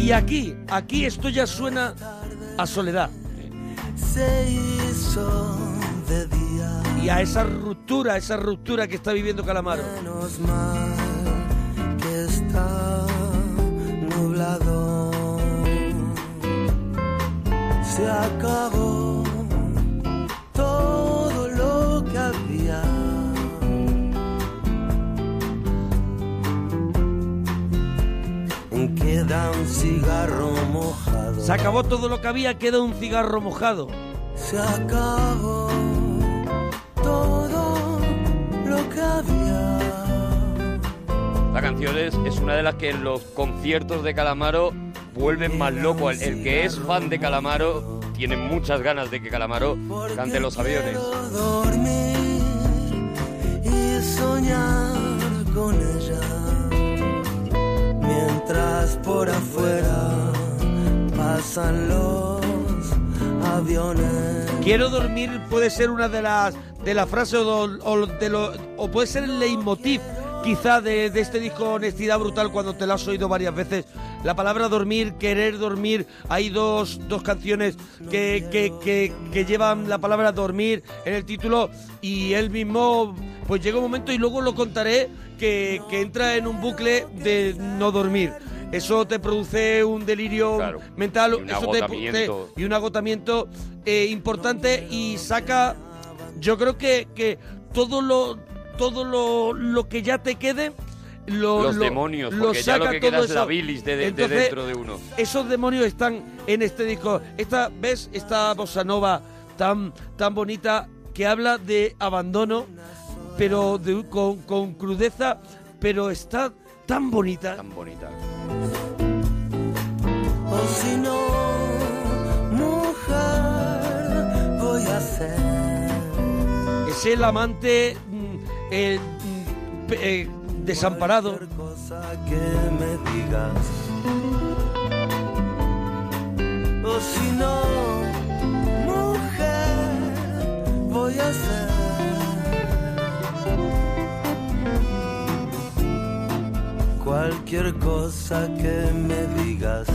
Y aquí, aquí esto ya suena a soledad. Se hizo de día. Y a esa ruptura, esa ruptura que está viviendo Calamaro. Menos mal que está nublado. Se acabó Queda un cigarro mojado. Se acabó todo lo que había, queda un cigarro mojado. Se acabó todo lo que había. La canción es, es una de las que en los conciertos de Calamaro vuelven más loco. El, el que es fan de Calamaro tiene muchas ganas de que Calamaro cante los aviones. dormir y soñar con ella mientras por afuera pasan los aviones. Quiero dormir puede ser una de las de las frases o, o lo- o puede ser el leitmotiv quizá de, de este disco Honestidad Brutal cuando te lo has oído varias veces. La palabra dormir, querer dormir, hay dos, dos canciones que, que, que- que llevan la palabra dormir en el título y él mismo pues llega un momento y luego lo contaré que, que entra en un bucle de no dormir. Eso te produce un delirio Claro, mental, y un eso agotamiento. te- y un agotamiento eh, importante y saca yo creo que, que todo lo todo lo, lo que ya te quede lo, Los lo- demonios, porque ya lo saca que queda todo es la bilis de- de- dentro de uno. esos demonios están en este disco esta ves esta bossa nova tan tan bonita que habla de abandono pero de- con, con crudeza pero está tan bonita tan bonita O si no, mujer, voy a ser. es el amante mm, eh, mm, eh, desamparado cosa que me digas. O si no, mujer, voy a ser. cualquier cosa que me digas.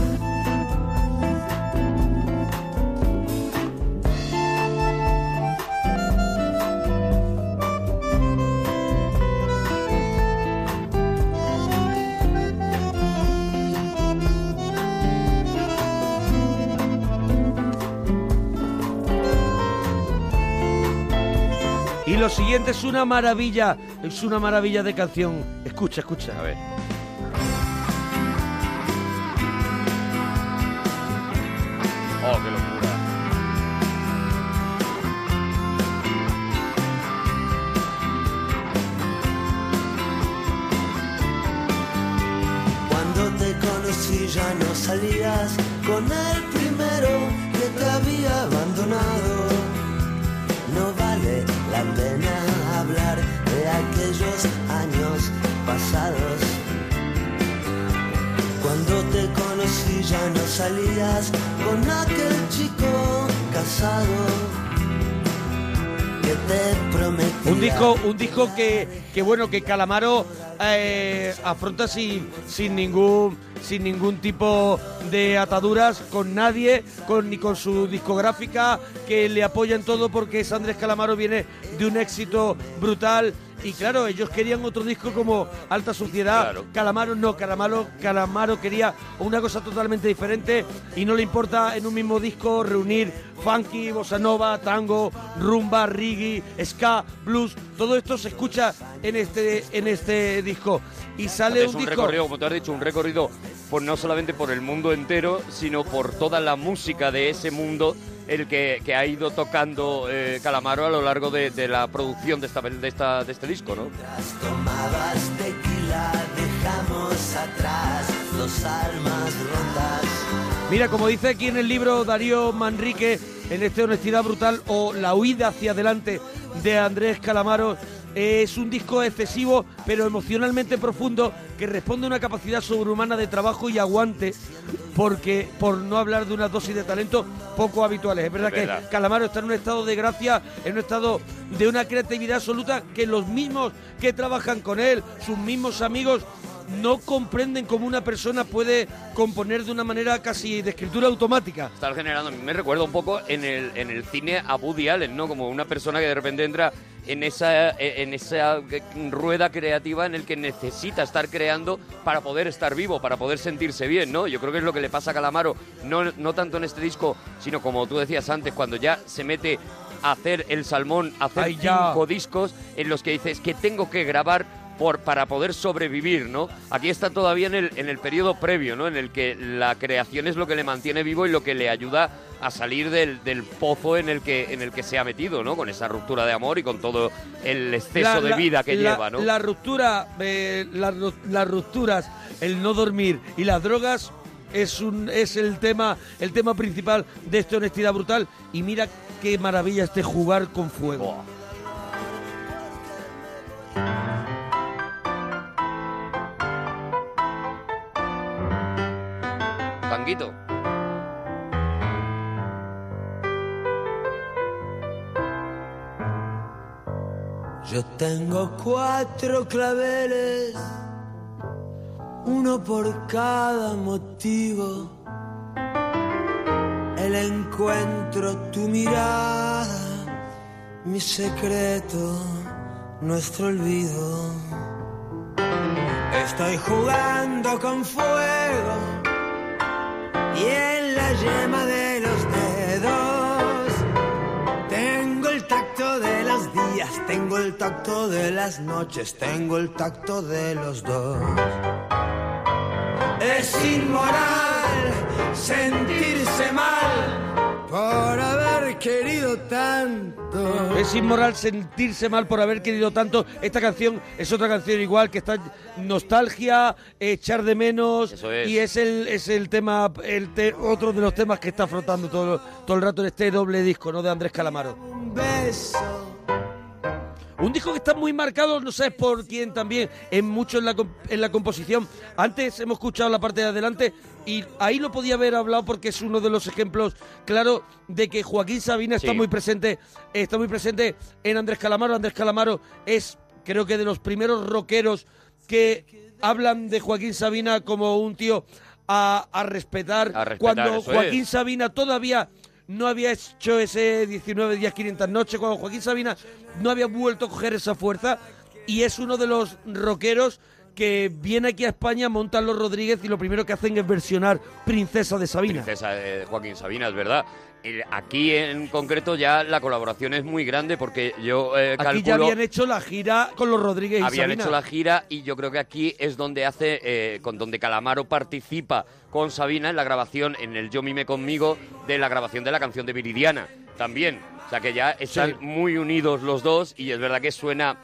Y lo siguiente es una maravilla, es una maravilla de canción. Escucha, escucha. A ver. Con el primero que te había abandonado. No vale la pena hablar de aquellos años pasados. Cuando te conocí ya no salías con aquel chico casado. Un disco, un disco que, que bueno, que Calamaro eh, afronta sin, sin ningún sin ningún tipo de ataduras con nadie, con, ni con su discográfica, que le apoya en todo porque es Andrés Calamaro viene de un éxito brutal. Y claro, ellos querían otro disco como Alta Suciedad. Calamaro no, Calamaro, Calamaro quería una cosa totalmente diferente y no le importa en un mismo disco reunir funky, bossa nova, tango, rumba, reggae, ska, blues. Todo esto se escucha en este, en este disco. Y sale es un un disco. recorrido, como tú has dicho, un recorrido pues no solamente por el mundo entero, sino por toda la música de ese mundo el que, que ha ido tocando eh, Calamaro a lo largo de, de la producción de, esta, de, esta, de este disco, ¿no? Tomabas tequila, dejamos atrás dos almas rotas. Mira, como dice aquí en el libro Darío Manrique, en este Honestidad Brutal o La huida hacia adelante de Andrés Calamaro, es un disco excesivo, pero emocionalmente profundo, que responde a una capacidad sobrehumana de trabajo y aguante, porque por no hablar de una dosis de talento poco habituales. Es verdad, Es verdad. que Calamaro está en un estado de gracia, en un estado de una creatividad absoluta que los mismos que trabajan con él, sus mismos amigos, no comprenden cómo una persona puede componer de una manera casi de escritura automática. Estar generando, me recuerda un poco en el, en el cine a Woody Allen, ¿no? Como una persona que de repente entra en esa, en esa rueda creativa en el que necesita estar creando para poder estar vivo, para poder sentirse bien, ¿no? Yo creo que es lo que le pasa a Calamaro, no, no tanto en este disco, sino como tú decías antes, cuando ya se mete a hacer el salmón, a hacer Ay, cinco discos en los que dices que tengo que grabar por, para poder sobrevivir, ¿no? Aquí está todavía en el, en el periodo previo, ¿no? En el que la creación es lo que le mantiene vivo y lo que le ayuda a salir del, del pozo en el que en el que se ha metido, ¿no? Con esa ruptura de amor y con todo el exceso La- de la- vida que la- lleva, ¿no? La ruptura, eh, las rupturas, el no dormir y las drogas es un es el tema el tema principal de esta honestidad brutal y mira qué maravilla este jugar con fuego. Tanguito. Yo tengo cuatro claveles, uno por cada motivo. El encuentro, tu mirada, mi secreto, nuestro olvido. Estoy jugando con fuego y en la yema de los dedos tengo el tacto de los días, tengo el tacto de las noches, tengo el tacto de los dos. Es inmoral sentirse mal por querido tanto. Es inmoral sentirse mal por haber querido tanto. Esta canción es otra canción igual que está nostalgia, echar de menos Eso es. y es el es el tema el te- otro de los temas que está afrontando todo, todo el rato en este doble disco, ¿no? De Andrés Calamaro. Un beso. Un disco que está muy marcado, no sabes por quién también, en mucho en la, en la composición. Antes hemos escuchado la parte de adelante y ahí lo podía haber hablado porque es uno de los ejemplos claros de que Joaquín Sabina está muy presente, está muy presente en Andrés Calamaro. Andrés Calamaro es, creo que de los primeros rockeros que hablan de Joaquín Sabina como un tío a, a respetar, A respetar, cuando Joaquín es. Sabina todavía no había hecho ese 19 días 500 noches, cuando Joaquín Sabina no había vuelto a coger esa fuerza y es uno de los rockeros que viene aquí a España, montan los Rodríguez y lo primero que hacen es versionar Princesa de Sabina. Princesa de Joaquín Sabina, es verdad. Aquí en concreto ya la colaboración es muy grande porque yo eh, Aquí calculo... ya habían hecho la gira con los Rodríguez y habían Sabina. hecho la gira y yo creo que aquí es donde hace, eh, con donde Calamaro participa con Sabina en la grabación, en el Yo Mime Conmigo, de la grabación de la canción de Viridiana también. O sea que ya están Sí. muy unidos los dos y es verdad que suena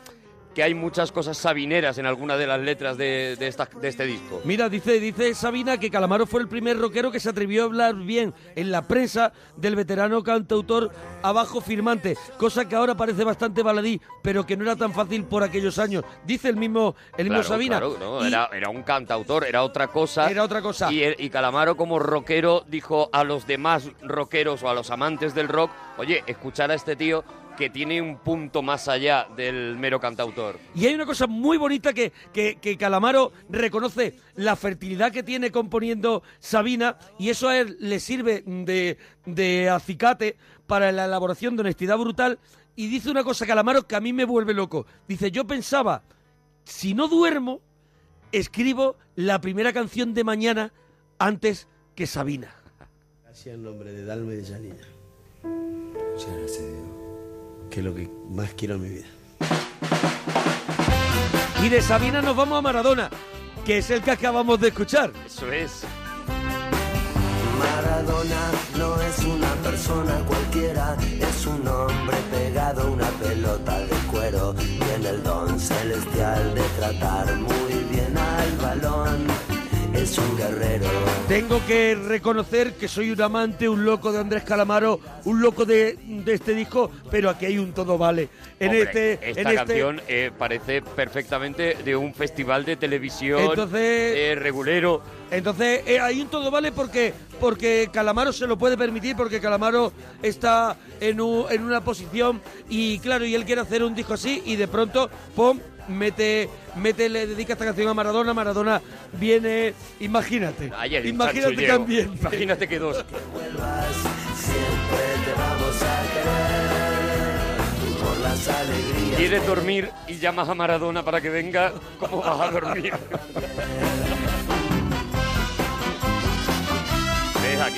que hay muchas cosas sabineras en alguna de las letras de, de, esta- de este disco. Mira, dice, dice Sabina que Calamaro fue el primer rockero que se atrevió a hablar bien en la prensa del veterano cantautor abajo firmante, cosa que ahora parece bastante baladí, pero que no era tan fácil por aquellos años. Dice el mismo, el mismo Sabina. claro, no, Y- era, era un cantautor, era otra cosa. Era otra cosa. Y, y Calamaro como rockero dijo a los demás rockeros o a los amantes del rock, oye, escuchar a este tío que tiene un punto más allá del mero cantautor. Y hay una cosa muy bonita que, que, que Calamaro reconoce la fertilidad que tiene componiendo Sabina y eso a él le sirve de, de acicate para la elaboración de honestidad brutal. Y dice una cosa Calamaro que a mí me vuelve loco. Dice, yo pensaba, si no duermo, escribo la primera canción de mañana antes que Sabina. Gracias en nombre de Dalma y de Janina. Muchas gracias, Diego. Que es lo que más quiero en mi vida. Y de Sabina nos vamos a Maradona, que es el que acabamos de escuchar. Eso es. Maradona no es una persona cualquiera, es un hombre pegado a una pelota de cuero. Tiene el don celestial de tratar muy bien. Es un guerrero. Tengo que reconocer que soy un amante, un loco de Andrés Calamaro, un loco de, de este disco, pero aquí hay un todo vale. En Hombre, este, esta en este- canción eh, parece perfectamente de un festival de televisión Entonces- eh, regulero. Entonces, eh, hay un todo vale porque, porque Calamaro se lo puede permitir, porque Calamaro está en, un- en una posición y claro, y él quiere hacer un disco así y de pronto, ¡pum! Mete, mete, le dedica esta canción a Maradona, Maradona viene, imagínate, Ayer imagínate también. Imagínate que dos. Siempre te vamos a querer por las alegrías. Quieres dormir y llamas a Maradona para que venga, ¿cómo vas a dormir? (laughs)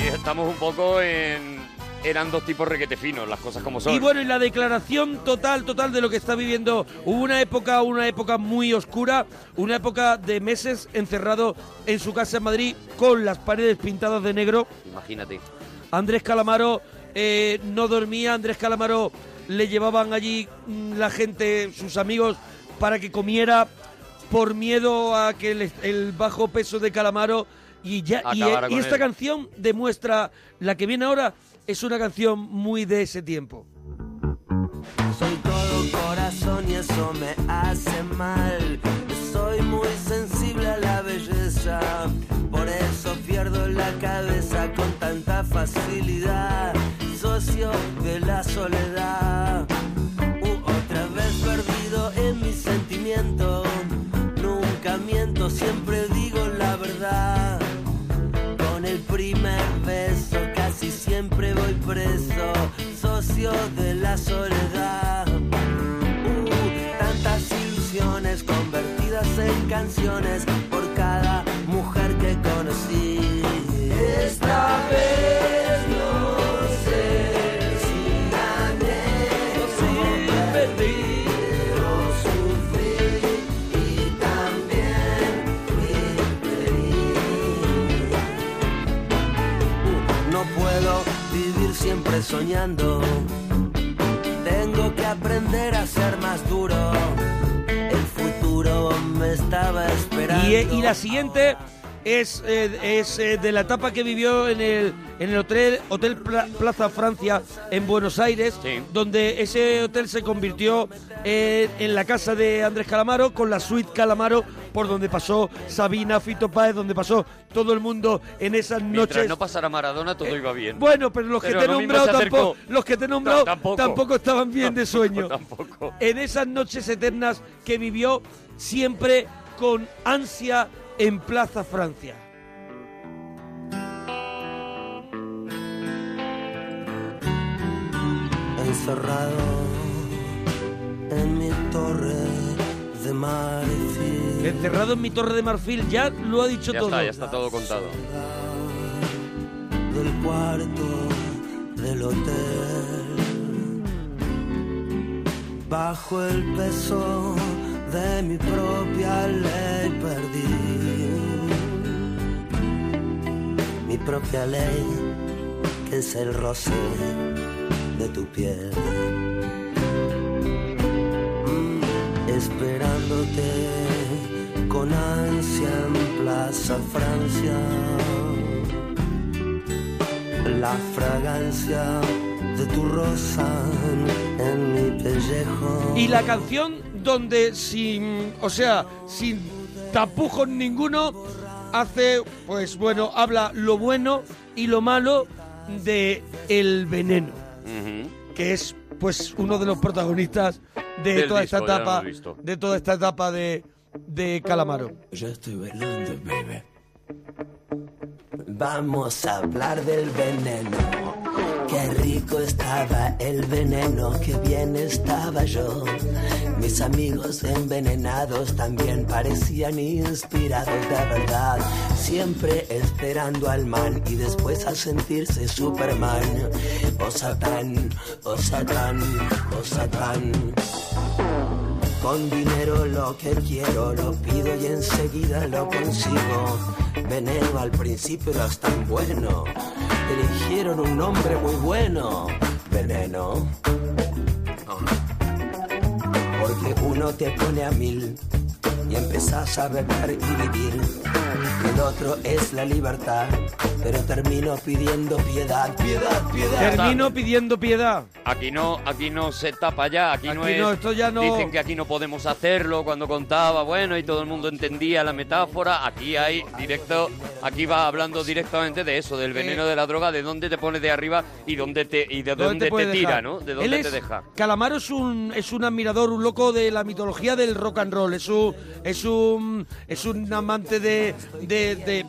Aquí estamos un poco en... Eran dos tipos requete finos, las cosas como son. Y bueno, y la declaración total, total de lo que está viviendo. Hubo una época, una época muy oscura, una época de meses encerrado en su casa en Madrid con las paredes pintadas de negro. Imagínate. Andrés Calamaro eh, no dormía, Andrés Calamaro le llevaban allí mm, la gente, sus amigos, para que comiera por miedo a que el, el bajo peso de Calamaro y ya y, Acabara y esta él. canción demuestra la que viene ahora es una canción muy de ese tiempo. Soy todo corazón y eso me hace mal. Soy muy sensible a la belleza, por eso pierdo la cabeza con tanta facilidad. Socio de la soledad, Uh, otra vez perdido en mis sentimientos. Nunca miento, siempre digo la verdad. Siempre voy preso, socio de la soledad. Uh, tantas ilusiones convertidas en canciones soñando. Tengo que aprender a ser más duro. El futuro me estaba esperando. Y, eh, y la siguiente es, eh, es eh, de la etapa que vivió en el, en el hotel, hotel Pla- Plaza Francia en Buenos Aires, donde ese hotel se convirtió eh, en la casa de Andrés Calamaro, con la suite Calamaro, por donde pasó Sabina, Fito Páez, donde pasó todo el mundo en esas Mientras noches. no pasara Maradona, todo iba bien. Bueno, pero los que te he nombrado tampoco, los que te he nombrado No, tampoco. tampoco estaban bien de sueño. Tampoco. En esas noches eternas que vivió siempre con ansia en Plaza Francia. Encerrado en mi torre de marfil. Encerrado en mi torre de marfil, ya lo ha dicho Ya todo. está, ya está todo contado. del cuarto del hotel. Bajo el peso de mi propia ley perdí. Propia ley, que es el roce de tu piel. Mm, Esperándote con ansia en Plaza Francia. La fragancia de tu rosa en mi pellejo. Y la canción donde sin, o sea, sin tapujos ninguno, hace, pues bueno, habla lo bueno y lo malo de el veneno, que es pues uno de los protagonistas de Del toda disco, esta etapa, de toda esta etapa de, de Calamaro. Ya estoy bailando, baby. Vamos a hablar del veneno. Qué rico estaba el veneno, qué bien estaba yo. Mis amigos envenenados también parecían inspirados de verdad. Siempre esperando al man y después a sentirse Superman. Oh Satán, oh Satán, oh Satán. Con dinero lo que quiero lo pido y enseguida lo consigo. Veneno al principio eras tan bueno. Eligieron un nombre muy bueno. Veneno. Porque uno te pone a mil y empezás a beber y vivir. El otro es la libertad, pero termino pidiendo piedad, piedad, piedad. Termino pidiendo piedad. Aquí no, aquí no se tapa ya, aquí, no Aquí es. no, esto ya no- Dicen que aquí no podemos hacerlo cuando contaba, bueno, y todo el mundo entendía la metáfora. Aquí hay directo, aquí va hablando directamente de eso, del veneno de la droga, de dónde te pone de arriba y dónde te y de dónde, te, tira, dejar? ¿no? De Él dónde es- te deja. Calamaro es un, es un admirador, un loco de la mitología del rock and roll. Es un, es un, es un amante de, de, de,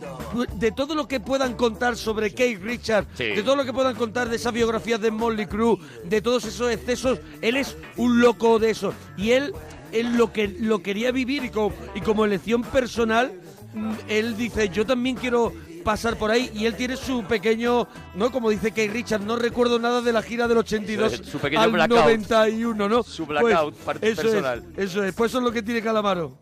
de todo lo que puedan contar sobre Keith Richards, Sí. de todo lo que puedan contar de esas biografías de Molly Crew, de todos esos excesos. Él es un loco de eso. Y él, él lo, que, lo quería vivir y como, y como elección personal, mm, él dice, yo también quiero pasar por ahí y él tiene su pequeño, ¿no? Como dice Keith Richards, no recuerdo nada de la gira del 82 Su pequeño al blackout. 91, ¿no? Su blackout eso personal. Es, eso es, pues eso es lo que tiene Calamaro.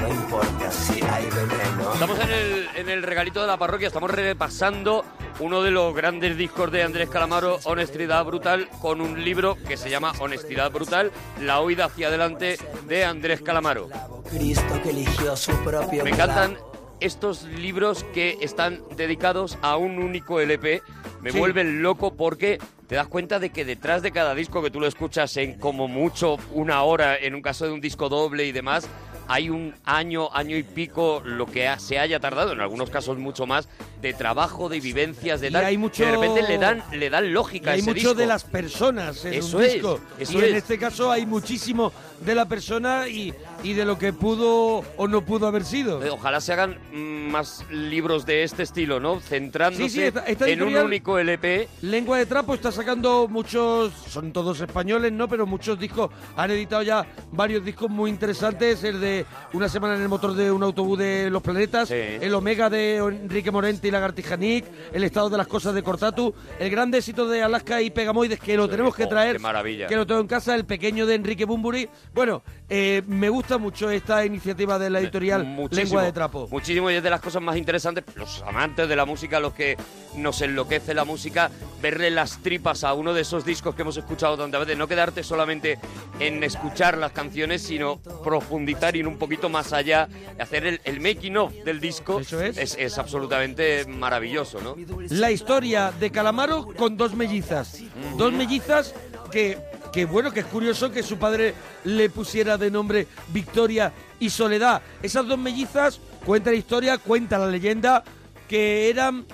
No importa si hay veneno. Estamos en el, en el regalito de la parroquia, estamos repasando uno de los grandes discos de Andrés Calamaro, Honestidad Brutal, con un libro que se llama Honestidad Brutal, la huida hacia adelante de Andrés Calamaro. Cristo que eligió su propio Me encantan estos libros que están dedicados a un único LP. Me Sí. vuelven loco porque te das cuenta de que detrás de cada disco que tú lo escuchas en como mucho una hora, en un caso de un disco doble y demás, hay un año, año y pico, lo que ha- se haya tardado, en algunos casos mucho más, de trabajo, de vivencias, de Y tal, hay mucho- que de repente le dan, le dan Y lógica a hay mucho disco. de las personas en Eso un es, eso y en es. este caso hay muchísimo de la persona y, y de lo que pudo o no pudo haber sido. Eh, Ojalá se hagan más libros de este estilo, ¿no? Centrándose Sí, sí, esta- esta en un único LP. Lengua de Trapo está sacando muchos, son todos españoles, ¿no? Pero muchos discos, han editado ya varios discos muy interesantes, el de Una semana en el motor de un autobús de los planetas, el Omega de Enrique Morente y Lagartija Nick, el estado de las cosas de Cortatu, el gran éxito de Alaska y Pegamoides, que lo tenemos que oh, traer, qué maravilla. que lo tengo en casa, el pequeño de Enrique Bumburi. Bueno, eh, me gusta mucho esta iniciativa de la editorial Muchísimo, Lengua de Trapo. Muchísimo y es de las cosas más interesantes, los amantes de la música, los que nos enloquece la música, verle las tripas a uno de esos discos que hemos escuchado tantas veces, no quedarte solamente en escuchar las canciones, sino profundizar y ir un poquito más allá, hacer el, el making of del disco, es. Es, absolutamente maravilloso, ¿no? La historia de Calamaro con dos mellizas. Dos mellizas que, que, bueno, que es curioso que su padre le pusiera de nombre Victoria y Soledad. Esas dos mellizas, cuenta la historia, cuenta la leyenda, que eran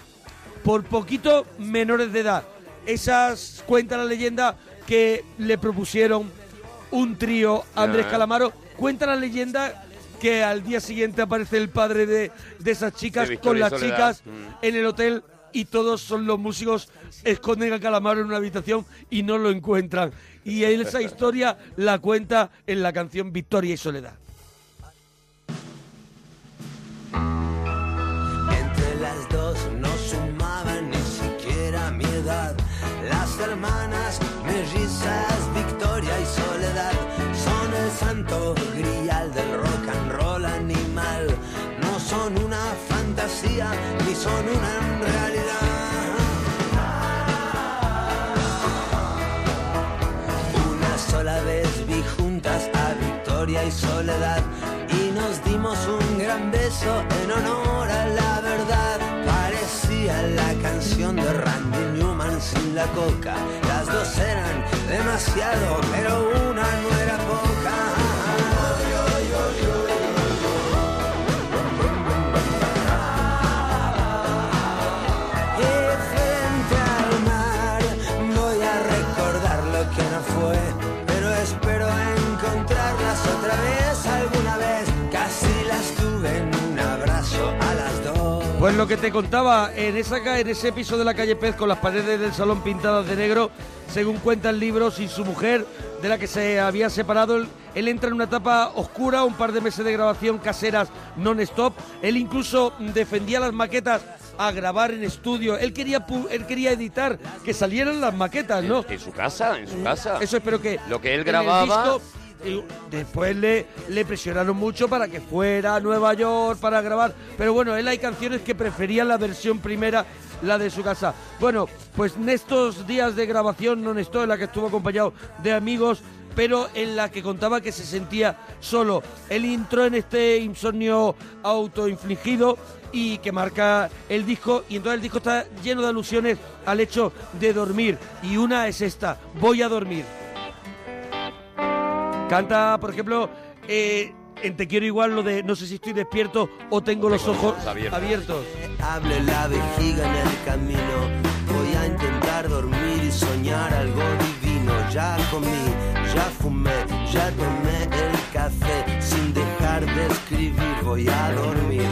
por poquito menores de edad. Esas, cuenta la leyenda, que le propusieron un trío a Andrés. Calamaro. Cuenta la leyenda que al día siguiente aparece el padre de, de esas chicas De con las chicas Mm. en el hotel y todos son los músicos esconden a Calamaro en una habitación y no lo encuentran. Y esa historia la cuenta en la canción Victoria y Soledad. Entre las dos no sumaban ni siquiera mi edad. hermanas, mellizas, victoria y soledad. Son el santo grial del rock and roll animal. No son una fantasía, ni son una Soledad y nos dimos un gran beso en honor a la verdad. Parecía la canción de Randy Newman sin la coca. Las dos eran demasiado, pero una no Pues lo que te contaba en, esa, ca- en ese episodio de la calle Pez con las paredes del salón pintadas de negro, según cuenta el libro, sin su mujer, de la que se había separado, él, él entra en una etapa oscura, un par de meses de grabación caseras non-stop. Él incluso defendía las maquetas a grabar en estudio. Él quería, pu- él quería editar que salieran las maquetas, ¿no? En su casa, en su casa. Eso espero que Lo que él grababa... disco, y después le, le presionaron mucho para que fuera a Nueva York para grabar. Pero bueno, él hay canciones que prefería la versión primera, la de su casa. Bueno, pues en estos días de grabación non estoy en la que estuvo acompañado de amigos, pero en la que contaba que se sentía solo. Él entró en este insomnio autoinfligido y que marca el disco y entonces el disco está lleno de alusiones al hecho de dormir y una es esta, voy a dormir. Canta, por ejemplo, eh, en Te quiero igual lo de no sé si estoy despierto o tengo los ojos abiertos. Hable la vejiga en el camino. Voy a intentar dormir y soñar algo divino. Ya comí, ya fumé, ya tomé el café. Sin dejar de escribir, voy a dormir.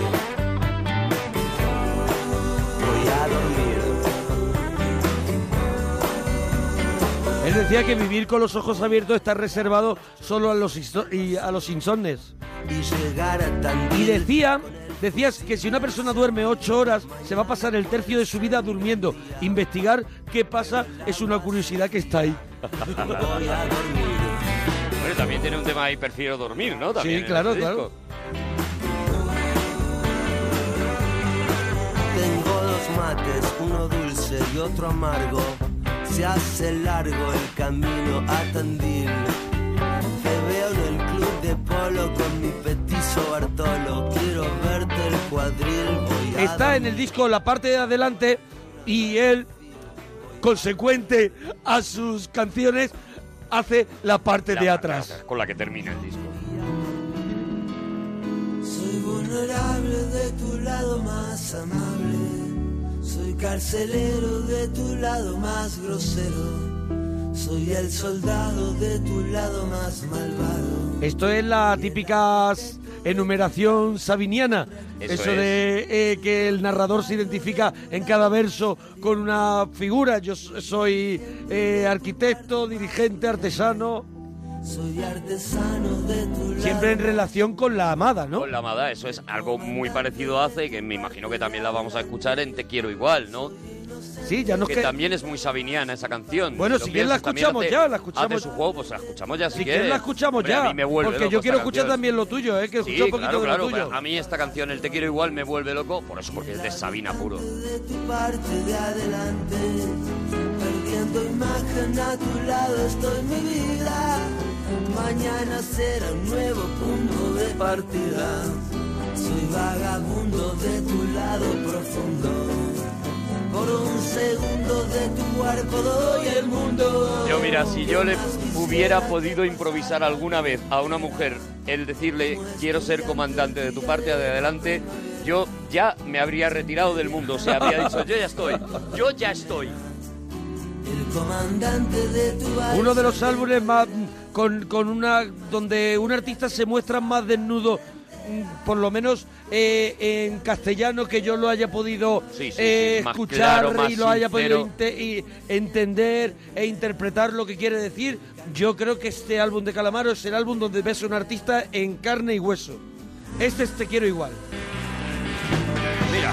Voy a dormir. Él decía que vivir con los ojos abiertos está reservado solo a los, inso- y a los insomnes. Y decía, decías que si una persona duerme ocho horas, se va a pasar el tercio de su vida durmiendo. Investigar qué pasa es una curiosidad que está ahí. Bueno, también tiene un tema ahí, prefiero dormir, ¿no? También Sí, claro, este claro. Tengo dos mates, uno dulce y otro amargo. Se hace largo el camino a Tandil. Te veo en el club de polo con mi petizo Bartolo. Quiero verte el cuadril, voy a Está en el disco la parte de adelante y él, consecuente a sus canciones, hace la parte de atrás. Con la que termina el disco. Soy vulnerable de tu lado más amable. Soy carcelero de tu lado más grosero. Soy el soldado de tu lado más malvado. Esto es la típica enumeración sabiniana. Eso Eso, de eh, que el narrador se identifica en cada verso con una figura. Yo soy eh, arquitecto, dirigente, artesano. Soy artesano de tu lado. Siempre en relación con la amada, ¿no? Con la amada, eso es algo muy parecido hace y que me imagino que también la vamos a escuchar en Te quiero igual, ¿no? Sí, ya nos que que- también es muy sabiniana esa canción. Bueno, si quieres la escuchamos hace- ya, la escuchamos. hace su juego, pues la escuchamos ya si, Si quieres la escuchamos Hombre, ya. A mí me vuelve porque loco yo quiero escuchar canción. también lo tuyo, ¿eh? Que Sí, un poquito claro, de claro. lo tuyo. A mí esta canción, el Te quiero igual, me vuelve loco, por eso, porque es de Sabina puro. tu parte de adelante. Yo, mira, si yo le hubiera podido improvisar alguna vez a una mujer el decirle quiero ser comandante de tu parte de adelante, yo ya me habría retirado del mundo. O sea, habría dicho, yo ya estoy, yo ya estoy. Uno de los álbumes más con, con una donde un artista se muestra más desnudo, mm, por lo menos eh, en castellano que yo lo haya podido Sí, sí, eh, sí, escuchar claro, y lo haya podido sincero. inte- y entender e interpretar lo que quiere decir. Yo creo que este álbum de Calamaro es el álbum donde ves a un artista en carne y hueso. Este es Te quiero igual. Mira.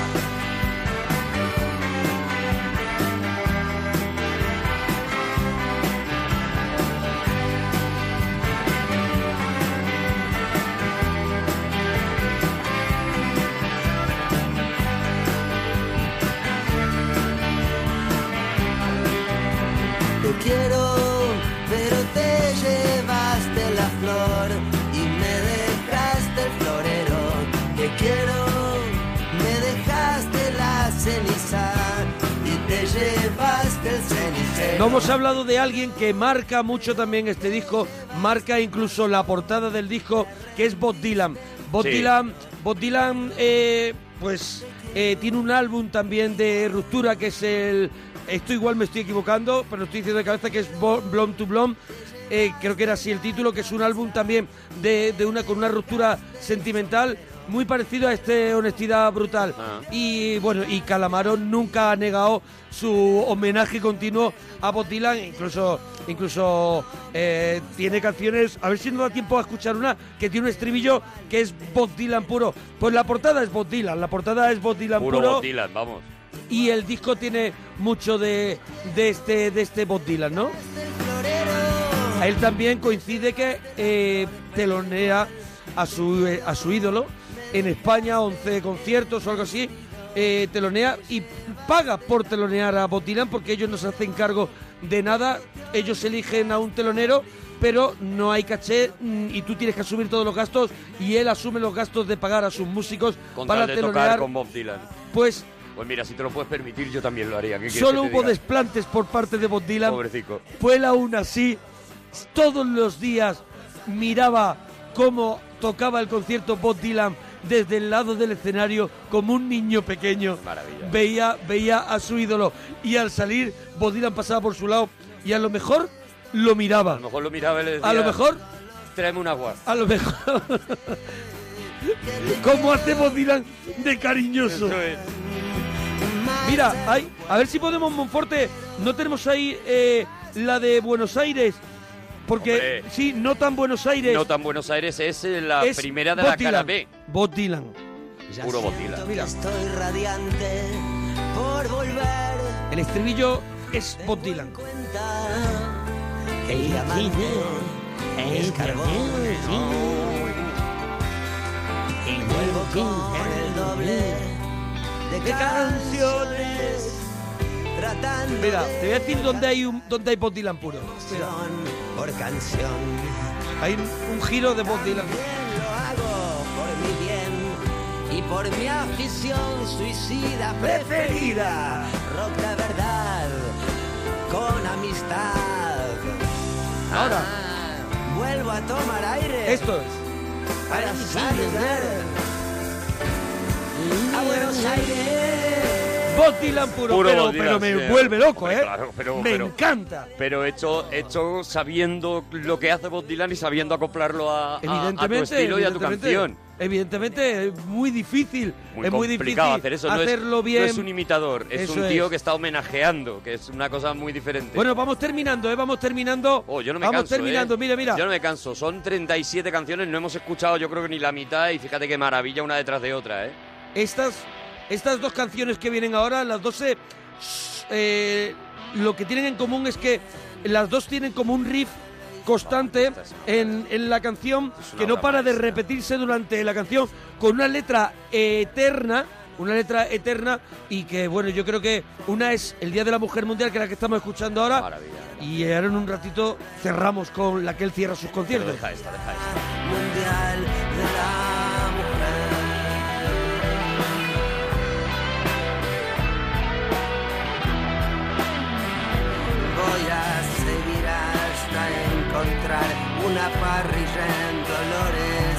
No hemos hablado de alguien que marca mucho también este disco, marca incluso la portada del disco, que es Bob Dylan. Bob Sí. Dylan, Bob Dylan, eh, pues eh, tiene un álbum también de ruptura que es el. Esto igual me estoy equivocando, pero estoy diciendo de cabeza que es Blonde to Blonde. Eh, creo que era así el título, que es un álbum también de, de una con una ruptura sentimental muy parecido a este Honestidad Brutal. Ah. Y bueno, y Calamaro nunca ha negado su homenaje continuo a Bob Dylan, incluso, incluso eh, tiene canciones, a ver si nos da tiempo a escuchar una, que tiene un estribillo que es Bob Dylan puro. Pues la portada es Bob Dylan, la portada es Bob Dylan Puro puro, Bob Dylan, vamos. y el disco tiene mucho de, de este, de este Bob Dylan, ¿no? A él también coincide que eh, telonea a su, eh, a su ídolo en España, 11 conciertos o algo así, eh, telonea y paga por telonear a Bob Dylan porque ellos no se hacen cargo de nada, ellos eligen a un telonero pero no hay caché mm, y tú tienes que asumir todos los gastos y él asume los gastos de pagar a sus músicos Con para tal de tocar telonear. con Bob Dylan. Pues Pues mira, si te lo puedes permitir, yo también lo haría. ¿Qué quieres solo hubo diga? desplantes por parte de Bob Dylan. Pobrecico. Fue él aún así, todos los días miraba cómo tocaba el concierto Bob Dylan desde el lado del escenario como un niño pequeño. Maravilla. Veía, veía a su ídolo y al salir Bob Dylan pasaba por su lado y a lo mejor lo miraba. A lo mejor lo miraba y le decía... A lo mejor, Tráeme un agua. a lo mejor. ¿Cómo hace Bob Dylan de cariñoso? Es. Mira, hay, a ver si podemos, Monforte, no tenemos ahí eh, la de Buenos Aires, porque Hombre. sí, no tan Buenos Aires. No tan Buenos Aires es eh, la es primera de Bob la cara Dylan, B. Bob Dylan. Puro Bob Dylan. Mira, Estoy radiante por volver. el estribillo es Bob Dylan. El diamante es carbón. Y vuelvo con el doble de canciones. Tratando Mira, te voy a decir dónde hay un, dónde hay Bob Dylan puro. Mira, por canción. hay un, un giro de Bob Dylan. Lo hago por mi bien y por mi afición suicida preferida. Rock de verdad, con amistad. Ahora, Vuelvo a tomar aire esto es. para saludar a Buenos Aires. Bob Dylan puro, Puro pero, Bob Dylan, pero me vuelve loco, ¿eh? claro, pero- me pero- encanta. Pero hecho, hecho sabiendo lo que hace Bob Dylan y sabiendo acoplarlo a, a- a tu Evidentemente, estilo y a tu evidentemente, canción. Evidentemente, es muy difícil. Muy es muy difícil hacer eso. No es- hacerlo no bien. es, un imitador, es Eso un tío es. que está homenajeando, que es una cosa muy diferente. Bueno, vamos terminando, ¿eh? Vamos terminando. Oh, yo no me vamos canso, terminando, ¿eh? mira, mira. Yo no me canso. Son 37 canciones, no hemos escuchado yo creo que ni la mitad y fíjate qué maravilla una detrás de otra, ¿eh? Estas, estas dos canciones que vienen ahora, las dos se- eh, lo que tienen en común es que las dos tienen como un riff constante en, en la canción que no para de repetirse durante la canción con una letra eterna una letra eterna y que bueno yo creo que una es el Día de la Mujer Mundial que es la que estamos escuchando ahora Maravilla. y ahora en un ratito cerramos con la que él cierra sus conciertos deja esta, deja esta. Mundial de la encontrar una parrilla en Dolores.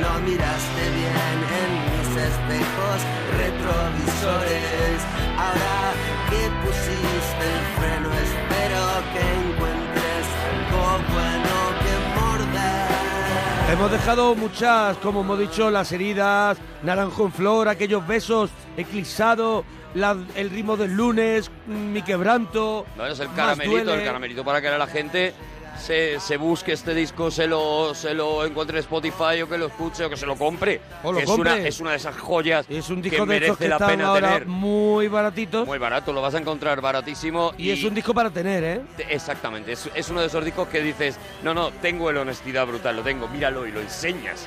No miraste bien en mis espejos retrovisores. Ahora que pusiste el freno, espero que encuentres algo bueno que morder. Hemos dejado muchas, como hemos dicho, las heridas, naranjo en flor, aquellos besos eclipsados, la- el ritmo del lunes, mm, mi quebranto. No, es el caramelito, el caramelito para que la gente se, se busque este disco, se lo, se lo encuentre en Spotify o que lo escuche o que se lo compre. O lo que es, compre. una, es una de esas joyas Es un que disco de estos merece que la están pena ahora tener. muy baratitos. Muy barato, lo vas a encontrar baratísimo. y, es un disco para tener, ¿eh? Te- Exactamente, es, es uno de esos discos que dices, no, no, tengo el honestidad brutal, lo tengo, míralo y lo enseñas.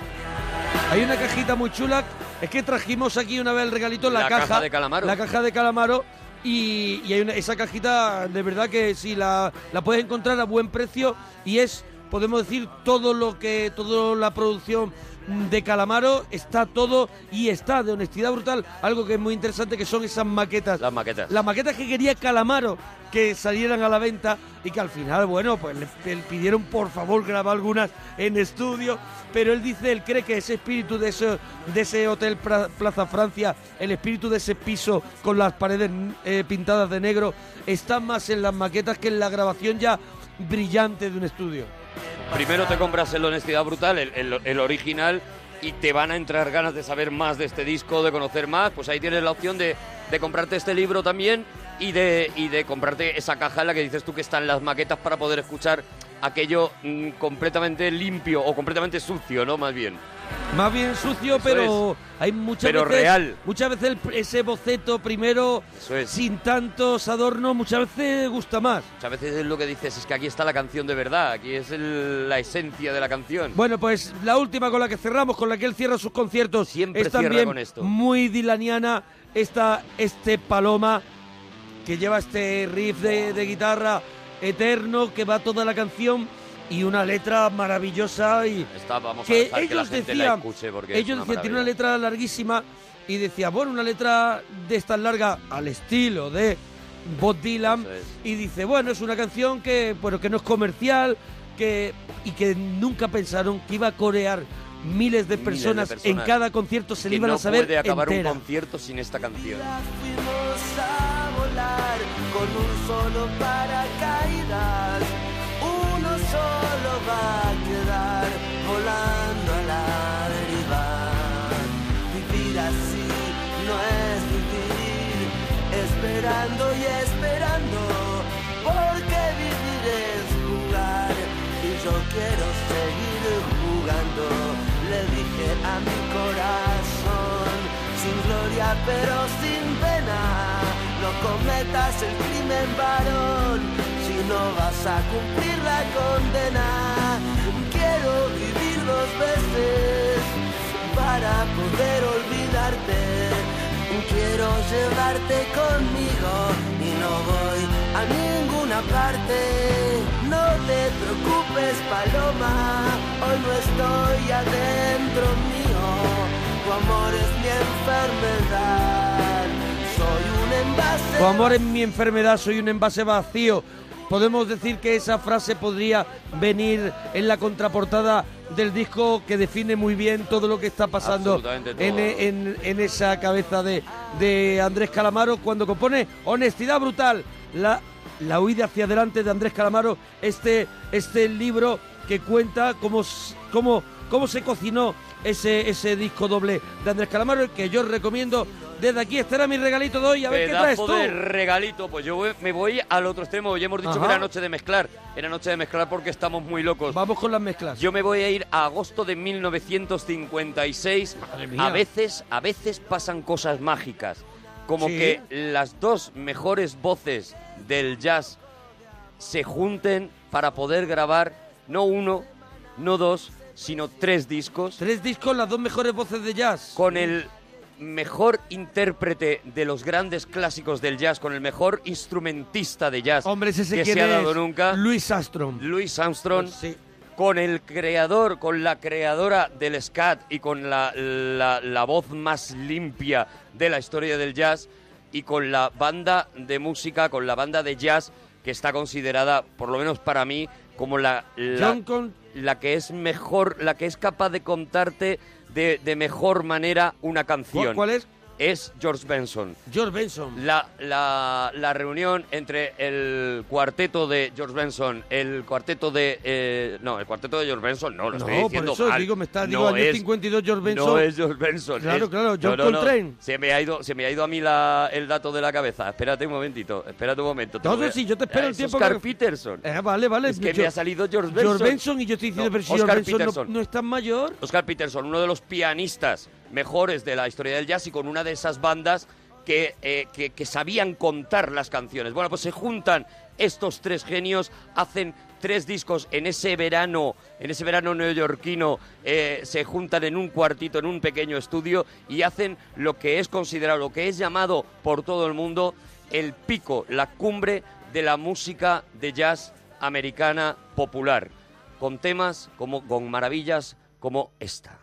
Hay una cajita muy chula. Es que trajimos aquí una vez el regalito, la, La caja de calamaro. La caja de calamaro. Y, hay una- esa cajita, de verdad que sí, la, la puedes encontrar a buen precio. Y es podemos decir todo lo que, toda la producción de Calamaro está todo y está de honestidad brutal. Algo que es muy interesante que son esas maquetas. Las maquetas. Las maquetas que quería Calamaro que salieran a la venta y que al final, bueno, pues le, le pidieron por favor grabar algunas en estudio. Pero él dice, él cree que ese espíritu de ese, de ese hotel Plaza Francia, el espíritu de ese piso con las paredes eh, pintadas de negro, está más en las maquetas que en la grabación ya brillante de un estudio. Primero te compras el Honestidad Brutal, el, original, y te van a entrar ganas de saber más de este disco, de conocer más. Pues ahí tienes la opción de, comprarte este libro también y de, y de comprarte esa caja en la que dices tú que están las maquetas para poder escuchar aquello mm, completamente limpio o completamente sucio, ¿no? Más bien. Más bien sucio, Eso pero hay muchas Pero veces real. muchas veces el- ese boceto primero es. sin tantos adornos muchas veces gusta más. Muchas veces es lo que dices, es que aquí está la canción de verdad, aquí es el- la esencia de la canción. Bueno, pues la última con la que cerramos, con la que él cierra sus conciertos, Siempre es cierra también con esto. muy dilaniana esta este Paloma que lleva este riff de, de guitarra eterno que va toda la canción y una letra maravillosa y Está, vamos a que dejar que la ellos gente la decían, escuche porque es ellos una decían, tiene una letra larguísima y decía, bueno, una letra de estas largas al estilo de Bob Dylan y dice, bueno, es una canción que, bueno, que no es comercial, que y que nunca pensaron que iba a corear miles de Miles de personas, en personas cada concierto se le iban no a saber puede acabar entera. un concierto sin esta canción. Fuimos a volar con un solo paracaídas. Solo va a quedar volando a la deriva. Vivir así no es vivir, esperando y esperando. Porque vivir es jugar y yo quiero seguir jugando. Le dije a mi corazón sin gloria pero sin pena. No cometas el crimen varón no vas a cumplir la condena. Quiero vivir dos veces para poder olvidarte. Quiero llevarte conmigo y no voy a ninguna parte. No te preocupes, paloma, hoy no estoy adentro mío. Tu amor es mi enfermedad. Soy un envase. Tu amor es mi enfermedad, soy un envase vacío. Podemos decir que esa frase podría venir en la contraportada del disco que define muy bien todo lo que está pasando en, en- en esa cabeza de, de Andrés Calamaro cuando compone Honestidad Brutal, la, la huida hacia adelante de Andrés Calamaro, este, este libro que cuenta cómo, cómo, cómo se cocinó ese, ese disco doble de Andrés Calamaro, que yo recomiendo desde aquí. Este era mi regalito de hoy, a ver qué traes tú. de regalito. Pues yo voy- me voy al otro extremo. Ya hemos dicho Ajá. que era noche de mezclar. Era noche de mezclar porque estamos muy locos. Vamos con las mezclas. Yo me voy a ir a agosto de 1956. mía. A veces, a veces pasan cosas mágicas. Como Sí. que las dos mejores voces del jazz se junten para poder grabar no uno, no dos, sino tres discos. Tres discos, las dos mejores voces de jazz. Con el mejor intérprete de los grandes clásicos del jazz, con el mejor instrumentista de jazz Hombre, ese que se ha dado nunca. Louis Armstrong. Louis Armstrong. Sí. Con el creador, con la creadora del scat y con la, la- la voz más limpia de la historia del jazz y con la banda de música, con la banda de jazz que está considerada, por lo menos para mí, como la, la, John Con- la que es mejor, la que es capaz de contarte de, de mejor manera una canción. ¿Cuál- cuál es? Es George Benson. George Benson. La, la, la reunión entre el cuarteto de George Benson, el cuarteto de... eh, no, el cuarteto de George Benson, no, lo estoy No, por diciendo eso mal. digo, me está- No digo, año es- 52 George Benson. No es George Benson. Claro, es- claro, John no, no, no. Coltrane. Se me ha ido, se me ha ido a mí la- el dato de la cabeza. Espérate un momentito, espérate un momento. No, no, a- sí, yo te espero Ah, el tiempo Oscar que- Peterson. Eh, vale, vale. Es que Yo- me ha salido George Benson. George Benson y yo estoy diciendo, No, pero si Oscar George Benson no- Peterson. no, es tan mayor. Oscar Peterson, uno de los pianistas mejores de la historia del jazz y con una de esas bandas que, eh, que, que sabían contar las canciones. Bueno, pues se juntan estos tres genios, hacen tres discos en ese verano, en ese verano neoyorquino, eh, se juntan en un cuartito, en un pequeño estudio y hacen lo que es considerado, lo que es llamado por todo el mundo el pico, la cumbre de la música de jazz americana popular. con temas, como, con maravillas como esta.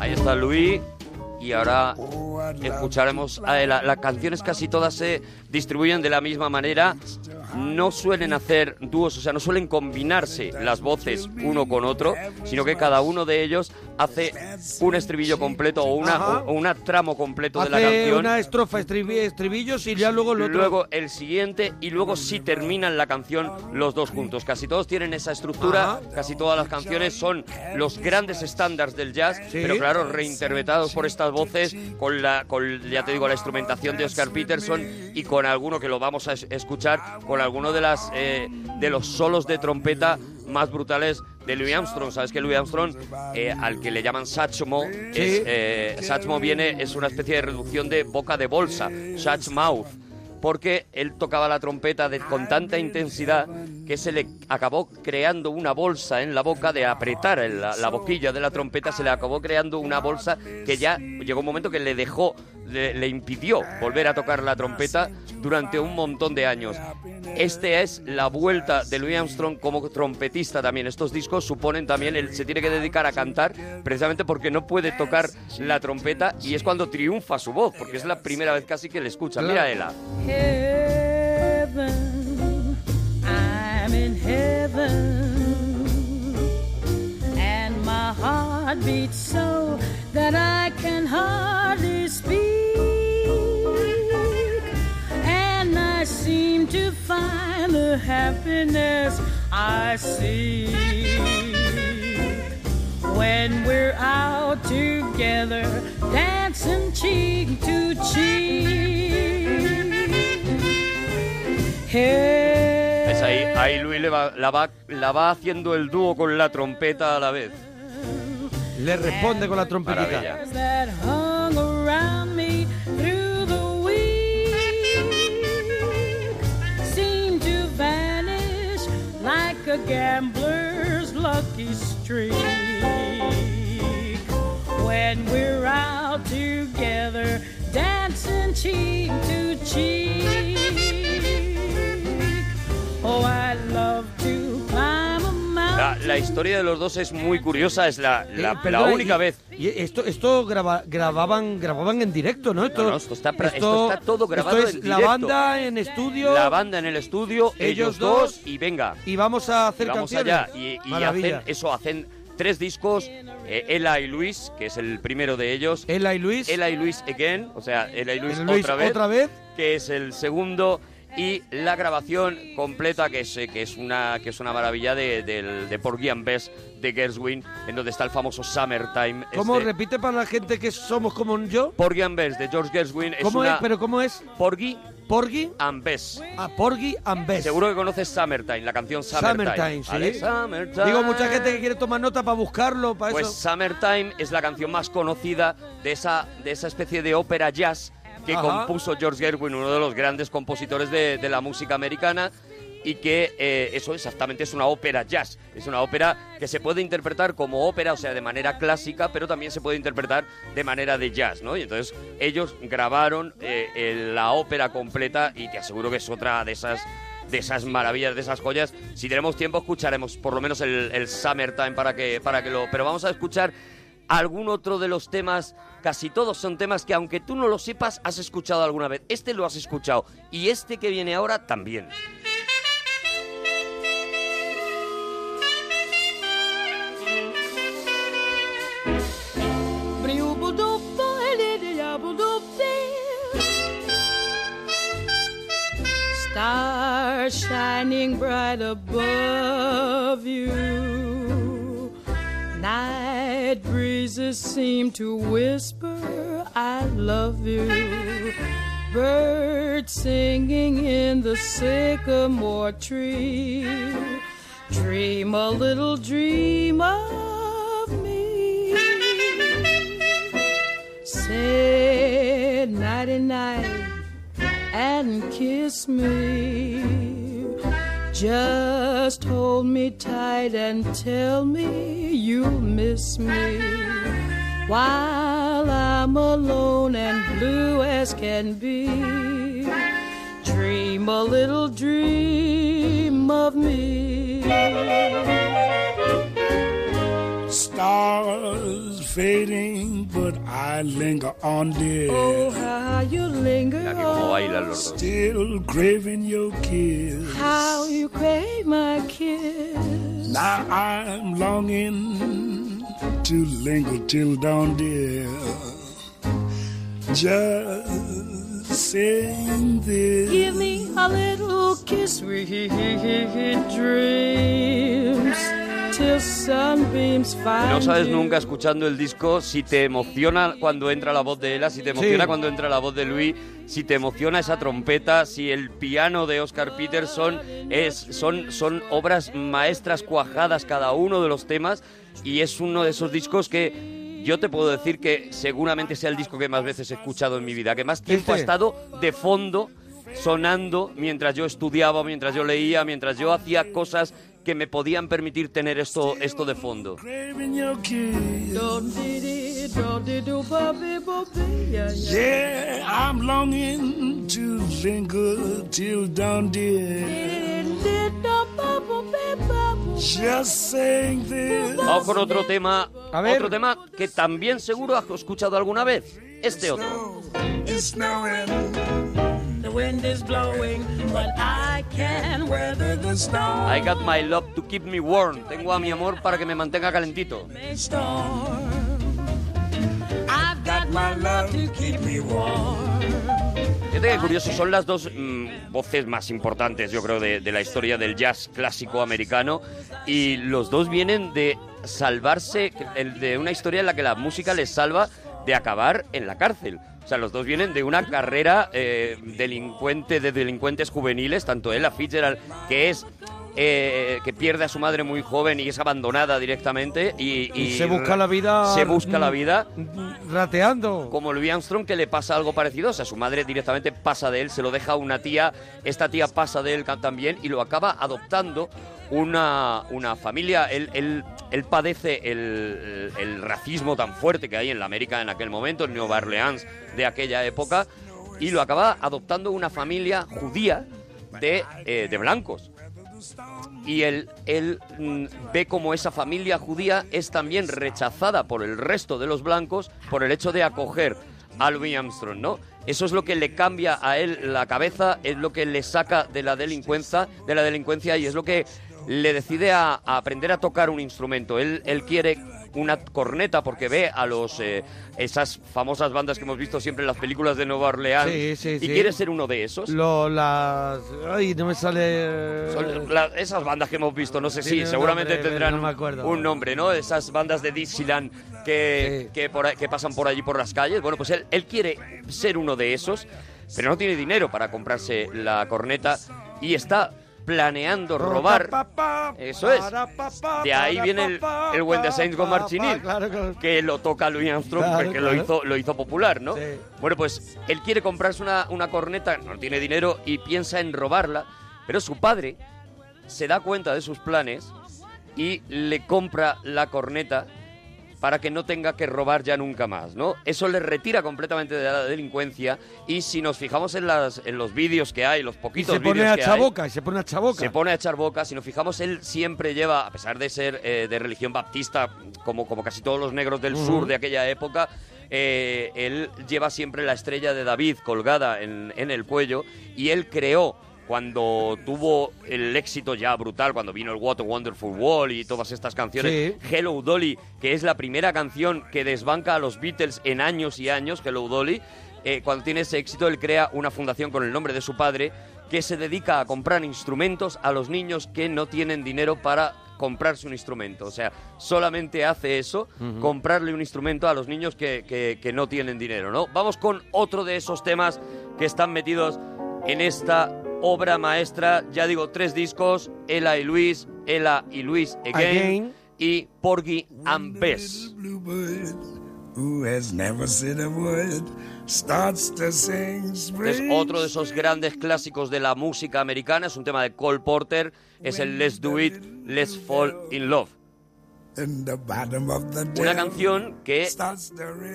Ahí está Luis. Y ahora escucharemos. ah, la- las canciones casi todas se distribuyen de la misma manera. No suelen hacer dúos, o sea, no suelen combinarse las voces uno con otro, sino que cada uno de ellos hace un estribillo completo o una, o una tramo completo de la canción. una estrofa, estribi- estribillos y ya luego el otro. Luego el siguiente y luego sí terminan la canción los dos juntos. Casi todos tienen esa estructura, Ajá. casi todas las canciones son los grandes estándares del jazz, pero claro, reinterpretados por estas voces con la, con, ya te digo, la instrumentación de Oscar Peterson y con alguno que lo vamos a es- escuchar, con alguno de las eh, de los solos de trompeta más brutales de Louis Armstrong. Sabes que Louis Armstrong, eh, al que le llaman Satchmo, es, eh, Satchmo viene, es una especie de reducción de boca de bolsa, Satch Mouth porque él tocaba la trompeta de- con tanta intensidad que se le acabó creando una bolsa en la boca de apretar la, la boquilla de la trompeta, se le acabó creando una bolsa que ya llegó un momento que le dejó, le, le impidió volver a tocar la trompeta durante un montón de años. Este es la vuelta de Louis Armstrong como trompetista también. Estos discos suponen también, él se tiene que dedicar a cantar precisamente porque no puede tocar la trompeta y es cuando triunfa su voz, porque es la primera vez casi que le escucha. Mira, Ela. Heart beats so that I can hardly speak. And I seem to find the happiness I see. When we're out together, dancing cheek to cheek. ¿Ves ahí? Ahí Luis le va- la, va, la va haciendo el dúo con la trompeta a la vez. Le responde con la trompetita. That hung around me through the week seem to vanish like a gambler's lucky streak. When we're out together, dancing cheek to cheek. Oh, I love to climb a La, la historia de los dos es muy curiosa, es la, la- Eh, la única y- vez. Y esto, esto graba- grababan, grababan en directo, ¿no? Esto, No, no, esto está esto está todo grabado esto es en la directo. banda en estudio. La banda en el estudio, ellos, Ellos dos, y venga. Y vamos a hacer Y vamos canciones. allá. Y, y hacen eso, hacen tres discos, eh, Ella y Luis, que es el primero de ellos. Ella y Luis. Ella y Luis Again, o sea, Ella y Luis, Ella y Luis otra, vez, otra vez. que es el segundo. Y la grabación completa, que es, que es, una, que es una maravilla de, de Porgy and Bess de Gershwin, en donde está el famoso Summertime. ¿Cómo este- repite para la gente que somos como yo? Porgy and Bess de George Gershwin es ¿Cómo una... es? ¿Pero cómo es? Porgy Porgy and Bess. Ah, Porgy and Bess. Seguro que conoces Summertime, la canción Summertime. Summertime, sí. ¿vale? Summertime. Digo, mucha gente que quiere tomar nota para buscarlo, para Pues eso. Summertime es la canción más conocida de esa, de esa especie de ópera jazz que Ajá. compuso George Gershwin, uno de los grandes compositores de, de la música americana. Y que eh, eso exactamente es una ópera jazz. Es una ópera que se puede interpretar como ópera, o sea, de manera clásica, pero también se puede interpretar de manera de jazz, ¿no? Y entonces ellos grabaron eh, eh, la ópera completa y te aseguro que es otra de esas de esas maravillas, de esas joyas. Si tenemos tiempo, escucharemos por lo menos el, el Summertime para que, para que lo. Pero vamos a escuchar algún otro de los temas, casi todos son temas que aunque tú no lo sepas, has escuchado alguna vez. Este lo has escuchado y este que viene ahora también. Stars shining bright above you. Breezes seem to whisper, I love you. Birds singing in the sycamore tree. Dream a little dream of me. Say nighty night and kiss me. Just hold me tight and tell me you'll miss me. While I'm alone and blue as can be, dream a little dream of me. Stars fading, but I linger on, dear. Oh, how you linger Mira que cómo bailan los dos. Still craving your kiss. How you crave my kiss. Now I'm longing to linger till dawn, dear. Just sing this. Give me a little kiss, sweet dreams, No sabes nunca escuchando el disco si te emociona cuando entra la voz de Ella, si te emociona Sí. cuando entra la voz de Luis, si te emociona esa trompeta, si el piano de Oscar Peterson es son son obras maestras cuajadas cada uno de los temas y es uno de esos discos que yo te puedo decir que seguramente sea el disco que más veces he escuchado en mi vida, que más tiempo ha Este. estado de fondo sonando mientras yo estudiaba, mientras yo leía, mientras yo hacía cosas que me podían permitir tener esto esto de fondo. Yeah, I'm longing to linger till dawn, dear. Just saying this. Vamos con otro tema, otro tema que también seguro has escuchado alguna vez. Este otro. It's snowing. The wind is blowing, but I can weather the storm. I got my love to keep me warm. Tengo a mi amor para que me mantenga calentito. I've got my love to keep me warm. Fíjate que curioso, son las dos mm, voces más importantes, yo creo, de, de la historia del jazz clásico americano. Y los dos vienen de salvarse, el- de una historia en la que la música les salva de acabar en la cárcel. Sea, los dos vienen de una carrera eh, delincuente, de delincuentes juveniles, tanto Ella Fitzgerald, que es... eh, que pierde a su madre muy joven y es abandonada directamente y, Y se busca la vida, se busca la mm, vida Rateando. como Louis Armstrong que le pasa algo parecido, o sea, su madre directamente pasa de él, se lo deja a una tía, esta tía pasa de él también y lo acaba adoptando una, una familia. Él, él, él padece el, el racismo tan fuerte que hay en la América en aquel momento, en Nueva Orleans de aquella época, y lo acaba adoptando una familia judía de, eh, de blancos. Y él, él mm, ve como esa familia judía es también rechazada por el resto de los blancos por el hecho de acoger a Louis Armstrong, ¿no? Eso es lo que le cambia a él la cabeza, es lo que le saca de la delincuencia, de la delincuencia y es lo que le decide a, a aprender a tocar un instrumento. Él, él quiere una corneta porque ve a los eh, esas famosas bandas que hemos visto siempre en las películas de Nueva Orleans Sí, sí, y sí. quiere ser uno de esos. Lo, las... Ay, no me sale... Son la- esas bandas que hemos visto, no sé si, seguramente nombre, tendrán no me un- acuerdo. un nombre, ¿no? Esas bandas de Dixieland que, que, por ahí- que pasan por allí por las calles. Bueno, pues él, él quiere ser uno de esos, pero no tiene dinero para comprarse la corneta y está planeando robar. Eso es. De ahí viene el, el When the Saints Go Marching In, que lo toca Louis Armstrong Claro, porque lo hizo, lo hizo popular, ¿no? Bueno, pues él quiere comprarse una, una corneta, no tiene dinero y piensa en robarla, pero su padre se da cuenta de sus planes y le compra la corneta para que no tenga que robar ya nunca más, ¿no? Eso le retira completamente de la delincuencia y si nos fijamos en, las, en los vídeos que hay, los poquitos se pone vídeos a echar boca, y se pone a echar boca. se pone a echar boca. Si nos fijamos, él siempre lleva, a pesar de ser eh, de religión baptista, como, como casi todos los negros del sur de aquella época, eh, él lleva siempre la estrella de David colgada en, en el cuello y él creó cuando tuvo el éxito ya brutal, cuando vino el What a Wonderful World y todas estas canciones, Sí. Hello Dolly, que es la primera canción que desbanca a los Beatles en años y años, Hello Dolly, eh, cuando tiene ese éxito, él crea una fundación con el nombre de su padre que se dedica a comprar instrumentos a los niños que no tienen dinero para comprarse un instrumento. O sea, solamente hace eso, comprarle un instrumento a los niños que, que- que no tienen dinero, ¿no? Vamos con otro de esos temas que están metidos en esta obra maestra. Ya digo, tres discos, Ella y Luis, Ella y Luis Again, Again. y Porgy and Bess. Who has never said a word starts to sing Es otro de esos grandes clásicos de la música americana, es un tema de Cole Porter, es el Let's Do It, Let's Fall in Love. In the bottom of the Una canción que,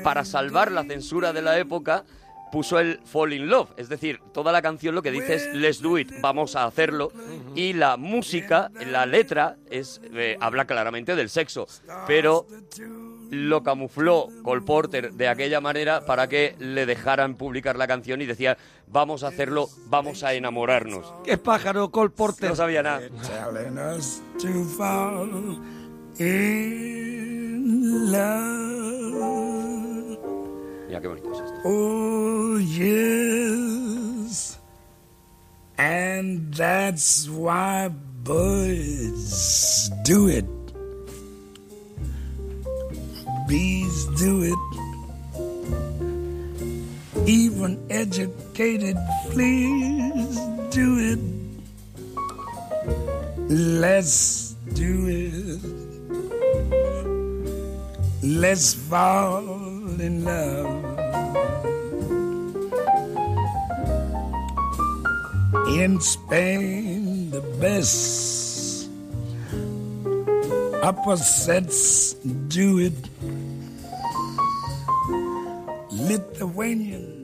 para salvar la censura de la época, puso el Fall in Love. Es decir, toda la canción lo que dice es Let's Do It, vamos a hacerlo. Y la música, la letra, es eh, habla claramente del sexo. Pero lo camufló Cole Porter de aquella manera para que le dejaran publicar la canción y decía, vamos a hacerlo, vamos a enamorarnos. ¿Qué pájaro, Cole Porter? No sabía nada. Mira qué bonito es esto. Oh, yes. And that's why birds do it. Bees do it. Even educated fleas do it. Let's do it. Let's fall in love. In Spain, the best upper sets do it. Lithuanian